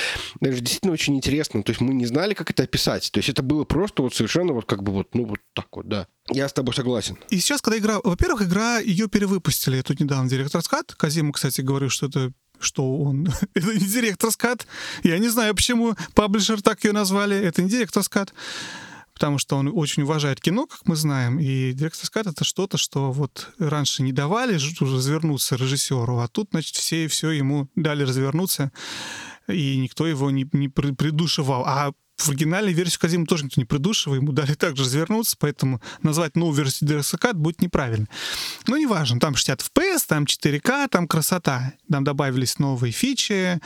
это же действительно очень интересно. То есть мы не знали, как это описать. То есть это было просто вот совершенно вот как бы вот, ну вот так вот, да. Я с тобой согласен.
И сейчас, когда игра... Во-первых, игра, ее перевыпустили. Тут недавно директор Скат. Казима, кстати, говорил, что это что он... это не директор Скат. Я не знаю, почему паблишер так ее назвали. Это не директор Скат потому что он очень уважает кино, как мы знаем, и директор скат это что-то, что вот раньше не давали развернуться режиссеру, а тут, значит, все и все ему дали развернуться, и никто его не, не придушивал. А в оригинальной версии Казима тоже никто не придушивал, ему дали также развернуться, поэтому назвать новую версию DRSK будет неправильно. Но неважно, там 60 FPS, там 4К, там красота. Там добавились новые фичи,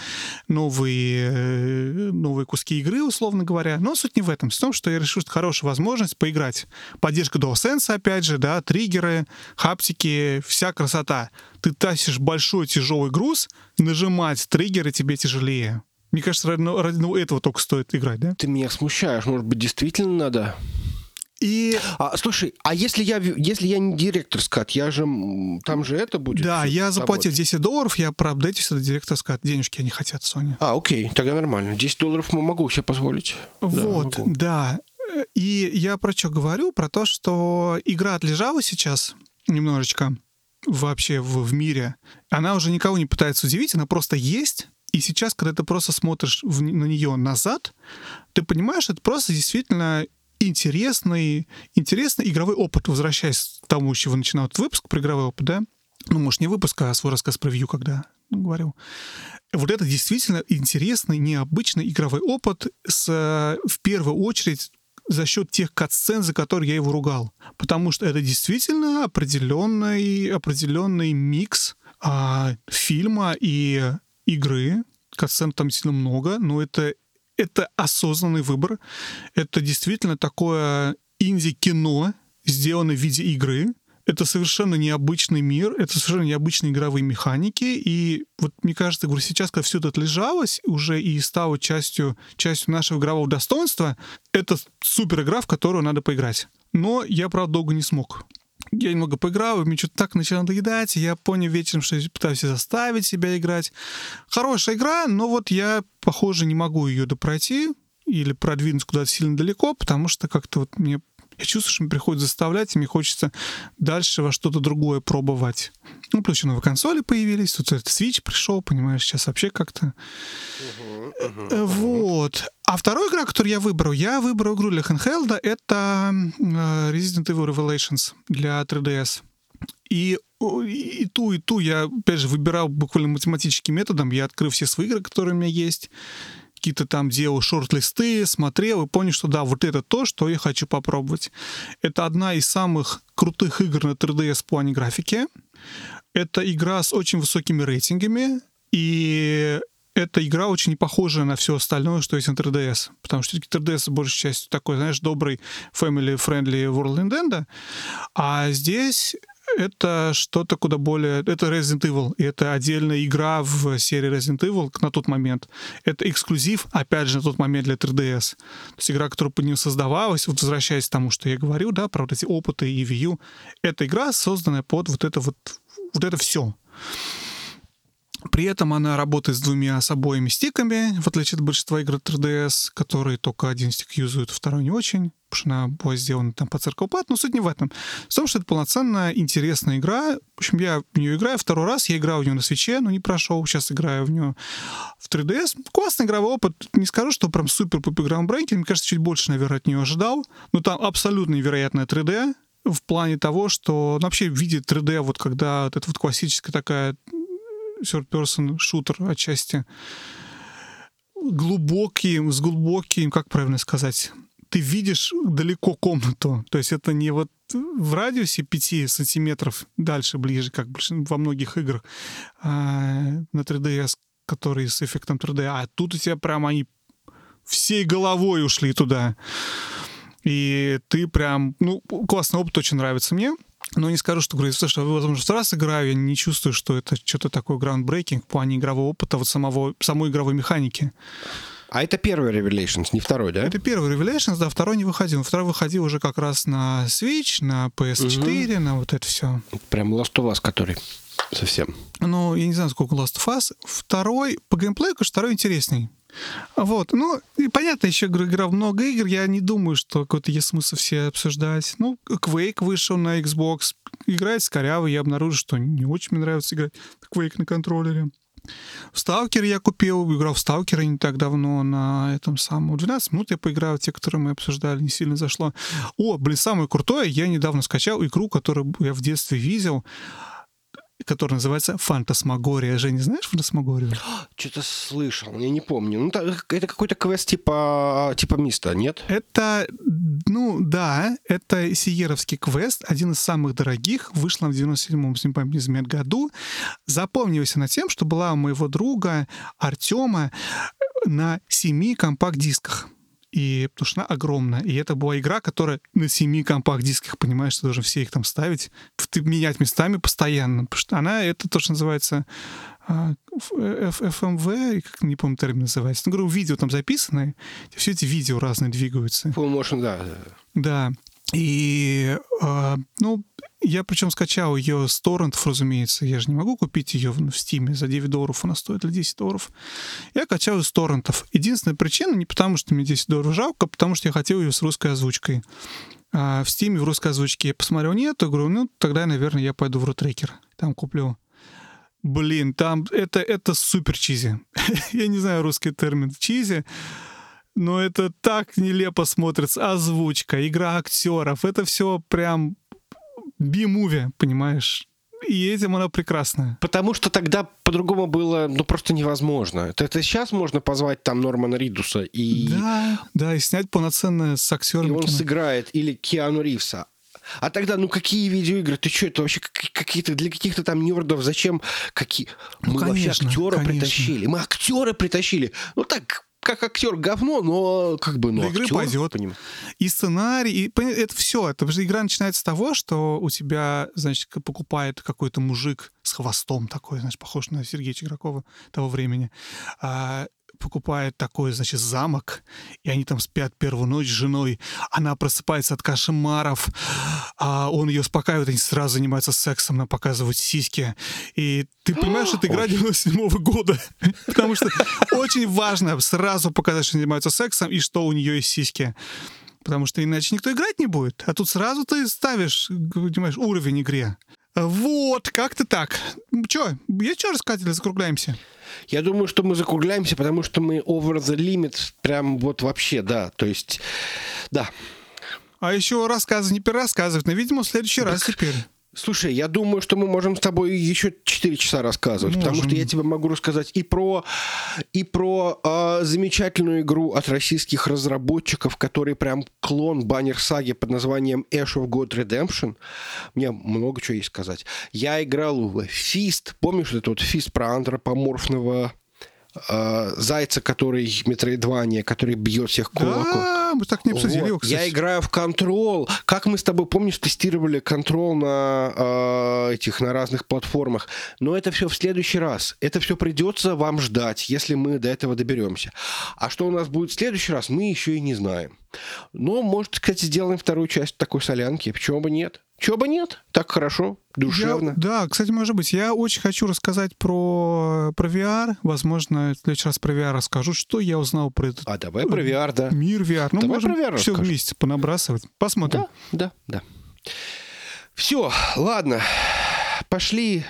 новые, э, новые куски игры, условно говоря. Но суть не в этом. Суть в том, что я решил, что хорошая возможность поиграть. Поддержка DualSense, опять же, да, триггеры, хаптики, вся красота. Ты тащишь большой тяжелый груз, нажимать триггеры тебе тяжелее. Мне кажется, ради, ну, ради ну, этого только стоит играть, да?
Ты меня смущаешь. Может быть, действительно надо? И... А, слушай, а если я, если я не директор скат, я же... Там же это будет?
Да, я заплатил 10 долларов, я проапдейтился до директор скат. Денежки они хотят, Sony.
А, окей, тогда нормально. 10 долларов могу себе позволить.
Вот, да. да. И я про что говорю? Про то, что игра отлежала сейчас немножечко вообще в, в мире. Она уже никого не пытается удивить, она просто есть, и сейчас, когда ты просто смотришь в, на нее назад, ты понимаешь, это просто действительно интересный, интересный игровой опыт, возвращаясь к тому, с чего начинал этот выпуск про игровой опыт, да? Ну, может, не выпуск, а свой рассказ про View, когда говорил. Вот это действительно интересный, необычный игровой опыт с, в первую очередь, за счет тех катсцен, за которые я его ругал. Потому что это действительно определенный, определенный микс а, фильма и игры, катсцен там сильно много, но это, это осознанный выбор. Это действительно такое инди-кино, сделанное в виде игры. Это совершенно необычный мир, это совершенно необычные игровые механики. И вот мне кажется, говорю, сейчас, когда все это отлежалось уже и стало частью, частью нашего игрового достоинства, это супер игра, в которую надо поиграть. Но я, правда, долго не смог я немного поиграл, и мне что-то так начало надоедать, и я понял вечером, что я пытаюсь заставить себя играть. Хорошая игра, но вот я, похоже, не могу ее допройти или продвинуться куда-то сильно далеко, потому что как-то вот мне я чувствую, что мне приходится заставлять, и мне хочется дальше во что-то другое пробовать. Ну, плюс еще новые консоли появились, тут этот Switch пришел, понимаешь, сейчас вообще как-то... Uh-huh. Вот. А вторая игра, которую я выбрал, я выбрал игру для handheld, это э, Resident Evil Revelations для 3DS. И, и ту, и ту я, опять же, выбирал буквально математическим методом. Я открыл все свои игры, которые у меня есть какие-то там делал шорт-листы, смотрел и понял, что да, вот это то, что я хочу попробовать. Это одна из самых крутых игр на 3DS в плане графики. Это игра с очень высокими рейтингами, и эта игра очень не похожа на все остальное, что есть на 3DS. Потому что 3DS большей частью такой, знаешь, добрый family-friendly World Nintendo. А здесь это что-то куда более... Это Resident Evil, и это отдельная игра в серии Resident Evil на тот момент. Это эксклюзив, опять же, на тот момент для 3DS. То есть игра, которая по нему создавалась, вот возвращаясь к тому, что я говорю, да, про вот эти опыты и Wii это игра, созданная под вот это вот, вот это все. При этом она работает с двумя с обоими стиками, в отличие от большинства игр 3DS, которые только один стик юзают, второй не очень, потому что она была сделана там по циркопад, но суть не в этом. В том, что это полноценная, интересная игра. В общем, я в нее играю второй раз, я играл в нее на свече, но не прошел, сейчас играю в нее в 3DS. Классный игровой опыт, не скажу, что прям супер-пупер граундбрейкинг, мне кажется, чуть больше, наверное, от нее ожидал, но там абсолютно невероятная 3D, в плане того, что ну, вообще видеть 3D, вот когда вот эта вот классическая такая third-person шутер отчасти глубокий, с глубоким, как правильно сказать, ты видишь далеко комнату. То есть это не вот в радиусе 5 сантиметров дальше, ближе, как во многих играх а, на 3DS, которые с эффектом 3D, а тут у тебя прям они всей головой ушли туда. И ты прям, ну, классный опыт, очень нравится мне. Но не скажу, что, говорю, что возможно, в раз играю, я не чувствую, что это что-то такое граундбрейкинг в плане игрового опыта, вот самого, самой игровой механики.
А это первый Revelations, не второй, да?
Это первый Revelations, да, второй не выходил. Второй выходил уже как раз на Switch, на PS4, угу. на вот это все.
Прям Last of Us, который совсем.
Ну, я не знаю, сколько Last of Us. Второй, по геймплею, конечно, второй интересней. Вот, ну, и понятно, еще играл много игр, я не думаю, что какой-то есть смысл все обсуждать. Ну, Quake вышел на Xbox, играет с корявой, я обнаружил, что не очень мне нравится играть Quake на контроллере. Сталкер я купил, играл в Сталкера не так давно на этом самом. 12 минут я поиграл, те, которые мы обсуждали, не сильно зашло. О, блин, самое крутое, я недавно скачал игру, которую я в детстве видел который называется «Фантасмагория». Женя, знаешь «Фантасмагорию»?
Что-то слышал, я не помню. Ну, это какой-то квест типа, типа Миста, нет?
Это, ну, да, это сиеровский квест, один из самых дорогих, вышел в 97-м, если не помню, году. Запомнился на тем, что была у моего друга Артема на семи компакт-дисках и потому что она огромная. И это была игра, которая на семи компакт-дисках, понимаешь, ты должен все их там ставить, ты менять местами постоянно, потому что она, это то, что называется а, FMV, как не помню термин называется. Ну, говорю, видео там записаны, все эти видео разные двигаются.
Full motion, да.
Да. И, э, ну, я причем скачал ее с торрентов, разумеется. Я же не могу купить ее в, в Стиме за 9 долларов, она стоит или 10 долларов. Я качал из торрентов. Единственная причина не потому, что мне 10 долларов жалко, а потому что я хотел ее с русской озвучкой. А в Стиме в русской озвучке я посмотрел нет, я говорю, ну, тогда, наверное, я пойду в Рутрекер. Там куплю. Блин, там это, это супер чизи. я не знаю русский термин чизи но это так нелепо смотрится. Озвучка, игра актеров, это все прям би-муви, понимаешь? И этим она прекрасная.
Потому что тогда по-другому было, ну, просто невозможно. Это, сейчас можно позвать там Нормана Ридуса и...
Да, да, и снять полноценное с актером.
И он кино. сыграет, или Киану Ривса. А тогда, ну какие видеоигры? Ты что, это вообще какие-то для каких-то там нердов? Зачем? Какие? Ну, Мы конечно, вообще актера конечно. притащили. Мы актера притащили. Ну так, как актер говно, но как бы, ну, Для
игры актер, пойдет. Поним... И сценарий, и это все. Это же игра начинается с того, что у тебя, значит, покупает какой-то мужик с хвостом такой, значит, похож на Сергея Чигракова того времени. А, покупает такой, значит, замок, и они там спят первую ночь с женой. Она просыпается от кошмаров, а он ее успокаивает, они сразу занимаются сексом, она показывает сиськи. И ты понимаешь, что это игра 97 года. Потому что очень важно сразу показать, что они занимаются сексом и что у нее есть сиськи. Потому что иначе никто играть не будет. А тут сразу ты ставишь, понимаешь, уровень игре. Вот, как-то так. Че, есть что рассказать или закругляемся?
Я думаю, что мы закругляемся, потому что мы over the limit прям вот вообще, да. То есть, да.
А еще рассказы не перерассказывать, но, видимо, в следующий раз теперь.
Слушай, я думаю, что мы можем с тобой еще 4 часа рассказывать,
Можем.
потому что я тебе могу рассказать и про, и про э, замечательную игру от российских разработчиков, который прям клон баннер саги под названием Ash of God Redemption. Мне много чего есть сказать. Я играл в Fist. Помнишь этот вот Fist про антропоморфного э, зайца, который метроидвания, который бьет всех кулаком?
Да, мы так не обсудили
Вот. Я играю в контрол. Как мы с тобой, помнишь, тестировали контрол на э, этих на разных платформах. Но это все в следующий раз. Это все придется вам ждать, если мы до этого доберемся. А что у нас будет в следующий раз, мы еще и не знаем. Но, может, кстати, сделаем вторую часть такой солянки. Почему бы нет? Чего бы нет? Так хорошо, душевно.
Я- да, кстати, может быть. Я очень хочу рассказать про, про VR. Возможно, в следующий раз про VR расскажу, что я узнал про этот
А давай про VR, да.
мир VR. Ну,
Давай
можем
про VR
все
расскажешь.
вместе понабрасывать. Посмотрим.
Да, да, да. Все, ладно. Пошли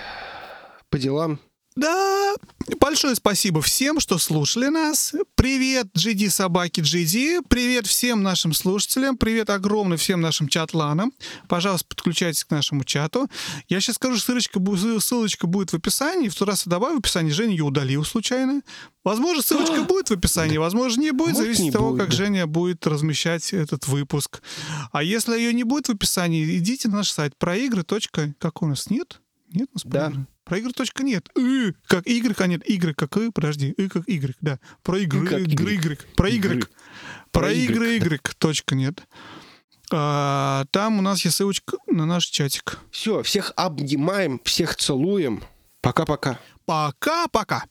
по делам.
Да, большое спасибо всем, что слушали нас. Привет, GD собаки GD. Привет всем нашим слушателям. Привет огромный всем нашим чатланам. Пожалуйста, подключайтесь к нашему чату. Я сейчас скажу, ссылочка, ссылочка будет в описании. В тот раз я добавил в описании. Женя ее удалил случайно. Возможно, ссылочка будет в описании, возможно, не будет.
Может,
Зависит
не
от того,
будет,
как
да.
Женя будет размещать этот выпуск. А если ее не будет в описании, идите на наш сайт проигры. Как у нас нет? Нет у нас
Да.
проигры? Про игры точка нет. И как Y, а нет, Y как И, подожди, И как Y, да. Про игры,
как
игры,
Y.
Про Y.
Игры.
Про игры, Y точка нет. А, там у нас есть ссылочка на наш чатик.
Все, всех обнимаем, всех целуем. Пока-пока.
Пока-пока.